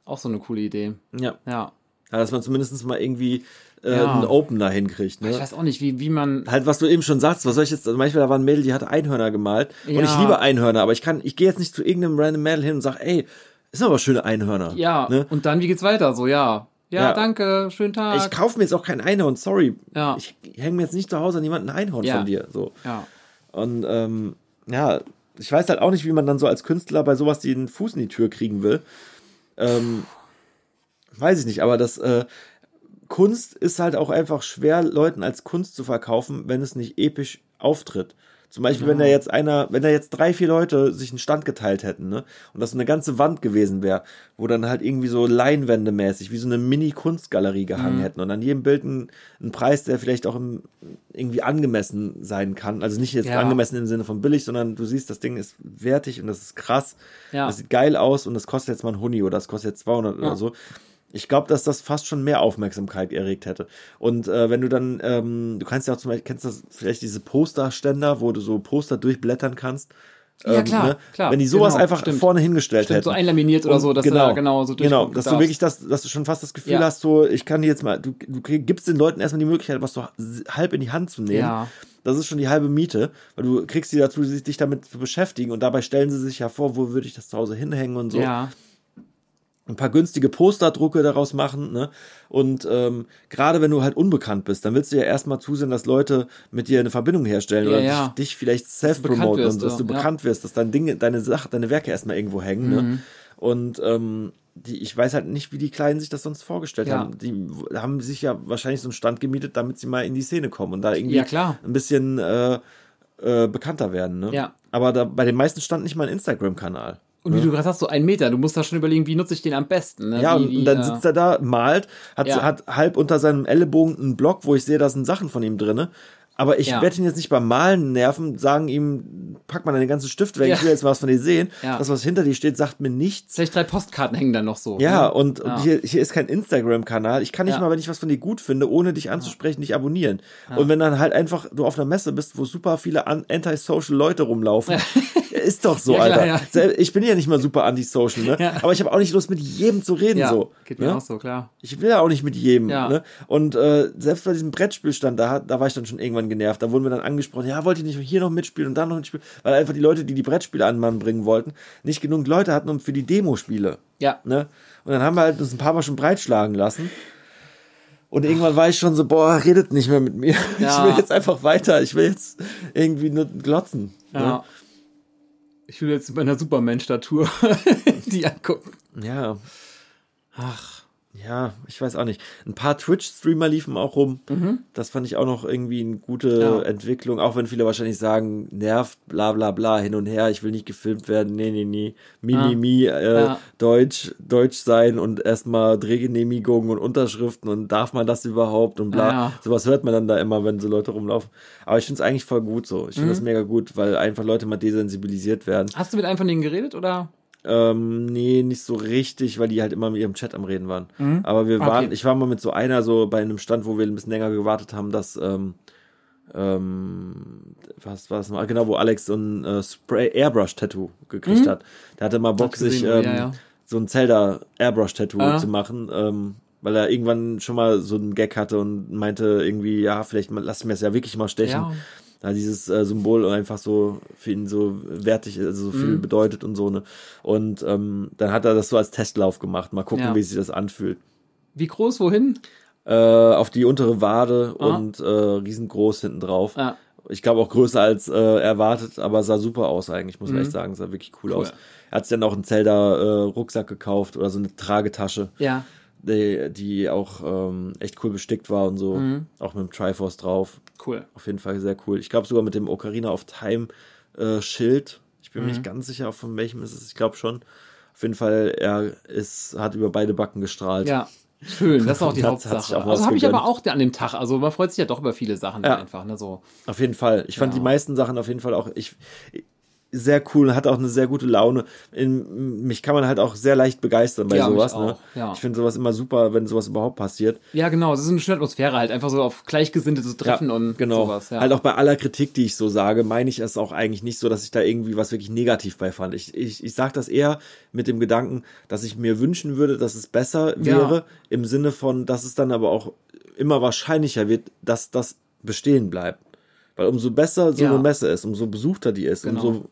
Auch so eine coole Idee. Ja. Ja. Ja, dass man zumindest mal irgendwie äh, Ja. einen Opener hinkriegt. Ne? Ich weiß auch nicht, wie, wie man. halt, was du eben schon sagst, was soll ich jetzt, also manchmal da war ein Mädel, die hatte Einhörner gemalt und Ja. ich liebe Einhörner, aber ich kann, ich gehe jetzt nicht zu irgendeinem random Mädel hin und sag, ey, ist aber schöne Einhörner. Ja, Ne? und dann, wie geht's weiter? So, ja. Ja, Ja. danke, schönen Tag. Ich kaufe mir jetzt auch kein Einhorn, sorry. Ja. Ich hänge mir jetzt nicht zu Hause an jemanden ein Einhorn Ja. von dir. So. ja. Und ähm, ja, ich weiß halt auch nicht, wie man dann so als Künstler bei sowas den Fuß in die Tür kriegen will. Ähm, weiß ich nicht, aber das äh, Kunst ist halt auch einfach schwer, Leuten als Kunst zu verkaufen, wenn es nicht episch auftritt. Zum Beispiel, wenn da jetzt einer, wenn da jetzt drei, vier Leute sich einen Stand geteilt hätten, ne? Und das so eine ganze Wand gewesen wäre, wo dann halt irgendwie so Leinwände mäßig, wie so eine Mini-Kunstgalerie gehangen hätten und an jedem Bild ein, ein Preis, der vielleicht auch im, irgendwie angemessen sein kann. Also nicht jetzt Ja. angemessen im Sinne von billig, sondern du siehst, das Ding ist wertig und das ist krass. Ja. Das sieht geil aus und das kostet jetzt mal ein Huni oder das kostet jetzt 200 oder so. Ich glaube, dass das fast schon mehr Aufmerksamkeit erregt hätte. Und äh, wenn du dann, ähm, du kannst ja auch zum Beispiel, kennst du das vielleicht diese Posterständer, wo du so Poster durchblättern kannst? Ja, klar, klar. Wenn die sowas Genau, einfach stimmt. vorne hingestellt Stimmt, hätten. so einlaminiert oder so, dass genau, du da genau so Genau, dass du darfst. wirklich das, dass du schon fast das Gefühl Ja. hast, so, ich kann die jetzt mal, du, du gibst den Leuten erstmal die Möglichkeit, was so halb in die Hand zu nehmen. Ja. Das ist schon die halbe Miete, weil du kriegst sie dazu, sich dich damit zu beschäftigen und dabei stellen sie sich ja vor, wo würde ich das zu Hause hinhängen und so Ja. Ein paar günstige Posterdrucke daraus machen, ne? Und ähm, gerade wenn du halt unbekannt bist, dann willst du ja erstmal zusehen, dass Leute mit dir eine Verbindung herstellen Ja, oder ja. Dich, dich vielleicht self-promoten und dass du ja. Mhm. bekannt wirst, dass dein Ding, deine Sache, deine Werke erstmal irgendwo hängen, ne? Und ähm, die, ich weiß halt nicht, wie die Kleinen sich das sonst vorgestellt Ja. haben. Die haben sich ja wahrscheinlich so einen Stand gemietet, damit sie mal in die Szene kommen und da irgendwie Ja, klar. ein bisschen äh, äh, bekannter werden, ne? Ja. Aber da, bei den meisten stand nicht mal ein Instagram-Kanal. Und wie du gerade sagst, so ein Meter, du musst da schon überlegen, wie nutze ich den am besten. Ne? Ja, wie, und, wie, und dann äh, sitzt er da, malt, hat, Ja. hat halb unter seinem Ellenbogen einen Block, wo ich sehe, da sind Sachen von ihm drinne. Aber ich Ja. werde ihn jetzt nicht beim Malen nerven, sagen ihm, pack mal deinen ganzen Stift weg, Ja. ich will jetzt mal was von dir sehen. Ja. Das, was hinter dir steht, sagt mir nichts. Vielleicht drei Postkarten hängen dann noch so. Ja, ne? und, Ja. und hier, hier ist kein Instagram-Kanal. Ich kann nicht Ja. mal, wenn ich was von dir gut finde, ohne dich anzusprechen, dich abonnieren. Und wenn dann halt einfach du auf einer Messe bist, wo super viele an- anti-social Leute rumlaufen, [LAUGHS] ist doch so, Ja, klar, Alter. ja. Ich bin ja nicht mal super anti-social, ne? Ja. Aber ich habe auch nicht Lust, mit jedem zu reden, so. geht mir ne? auch so, klar. Ich will ja auch nicht mit jedem. Ja. Ne? Und äh, selbst bei diesem Brettspielstand, da, hat- da war ich dann schon irgendwann genervt. Da wurden wir dann angesprochen, ja, wollt ihr nicht hier noch mitspielen und da noch mitspielen? Weil einfach die Leute, die die Brettspiele an Mann bringen wollten, nicht genug Leute hatten um für die Demospiele. Ja. Ne? Und dann haben wir halt uns ein paar Mal schon breitschlagen lassen. Und irgendwann war ich schon so, boah, redet nicht mehr mit mir. [LAUGHS] Ja. Ich will jetzt einfach weiter. Ich will jetzt irgendwie nur glotzen. Ja. Ich will jetzt bei einer Superman-Statur [LAUGHS] die angucken. Ja, Ach. Ja, ich weiß auch nicht. Ein paar Twitch-Streamer liefen auch rum. Das fand ich auch noch irgendwie eine gute Mhm. Ja. Entwicklung. Auch wenn viele wahrscheinlich sagen, nervt, bla bla bla, hin und her, ich will nicht gefilmt werden. Nee, nee, nee. Mi, Ja. mi, mi, äh, Ja. Deutsch, Deutsch sein und erstmal Drehgenehmigungen und Unterschriften und darf man das überhaupt und bla. Ja. Sowas hört man dann da immer, wenn so Leute rumlaufen. Aber ich finde es eigentlich voll gut so. Ich finde Mhm. das mega gut, weil einfach Leute mal desensibilisiert werden. Hast du mit einem von denen geredet oder? Ähm, nee, nicht so richtig, weil die halt immer mit ihrem Chat am Reden waren. Aber wir Okay. waren, ich war mal mit so einer so bei einem Stand, wo wir ein bisschen länger gewartet haben, dass, ähm, ähm, was war das noch? Ah, Genau, wo Alex so ein äh, Spray Airbrush-Tattoo gekriegt hat. Der hatte mal Bock, gesehen, sich ja, ähm, ja. so ein Zelda Airbrush-Tattoo Ah. zu machen, ähm, weil er irgendwann schon mal so einen Gag hatte und meinte irgendwie, ja, vielleicht lass mir das ja wirklich mal stechen Ja. Da dieses äh, Symbol einfach so für ihn so wertig, also so Mhm. viel bedeutet und so, ne? Und ähm, dann hat er das so als Testlauf gemacht. Mal gucken, Ja. wie sich das anfühlt. Wie groß, wohin? Äh, auf die untere Wade Ah. und äh, riesengroß hinten drauf. Ja. Ich glaube auch größer als äh, erwartet, aber sah super aus eigentlich, muss man echt sagen. Sah wirklich cool, Mhm. Cool. aus. Er hat sich dann auch einen Zelda-Rucksack gekauft oder so eine Tragetasche, Ja. Die, die auch ähm, echt cool bestickt war und so. Mhm. Auch mit dem Triforce drauf. Cool. Auf jeden Fall sehr cool. Ich glaube sogar mit dem Ocarina of Time äh, Schild. Ich bin mir Mhm. nicht ganz sicher, von welchem ist es. Ich glaube schon. Auf jeden Fall, er ist, hat über beide Backen gestrahlt. Ja. Schön, [LAUGHS] das ist auch die Hat- hat Hauptsache. was also habe ich aber auch an dem Tag. Also man freut sich ja doch über viele Sachen Ja. einfach. Ne, so. Auf jeden Fall. Ich fand Ja. die meisten Sachen auf jeden Fall auch ich, sehr cool, hat auch eine sehr gute Laune. In, mich kann man halt auch sehr leicht begeistern bei Ja, sowas. Ne? ja. Ich finde sowas immer super, wenn sowas überhaupt passiert. Ja, genau. Es ist eine schöne Atmosphäre halt. Einfach so auf Gleichgesinnte zu treffen und genau. sowas. Ja. Halt auch bei aller Kritik, die ich so sage, meine ich es auch eigentlich nicht so, dass ich da irgendwie was wirklich negativ bei fand. Ich, ich, ich sage das eher mit dem Gedanken, dass ich mir wünschen würde, dass es besser Ja. wäre, im Sinne von, dass es dann aber auch immer wahrscheinlicher wird, dass das bestehen bleibt. Weil umso besser so Ja. eine Messe ist, umso besuchter die ist, Genau. umso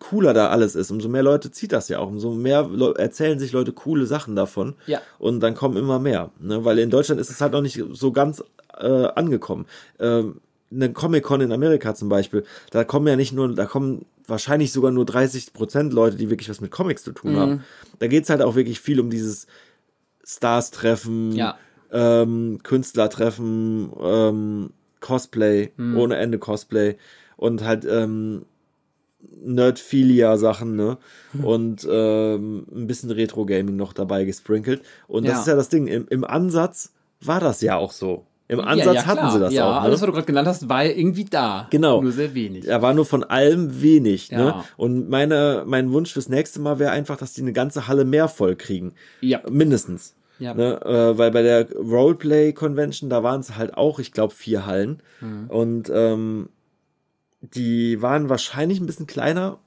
cooler da alles ist, umso mehr Leute zieht das ja auch, umso mehr erzählen sich Leute coole Sachen davon Ja. und dann kommen immer mehr, ne? weil in Deutschland ist es halt noch nicht so ganz äh, angekommen. Ähm, eine Comic-Con in Amerika zum Beispiel, da kommen ja nicht nur, da kommen wahrscheinlich sogar nur 30 Prozent Leute, die wirklich was mit Comics zu tun Mhm. haben. Da geht's halt auch wirklich viel um dieses Stars-Treffen, Ja. ähm, Künstler-Treffen, ähm, Cosplay, Mhm. ohne Ende Cosplay und halt ähm, Nerdphilia-Sachen, ne? Hm. Und ähm, ein bisschen Retro-Gaming noch dabei gesprinkelt. Und das Ja. ist ja das Ding, im, im Ansatz war das ja auch so. Im Ansatz ja, ja, hatten sie das ja, auch. Ne? alles, was du gerade genannt hast, war ja irgendwie da. Genau. Nur sehr wenig. Er war nur von allem wenig. Ne? Ja. Und meine, mein Wunsch fürs nächste Mal wäre einfach, dass die eine ganze Halle mehr voll kriegen. Ja. Mindestens. Ja. Ne? Äh, weil bei der Roleplay Convention, da waren es halt auch, ich glaube, vier Hallen. Mhm. Und ähm, die waren wahrscheinlich ein bisschen kleiner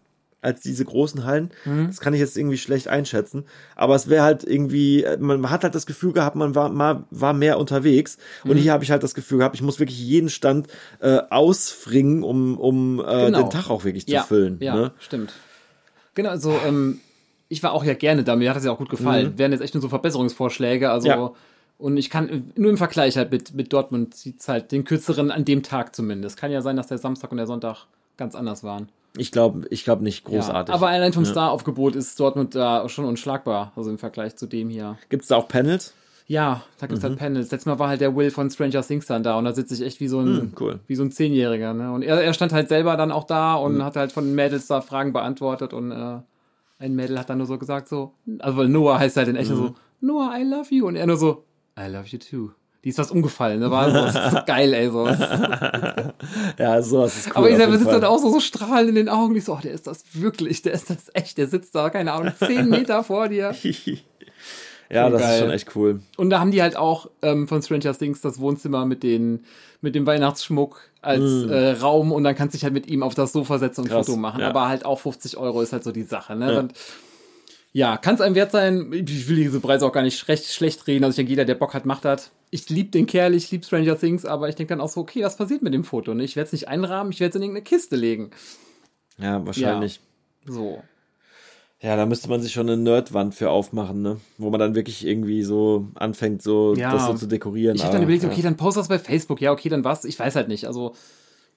als diese großen Hallen. Mhm. Das kann ich jetzt irgendwie schlecht einschätzen. Aber es wäre halt irgendwie, man hat halt das Gefühl gehabt, man war, mal, war mehr unterwegs. Mhm. Und hier habe ich halt das Gefühl gehabt, ich muss wirklich jeden Stand äh, ausfringen, um, um äh, Genau. den Tag auch wirklich zu ja, füllen. Ja, Ne? stimmt. Genau, also ähm, ich war auch ja gerne da, mir hat das ja auch gut gefallen. Wären jetzt echt nur so Verbesserungsvorschläge, also Mhm. Ja. und ich kann nur im Vergleich halt mit, mit Dortmund zieht's halt den kürzeren an dem Tag zumindest. Kann ja sein, dass der Samstag und der Sonntag ganz anders waren. Ich glaube ich glaub nicht großartig. Ja, aber allein vom Star-Aufgebot ist Dortmund da schon unschlagbar, also im Vergleich zu dem hier. Gibt es da auch Panels? Ja, da gibt's Mhm. halt Panels. Letztes Mal war halt der Will von Stranger Things dann da und da sitze ich echt wie so ein, Hm, cool. wie so ein Zehnjähriger. Ne? Und er, er stand halt selber dann auch da und Mhm. hat halt von den Mädels da Fragen beantwortet und äh, ein Mädel hat dann nur so gesagt so, also weil Noah heißt halt in echt Mhm. so, Noah, I love you und er nur so, I love you too. Die ist fast umgefallen, ne? War so, das ist so [LAUGHS] geil, ey. So. Ja, sowas ist cool. Aber sitzen Fall. dann auch so, so strahlend in den Augen. Ich so, oh, der ist das wirklich, der ist das echt, der sitzt da, keine Ahnung, zehn [LAUGHS] Meter vor dir. [LAUGHS] ja, das geil. ist schon echt cool. Und da haben die halt auch ähm, von Stranger Things das Wohnzimmer mit, den, mit dem Weihnachtsschmuck als äh, Raum und dann kannst du dich halt mit ihm auf das Sofa setzen und ein Mm. Krass, Foto machen. ja. Aber halt auch 50 Euro ist halt so die Sache. Ne? Ja. Und, ja, kann es einem wert sein. Ich will diese Preise auch gar nicht schlecht, schlecht reden. Also ich denke, jeder, der Bock hat, macht das. Ich liebe den Kerl, ich liebe Stranger Things, aber ich denke dann auch so, okay, was passiert mit dem Foto? Ne? Ich werde es nicht einrahmen, ich werde es in irgendeine Kiste legen. Ja, wahrscheinlich. So. Ja, da müsste man sich schon eine Nerdwand für aufmachen, ne? Wo man dann wirklich irgendwie so anfängt, so Ja. das so zu dekorieren. Ich habe dann überlegt, ja. okay, dann post das bei Facebook. Ja, okay, dann was? Ich weiß halt nicht. Also,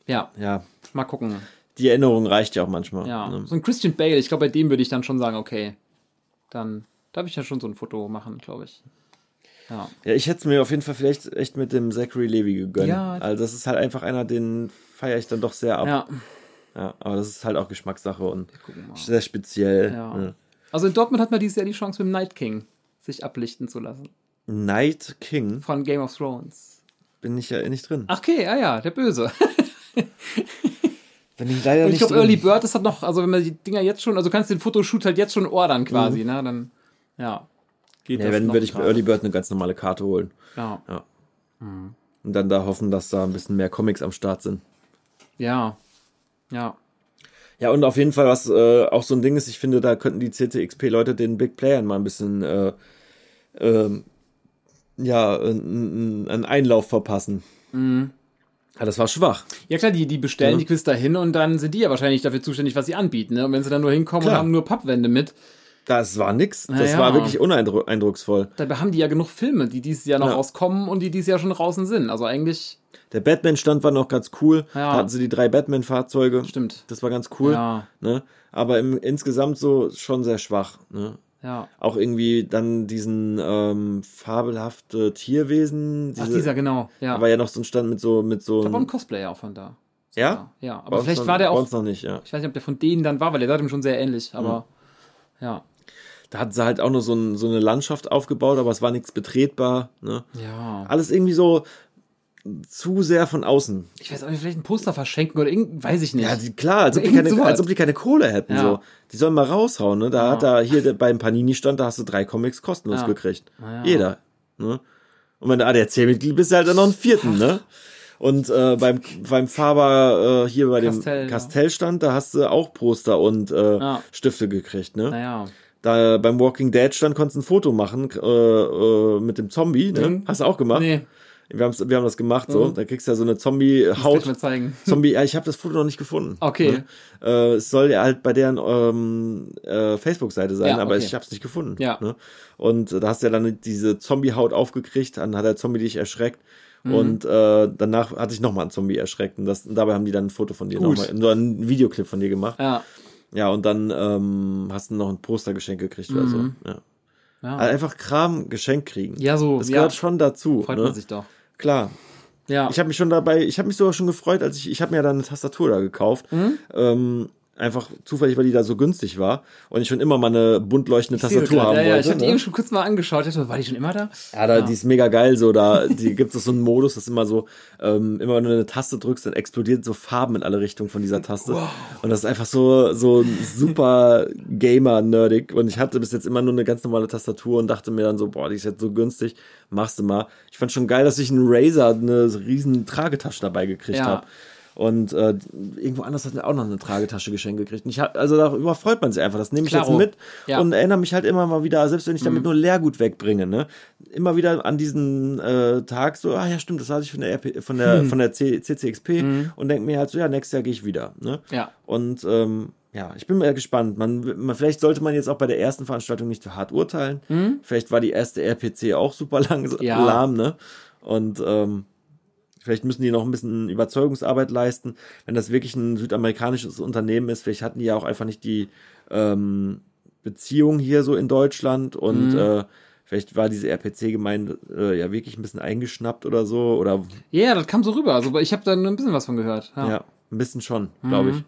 ja, Ja, mal gucken. die Erinnerung reicht ja auch manchmal. Ja, Ne? so ein Christian Bale, ich glaube, bei dem würde ich dann schon sagen, okay, dann darf ich ja schon so ein Foto machen, glaube ich. Ja. Ja, ich hätte es mir auf jeden Fall vielleicht echt mit dem Zachary Levy gegönnt. Ja. Also das ist halt einfach einer, den feiere ich dann doch sehr ab. Ja. Ja, aber das ist halt auch Geschmackssache und sehr speziell. Ja. Ne? Also in Dortmund hat man dieses Jahr die Chance, mit dem Night King sich ablichten zu lassen. Night King Von Game of Thrones. bin ich ja nicht drin. Ach, okay, ah ja, der Böse. [LAUGHS] Bin ich leider Und ich glaube. Early Bird ist halt noch, also wenn man die Dinger jetzt schon, also du kannst den Fotoshoot halt jetzt schon ordern quasi, ne? Dann, ja. Geht ja, das wenn würde ich bei. Early Bird eine ganz normale Karte holen. Ja. Und dann da hoffen, dass da ein bisschen mehr Comics am Start sind. Ja. Ja. Ja, und auf jeden Fall, was äh, auch so ein Ding ist, ich finde, da könnten die CCXP-Leute den Big Playern mal ein bisschen äh, ähm, ja, einen Einlauf verpassen. Mhm. Ja, das war schwach. Ja klar, die, die bestellen Ja. die Quiz dahin und dann sind die ja wahrscheinlich dafür zuständig, was sie anbieten. Ne? Und wenn sie dann nur hinkommen Klar. und haben nur Pappwände mit, Das war nix. Das Naja. war wirklich uneindrucksvoll. dabei haben die ja genug Filme, die dieses Jahr noch Ja. rauskommen und die dieses Jahr schon draußen sind. Also eigentlich, Der Batman-Stand war noch ganz cool. Ja. Da hatten sie die drei Batman-Fahrzeuge. stimmt. Das war ganz cool. Ja, Ne? Aber im, insgesamt so schon sehr schwach. Ne? ja. Auch irgendwie dann diesen ähm, fabelhafte Tierwesen. Ach, diese- dieser, genau. Ja. Da war ja noch so ein Stand mit so mit so. da war ein Cosplayer auch von da. ja? Ja, Bei aber uns vielleicht noch- war der Bei auch, uns noch nicht, ja. ich weiß nicht, ob der von denen dann war, weil der sah dem schon sehr ähnlich, aber ja. Da hat sie halt auch nur so, ein, so eine Landschaft aufgebaut, aber es war nichts betretbar. Ne? Ja. Alles irgendwie so zu sehr von außen. Ich weiß auch nicht, vielleicht ein Poster verschenken oder irgend, weiß ich nicht. Ja, die, klar, als ob, keine, als ob die keine Kohle hätten. Ja. So. Die sollen mal raushauen. Ne? Da Ja. hat er hier beim Panini-Stand, da hast du drei Comics kostenlos Ja. gekriegt. Jeder. Ne? Und wenn du ADAC-Mitglied bist, halt dann noch einen vierten. Ne? Und äh, beim, beim Faber äh, hier bei dem. Castellstand, da hast du auch Poster und äh. Stifte gekriegt. Ne? naja. Da beim Walking Dead Stand konntest du ein Foto machen äh, äh, mit dem Zombie. Ne? Mhm. Hast du auch gemacht? Nee, Wir, haben's, wir haben das gemacht so. Mhm. Da kriegst du ja so eine muss ich Zombie-Haut. mal zeigen. [LAUGHS] Zombie, ja, ich habe das Foto noch nicht gefunden. Okay. Ne? Äh, es soll ja halt bei deren ähm, äh, Facebook-Seite sein, Ja, aber okay. ich habe es nicht gefunden. Ja. Ne? Und da hast du ja dann diese Zombie-Haut aufgekriegt, dann hat der Zombie dich erschreckt. Mhm. Und äh, danach hatte ich nochmal einen Zombie erschreckt. Und, das, und dabei haben die dann ein Foto von dir nochmal, nur einen Videoclip von dir gemacht. Ja. Ja, und dann ähm, hast du noch ein Postergeschenk gekriegt oder so. Mhm. Ja. Ja, Also einfach Kram geschenkt kriegen. ja so, Das ja, gehört schon dazu. freut ne? man sich doch. Klar. Ja. Ich habe mich schon dabei, ich habe mich sogar schon gefreut, als ich, ich habe mir dann eine Tastatur da gekauft. Mhm. Ähm, einfach zufällig, weil die da so günstig war und ich schon immer mal eine bunt leuchtende Tastatur haben ja, ja, wollte. ich habe die ne? eben schon kurz mal angeschaut. Dachte, war die schon immer da? Ja, da, die ist mega geil, so, da, die gibt es so einen Modus, das ist immer so, ähm, immer wenn du eine Taste drückst, dann explodiert so Farben in alle Richtungen von dieser Taste. Und das ist einfach so, so super Gamer-nerdig. Und ich hatte bis jetzt immer nur eine ganz normale Tastatur und dachte mir dann so, boah, die ist jetzt so günstig, machst du mal. Ich fand schon geil, dass ich einen Razer, eine riesen Tragetasche dabei gekriegt Ja. habe. Und äh, irgendwo anders hat mir auch noch eine Tragetasche geschenkt gekriegt. Und ich hab, also darüber freut man sich einfach. Das nehme ich Klaro. jetzt mit Ja. und erinnere mich halt immer mal wieder, selbst wenn ich damit nur Leergut wegbringe, ne? Immer wieder an diesen äh, Tag so, ah ja, stimmt, das hatte ich von der RP, von der von der C, CCXP und denke mir halt so, ja, nächstes Jahr gehe ich wieder, ne? Ja. Und ähm, ja, ich bin mal gespannt. Man, man, vielleicht sollte man jetzt auch bei der ersten Veranstaltung nicht zu hart urteilen. Vielleicht war die erste RPC auch super lang, Ja. lahm, ne? Und ähm, Vielleicht müssen die noch ein bisschen Überzeugungsarbeit leisten. Wenn das wirklich ein südamerikanisches Unternehmen ist, vielleicht hatten die ja auch einfach nicht die ähm, Beziehung hier so in Deutschland und Mhm. äh, vielleicht war diese RPC-Gemeinde äh, ja wirklich ein bisschen eingeschnappt oder so. Oder Ja, das kam so rüber. Also ich habe da ein bisschen was von gehört. Ja. ja, ein bisschen schon, glaube Mhm. ich.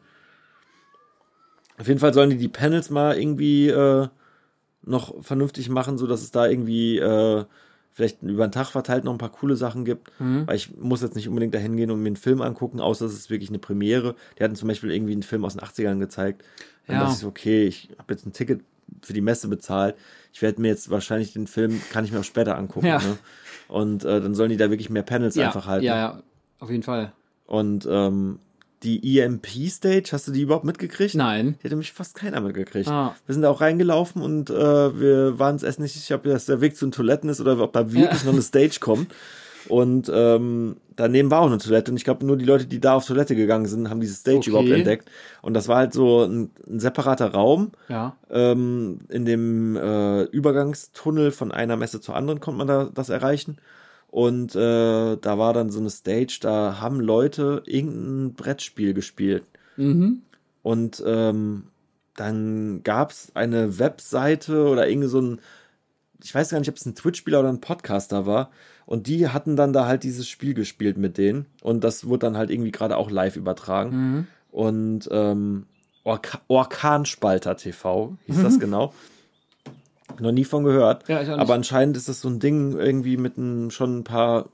Auf jeden Fall sollen die die Panels mal irgendwie äh, noch vernünftig machen, so dass es da irgendwie äh, vielleicht über den Tag verteilt noch ein paar coole Sachen gibt. Mhm. Weil ich muss jetzt nicht unbedingt dahin gehen und mir einen Film angucken, außer es ist wirklich eine Premiere. Die hatten zum Beispiel irgendwie einen Film aus den 80ern gezeigt. Ja. dachte ich so, okay, ich habe jetzt ein Ticket für die Messe bezahlt. Ich werde mir jetzt wahrscheinlich den Film, kann ich mir auch später angucken. Ja. Ne? Und äh, dann sollen die da wirklich mehr Panels Ja, einfach halten. ja, ja, auf jeden Fall. Und ähm, die EMP-Stage, hast du die überhaupt mitgekriegt? Nein. Die hätte mich fast keiner mitgekriegt. Ah. Wir sind da auch reingelaufen und äh, wir waren uns erst nicht sicher, ob das der Weg zu den Toiletten ist oder ob da wirklich Ja. noch eine Stage kommt. Und ähm, daneben war auch eine Toilette. Und ich glaube, nur die Leute, die da auf Toilette gegangen sind, haben diese Stage Okay. überhaupt entdeckt. Und das war halt so ein, ein separater Raum. Ja. Ähm, in dem äh, Übergangstunnel von einer Messe zur anderen konnte man da das erreichen. Und äh, da war dann so eine Stage, da haben Leute irgendein Brettspiel gespielt. Mhm. Und ähm, dann gab's eine Webseite oder irgendwie so ein, ich weiß gar nicht, ob es ein Twitch-Spieler oder ein Podcaster war. Und die hatten dann da halt dieses Spiel gespielt mit denen. Und das wurde dann halt irgendwie gerade auch live übertragen. Mhm. Und ähm, Orka Orkanspalter TV hieß das genau. Noch nie von gehört. Ja. Aber anscheinend ist das so ein Ding irgendwie mit ein, schon ein paar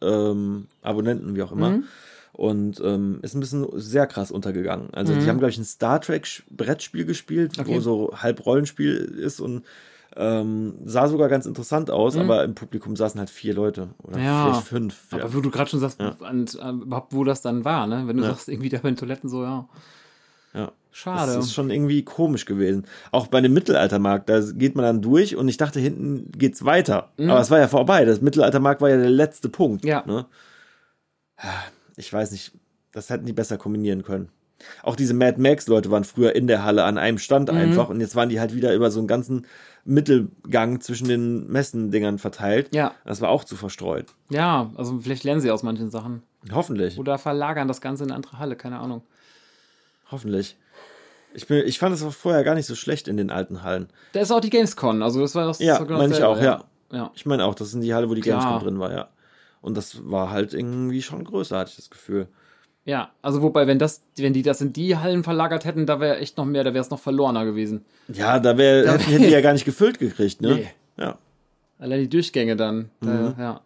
ähm, Abonnenten, wie auch immer. Mhm. Und ähm, ist ein bisschen sehr krass untergegangen. Also die haben, glaube ich, ein Star Trek Sch- Brettspiel gespielt, Okay. wo so halb Rollenspiel ist und ähm, sah sogar ganz interessant aus, aber im Publikum saßen halt vier Leute oder Mhm. Ja. vielleicht fünf. Ja. Aber wo du gerade schon sagst, und, äh, überhaupt wo das dann war, ne? Wenn du Ja. sagst, irgendwie da bei den Toiletten so, ja. ja. Schade. Das ist schon irgendwie komisch gewesen. Auch bei dem Mittelaltermarkt, da geht man dann durch und ich dachte, hinten geht's weiter. Aber es war ja vorbei. Das Mittelaltermarkt war ja der letzte Punkt. Mhm. Ja. Ne? Ich weiß nicht, das hätten die besser kombinieren können. Auch diese Mad Max-Leute waren früher in der Halle an einem Stand Mhm. einfach und jetzt waren die halt wieder über so einen ganzen Mittelgang zwischen den Messendingern verteilt. Ja. Das war auch zu verstreut. ja, also vielleicht lernen sie aus manchen Sachen. Hoffentlich. Oder verlagern das Ganze in eine andere Halle, keine Ahnung. Hoffentlich. Ich, bin, ich fand es auch vorher gar nicht so schlecht in den alten Hallen. Da ist auch die Gamescon, also das war das Ja, so genau meine ich auch, ja. Ja. Ich meine auch, das ist in die Halle, wo die Klar. Gamescom drin war, ja. Und das war halt irgendwie schon größer, hatte ich das Gefühl. Ja, also wobei, wenn das, wenn die das in die Hallen verlagert hätten, da wäre echt noch mehr, da wäre es noch verlorener gewesen. Ja, da wär, hätten, hätten die ja gar nicht gefüllt gekriegt, ne? Nee. Ja. Allein die Durchgänge dann. Mhm. Äh, ja.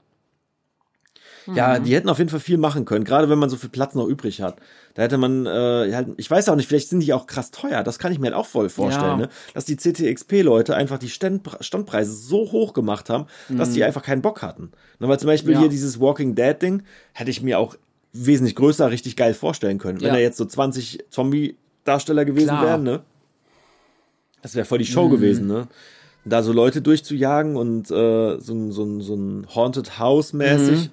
Ja, die hätten auf jeden Fall viel machen können, gerade wenn man so viel Platz noch übrig hat. Da hätte man, äh, halt, ich weiß auch nicht, vielleicht sind die auch krass teuer, das kann ich mir halt auch voll vorstellen, Ja. ne? dass die CTXP-Leute einfach die Stand, Standpreise so hoch gemacht haben, dass die einfach keinen Bock hatten. Ne, weil zum Beispiel Mhm. Ja. hier dieses Walking Dead-Ding hätte ich mir auch wesentlich größer richtig geil vorstellen können. Wenn Ja. da jetzt so 20 Zombie-Darsteller gewesen Klar. Mhm. wären, ne? Das wäre voll die Show gewesen, ne? Da so Leute durchzujagen und äh, so, ein- so, ein- so ein Haunted House mäßig,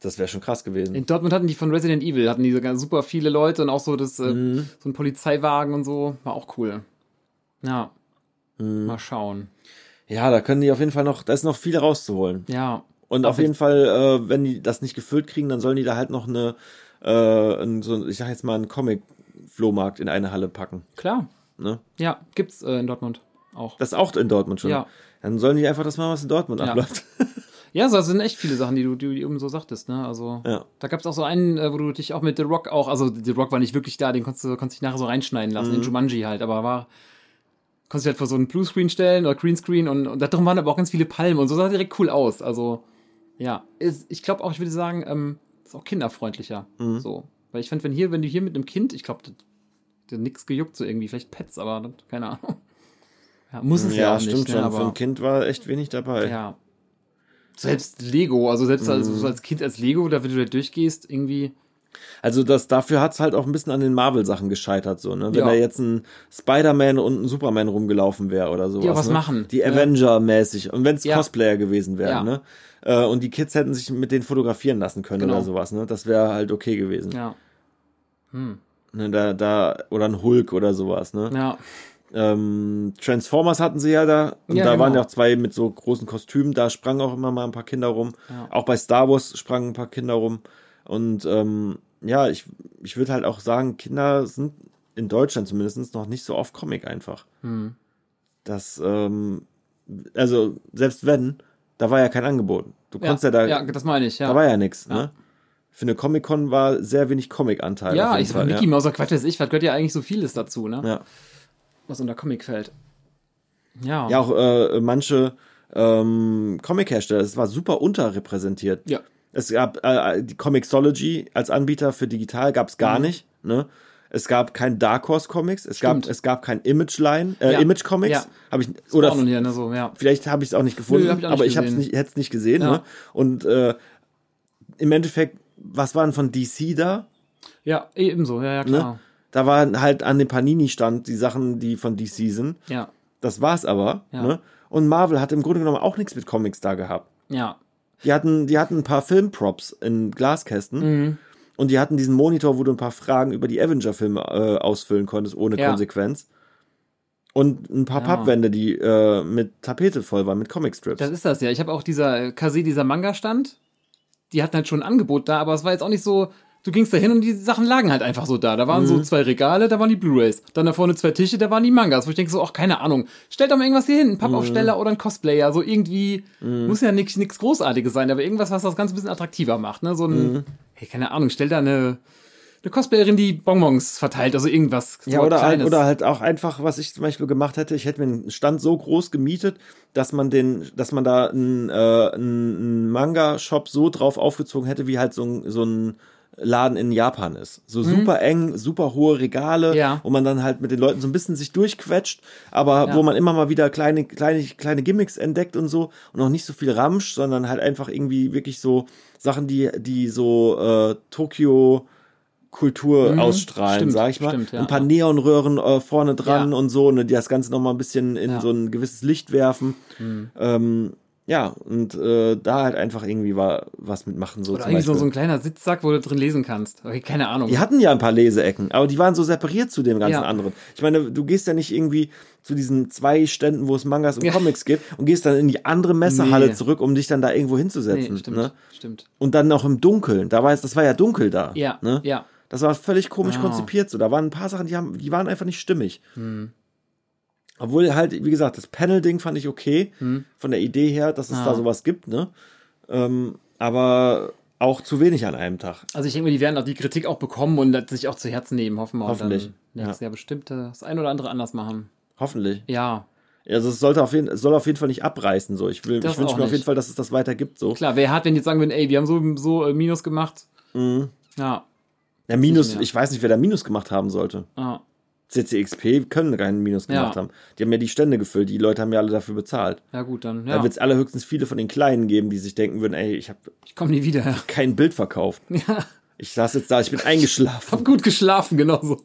das wäre schon krass gewesen. In Dortmund hatten die von Resident Evil, hatten die sogar super viele Leute und auch so das, äh, Mhm. so ein Polizeiwagen und so. War auch cool. Ja. Mhm. Mal schauen. Ja, da können die auf jeden Fall noch, da ist noch viel rauszuholen. Ja. Und auf jeden Fall, äh, wenn die das nicht gefüllt kriegen, dann sollen die da halt noch eine, äh, so, ich sag jetzt mal, einen Comic-Flohmarkt in eine Halle packen. Klar. Ne? Ja, gibt's äh, in Dortmund auch. Das ist auch in Dortmund schon. Ja. Dann sollen die einfach das machen, was in Dortmund Ja. abläuft. [LAUGHS] Ja, so, das sind echt viele Sachen, die du, die du eben so sagtest, ne? Also, Ja. da gab's auch so einen, äh, wo du dich auch mit The Rock auch, also The Rock war nicht wirklich da, den konntest du konntest dich nachher so reinschneiden lassen, Mhm. in Jumanji halt, aber war, konntest dich halt vor so einen Bluescreen stellen oder Greenscreen und, und da drin waren aber auch ganz viele Palmen und so sah direkt cool aus. Also, ja. Ist, ich glaube auch, ich würde sagen, ähm, ist auch kinderfreundlicher. Mhm. So. Weil ich fand, wenn hier, wenn du hier mit einem Kind, ich glaube, der nix gejuckt so irgendwie, vielleicht Pets, aber keine Ahnung. Ja, muss es ja, Ja, auch stimmt nicht, ne, schon. aber, Für ein Kind war echt wenig dabei. ja. Selbst Lego, also selbst Mhm. so als Kind als Lego, da wenn du da durchgehst, irgendwie. Also das, dafür hat's halt auch ein bisschen an den Marvel-Sachen gescheitert, so, ne? Wenn Ja. da jetzt ein Spider-Man und ein Superman rumgelaufen wäre oder sowas. Ja, was ne? machen. Die. Avenger-mäßig. Und wenn's Ja. Cosplayer gewesen wären, Ja. ne? Äh, und die Kids hätten sich mit denen fotografieren lassen können Genau. oder sowas, ne? Das wäre halt okay gewesen. Ja. Ne, da, da, oder ein Hulk oder sowas, ne? Ja. Ähm, Transformers hatten sie ja da. Und Ja, da genau. waren ja auch zwei mit so großen Kostümen. Da sprangen auch immer mal ein paar Kinder rum. Ja. Auch bei Star Wars sprangen ein paar Kinder rum. Und ähm, ja, ich, ich würde halt auch sagen, Kinder sind in Deutschland zumindest noch nicht so oft Comic einfach. Hm. Das, ähm, also selbst wenn, da war ja kein Angebot. Du konntest ja, da, ja, das meine ich, ja. da war ja nichts. Ja. Ne? Für eine Comic-Con war sehr wenig Comic-Anteil. ja, ich sag Mickey Mouse, Quatsch weiß ich, was gehört ja eigentlich so vieles dazu, ne? ja. Was unter Comic fällt. Ja. Ja, auch äh, manche ähm, Comic-Hersteller, es war super unterrepräsentiert. Ja. Es gab äh, die Comixology als Anbieter für digital gab es gar Mhm. nicht. Ne? Es gab kein Dark Horse Comics, es gab es gab kein Image Line, äh, Ja. Image Comics, Ja. habe ich Oder hier, ne, so, ja. vielleicht habe ich es auch nicht gefunden, Nö, hab ich auch nicht aber ich habe es gesehen. nicht, hätte es nicht gesehen. Ja. Ne? Und äh, im Endeffekt, was waren von DC da? Ja, ebenso, ja, ja, klar. Ne? Da waren halt an dem Panini-Stand die Sachen, die von DC sind. Ja. Das war's aber. Ja. Ne? Und Marvel hat im Grunde genommen auch nichts mit Comics da gehabt. Ja. Die hatten, die hatten ein paar Filmprops in Glaskästen. Und die hatten diesen Monitor, wo du ein paar Fragen über die Avenger-Filme äh, ausfüllen konntest, ohne Ja. Konsequenz. Und ein paar Ja. Pappwände, die äh, mit Tapete voll waren, mit Comicstrips. Das ist das ja. Ich habe auch dieser äh, Kase, dieser Manga-Stand. Die hatten halt schon ein Angebot da, aber es war jetzt auch nicht so. Du gingst da hin und die Sachen lagen halt einfach so da. Da waren Mhm. so zwei Regale, da waren die Blu-Rays. Dann da vorne zwei Tische, da waren die Mangas. Wo ich denke so, ach, keine Ahnung. Stellt doch mal irgendwas hier hin. Ein Pappaufsteller Mhm. oder ein Cosplayer. So irgendwie, muss ja nichts nix Großartiges sein, aber irgendwas, was das Ganze ein bisschen attraktiver macht. Ne? So ein, Mhm. hey, keine Ahnung, stell da eine, eine Cosplayerin, die Bonbons verteilt. Also irgendwas. so Ja, oder halt, oder halt auch einfach, was ich zum Beispiel gemacht hätte, ich hätte mir einen Stand so groß gemietet, dass man den, dass man da einen, äh, einen Manga-Shop so drauf aufgezogen hätte, wie halt so ein, so ein Laden in Japan ist. So super eng, super hohe Regale, Mhm. Ja. wo man dann halt mit den Leuten so ein bisschen sich durchquetscht, aber Ja. wo man immer mal wieder kleine, kleine, kleine Gimmicks entdeckt und so und auch nicht so viel Ramsch, sondern halt einfach irgendwie wirklich so Sachen, die, die so äh, Tokio Kultur ausstrahlen, Mhm. Stimmt, sag ich mal. stimmt, ja. Ein paar Neonröhren äh, vorne dran und so, ne, die das Ganze noch mal ein bisschen in. Mhm. so ein gewisses Licht werfen. Ähm, ja, und äh, da halt einfach irgendwie war was mitmachen, so Oder zum irgendwie so, ein kleiner Sitzsack, wo du drin lesen kannst. Okay, keine Ahnung. die hatten ja ein paar Leseecken, aber die waren so separiert zu dem ganzen Ja. anderen. Ich meine, du gehst ja nicht irgendwie zu diesen zwei Ständen, wo es Mangas und Ja. Comics gibt und gehst dann in die andere Messehalle Nee. zurück, um dich dann da irgendwo hinzusetzen. nee, stimmt, ne? stimmt. Und dann noch im Dunkeln. Da war es, das war ja dunkel da. Ja, Ne? ja. Das war völlig komisch Ah. konzipiert so. Da waren ein paar Sachen, die, haben, die waren einfach nicht stimmig. Hm. Obwohl halt, wie gesagt, das Panel-Ding fand ich okay. Von der Idee her, dass es Hm. Ah. da sowas gibt, ne? Ähm, aber auch zu wenig an einem Tag. Also ich denke mal, die werden auch die Kritik auch bekommen und das sich auch zu Herzen nehmen, hoffen wir. Hoffentlich, dann nächstes ja. Jahr bestimmt das ein oder andere anders machen. Hoffentlich. Ja, Also es sollte auf jeden, es soll auf jeden Fall nicht abreißen. So. Ich, will, Das ich wünsche mir auf jeden Fall, dass es das weiter gibt. So. klar. Wer hat, wenn jetzt sagen würden, ey, wir haben so, so äh, Minus gemacht. Ja, Der Minus, ich weiß nicht, wer da Minus gemacht haben sollte. ah, CCXP können keinen Minus gemacht Ja. haben. Die haben ja die Stände gefüllt. Die Leute haben ja alle dafür bezahlt. ja gut, dann Da ja. wird es allerhöchstens viele von den Kleinen geben, die sich denken würden, ey, ich habe ich komme nie wieder. kein Bild verkauft. [LAUGHS] Ja, Ich saß jetzt da, ich bin eingeschlafen. hab gut geschlafen, genauso.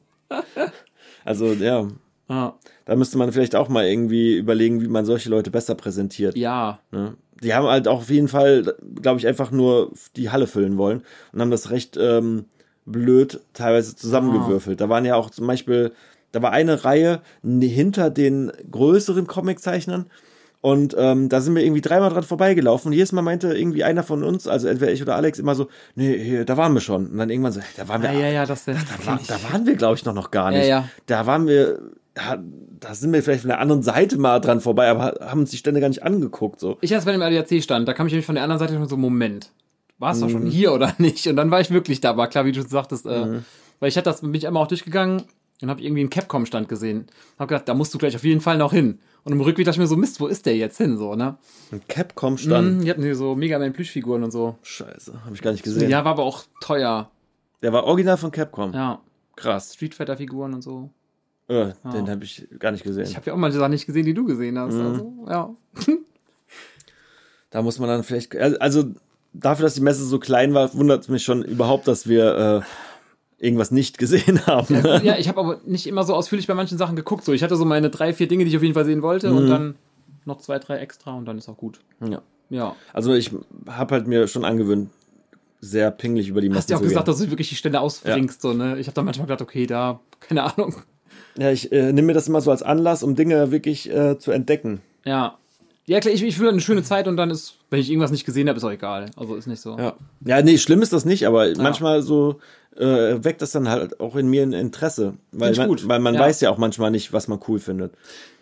Also ja, Ah, da müsste man vielleicht auch mal irgendwie überlegen, wie man solche Leute besser präsentiert. ja, Ne? Die haben halt auch auf jeden Fall, glaube ich, einfach nur die Halle füllen wollen und haben das recht ähm, blöd teilweise zusammengewürfelt. Da waren ja auch zum Beispiel, da war eine Reihe hinter den größeren Comiczeichnern und ähm, da sind wir irgendwie dreimal dran vorbeigelaufen und jedes Mal meinte irgendwie einer von uns, also entweder ich oder Alex, immer so, nee, hier, da waren wir schon. Und dann irgendwann so, da waren wir ja, ja, ja, das, das da, war, da waren wir, glaube ich, noch, noch gar Ja, nicht. ja. Da waren wir, ja, da sind wir vielleicht von der anderen Seite mal dran vorbei, aber haben uns die Stände gar nicht angeguckt. So. Ich als bei dem ADAC stand, da kam ich nämlich von der anderen Seite schon so, Moment, warst du Mhm. schon hier oder [LAUGHS] nicht? Und dann war ich wirklich da, war klar, wie du sagtest, äh, Mhm. weil ich hatte das, bin ich einmal auch durchgegangen und habe irgendwie einen Capcom-Stand gesehen. Hab gedacht, da musst du gleich auf jeden Fall noch hin. Und im Rückweg dachte ich mir so, Mist, wo ist der jetzt hin, so, ne? Ein Capcom-Stand. Mhm, die hatten hier so Mega Man Plüschfiguren und so. Scheiße, habe ich gar nicht gesehen. Ja, war aber auch teuer. Der war original von Capcom. Ja, Krass. Street Fighter Figuren und so. Äh, Den habe ich gar nicht gesehen. Ich habe ja auch mal die Sachen nicht gesehen, die du gesehen hast. Mhm. Also, ja. [LAUGHS] da muss man dann vielleicht, also dafür, dass die Messe so klein war, wundert es mich schon überhaupt, dass wir äh, irgendwas nicht gesehen [LAUGHS] haben. ne? Ja, ich habe aber nicht immer so ausführlich bei manchen Sachen geguckt. So, ich hatte so meine drei, vier Dinge, die ich auf jeden Fall sehen wollte Mhm. und dann noch zwei, drei extra und dann ist auch gut. Ja. Ja. Also ich habe halt mir schon angewöhnt, sehr pinglich über die Messe Hast ja auch zu gesagt, gehen. dass du wirklich die Stände ausbringst. So, ne? Ich habe dann manchmal gedacht, okay, da, keine Ahnung. Ja, ich äh, nehme mir das immer so als Anlass, um Dinge wirklich äh, zu entdecken. Ja. Ja, klar, ich, ich will eine schöne Zeit und dann ist, wenn ich irgendwas nicht gesehen habe, ist auch egal. Also ist nicht so. Ja. Ja, nee, schlimm ist das nicht, aber manchmal so äh, weckt das dann halt auch in mir ein Interesse. Weil man, weil man Ja. weiß ja auch manchmal nicht, was man cool findet.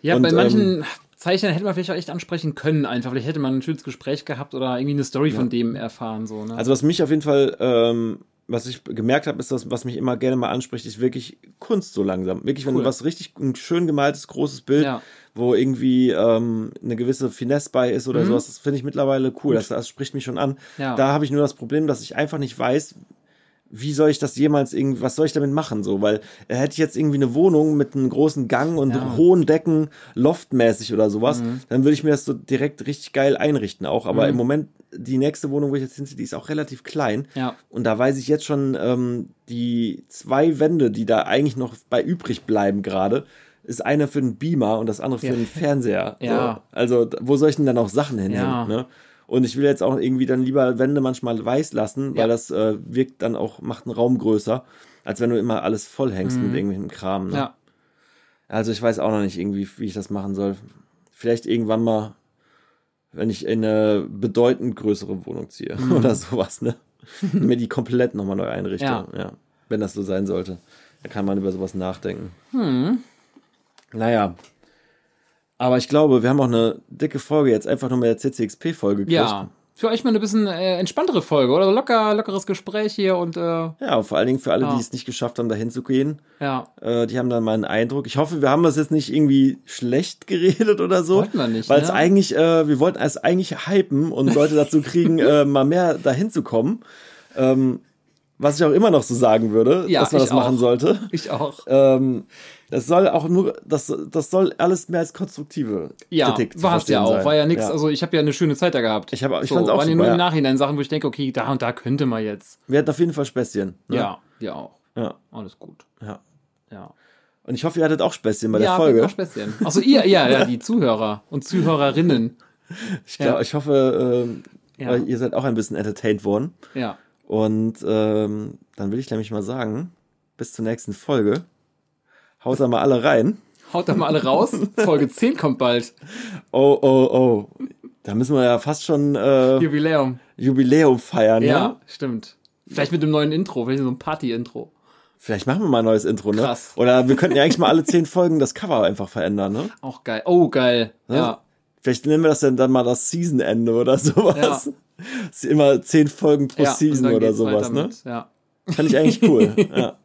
Ja, Und, bei ähm, manchen Zeichnern hätte man vielleicht auch echt ansprechen können, einfach. Vielleicht hätte man ein schönes Gespräch gehabt oder irgendwie eine Story von dem erfahren. So, ne? Also was mich auf jeden Fall, ähm, was ich gemerkt habe, ist das, was mich immer gerne mal anspricht, ist wirklich Kunst so langsam. Wirklich, wenn Cool. du was richtig ein schön gemaltes, großes Bild, Ja. wo irgendwie ähm, eine gewisse Finesse bei ist oder sowas, das finde ich mittlerweile cool. Das, das spricht mich schon an. Mhm. Ja. Da habe ich nur das Problem, dass ich einfach nicht weiß, wie soll ich das jemals irgendwie, was soll ich damit machen so? Weil äh, hätte ich jetzt irgendwie eine Wohnung mit einem großen Gang und Ja. Mhm. hohen Decken, loftmäßig oder sowas, dann würde ich mir das so direkt richtig geil einrichten auch. Aber im Moment, die nächste Wohnung, wo ich jetzt hinziehe, die ist auch relativ klein. Ja. Und da weiß ich jetzt schon, ähm, die zwei Wände, die da eigentlich noch bei übrig bleiben gerade, ist einer für den Beamer und das andere für Ja. den Fernseher. Ja. So. Also, wo soll ich denn dann auch Sachen hinhängen? Ja. Ne? Und ich will jetzt auch irgendwie dann lieber Wände manchmal weiß lassen, weil Ja. das äh, wirkt dann auch, macht einen Raum größer, als wenn du immer alles voll hängst mit irgendwelchem Kram. Ne? Mhm. Ja. Also ich weiß auch noch nicht irgendwie, wie ich das machen soll. Vielleicht irgendwann mal, wenn ich in eine bedeutend größere Wohnung ziehe [LAUGHS] Mhm. oder sowas, ne? [LAUGHS] Mir die komplett nochmal neu einrichte. Ja. Ja. Wenn das so sein sollte. Da kann man über sowas nachdenken. Hm. Naja. Aber ich glaube, wir haben auch eine dicke Folge jetzt einfach nur mit der CCXP-Folge gekriegt. Ja. Für euch mal eine bisschen äh, entspanntere Folge, oder? Locker, lockeres Gespräch hier und äh, Ja, und vor allen Dingen für alle, Ja. die es nicht geschafft haben, dahin zu gehen. ja. Äh, die haben dann mal einen Eindruck. Ich hoffe, wir haben das jetzt nicht irgendwie schlecht [LAUGHS] geredet oder so. Wollten wir nicht, Weil es ne? eigentlich, äh, wir wollten es eigentlich hypen und Leute dazu kriegen, [LAUGHS] äh, mal mehr dahin zu kommen. Ähm, was ich auch immer noch so sagen würde, Ja, dass man das machen auch. sollte. Ich auch. Ähm, das soll auch nur, das, das soll alles mehr als konstruktive Ja, Kritik war es ja auch. sein. War ja nichts, Ja. also ich habe ja eine schöne Zeit da gehabt. Ich hab- ich so, fand's auch waren ja super, nur ja. im Nachhinein Sachen, wo ich denke, okay, da und da könnte man jetzt. Wir hatten auf jeden Fall Späßchen. Ne? Ja, wir auch. ja. Alles gut. ja. Ja. Und ich hoffe, ihr hattet auch Späßchen bei ja, der Folge. Auch Späßchen. Also ihr, ja, ja, die Zuhörer und Zuhörerinnen. [LAUGHS] Ich, glaub, Ja. ich hoffe, ähm, Ja. ihr seid auch ein bisschen entertained worden. Ja. Und ähm, dann will ich nämlich mal sagen, bis zur nächsten Folge. Haut da mal alle rein. Haut da mal alle raus. [LAUGHS] Folge 10 kommt bald. Oh, oh, oh. Da müssen wir ja fast schon äh, Jubiläum. Jubiläum feiern, Ja, ne? stimmt. Vielleicht mit dem neuen Intro, vielleicht so ein Party-Intro. Vielleicht machen wir mal ein neues Intro, ne? Krass. Oder wir könnten ja eigentlich mal alle zehn Folgen das Cover einfach verändern, ne? Auch geil. Oh, geil. Ja. Vielleicht nennen wir das dann, dann mal das Season-Ende oder sowas. Ja. Das ist immer zehn Folgen pro ja. Season oder sowas, ne? mit. Ja. Fand ich eigentlich cool. [LAUGHS] ja.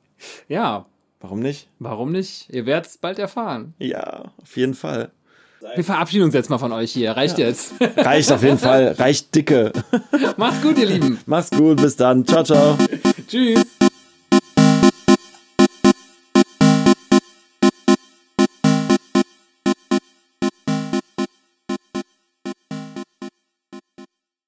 ja, Warum nicht? warum nicht? Ihr werdet es bald erfahren. Ja, auf jeden Fall. Wir verabschieden uns jetzt mal von euch hier. Reicht jetzt. Reicht auf jeden Fall. Reicht dicke. [LAUGHS] Macht's gut, ihr Lieben. Mach's gut, bis dann. Ciao, ciao. [LAUGHS] Tschüss.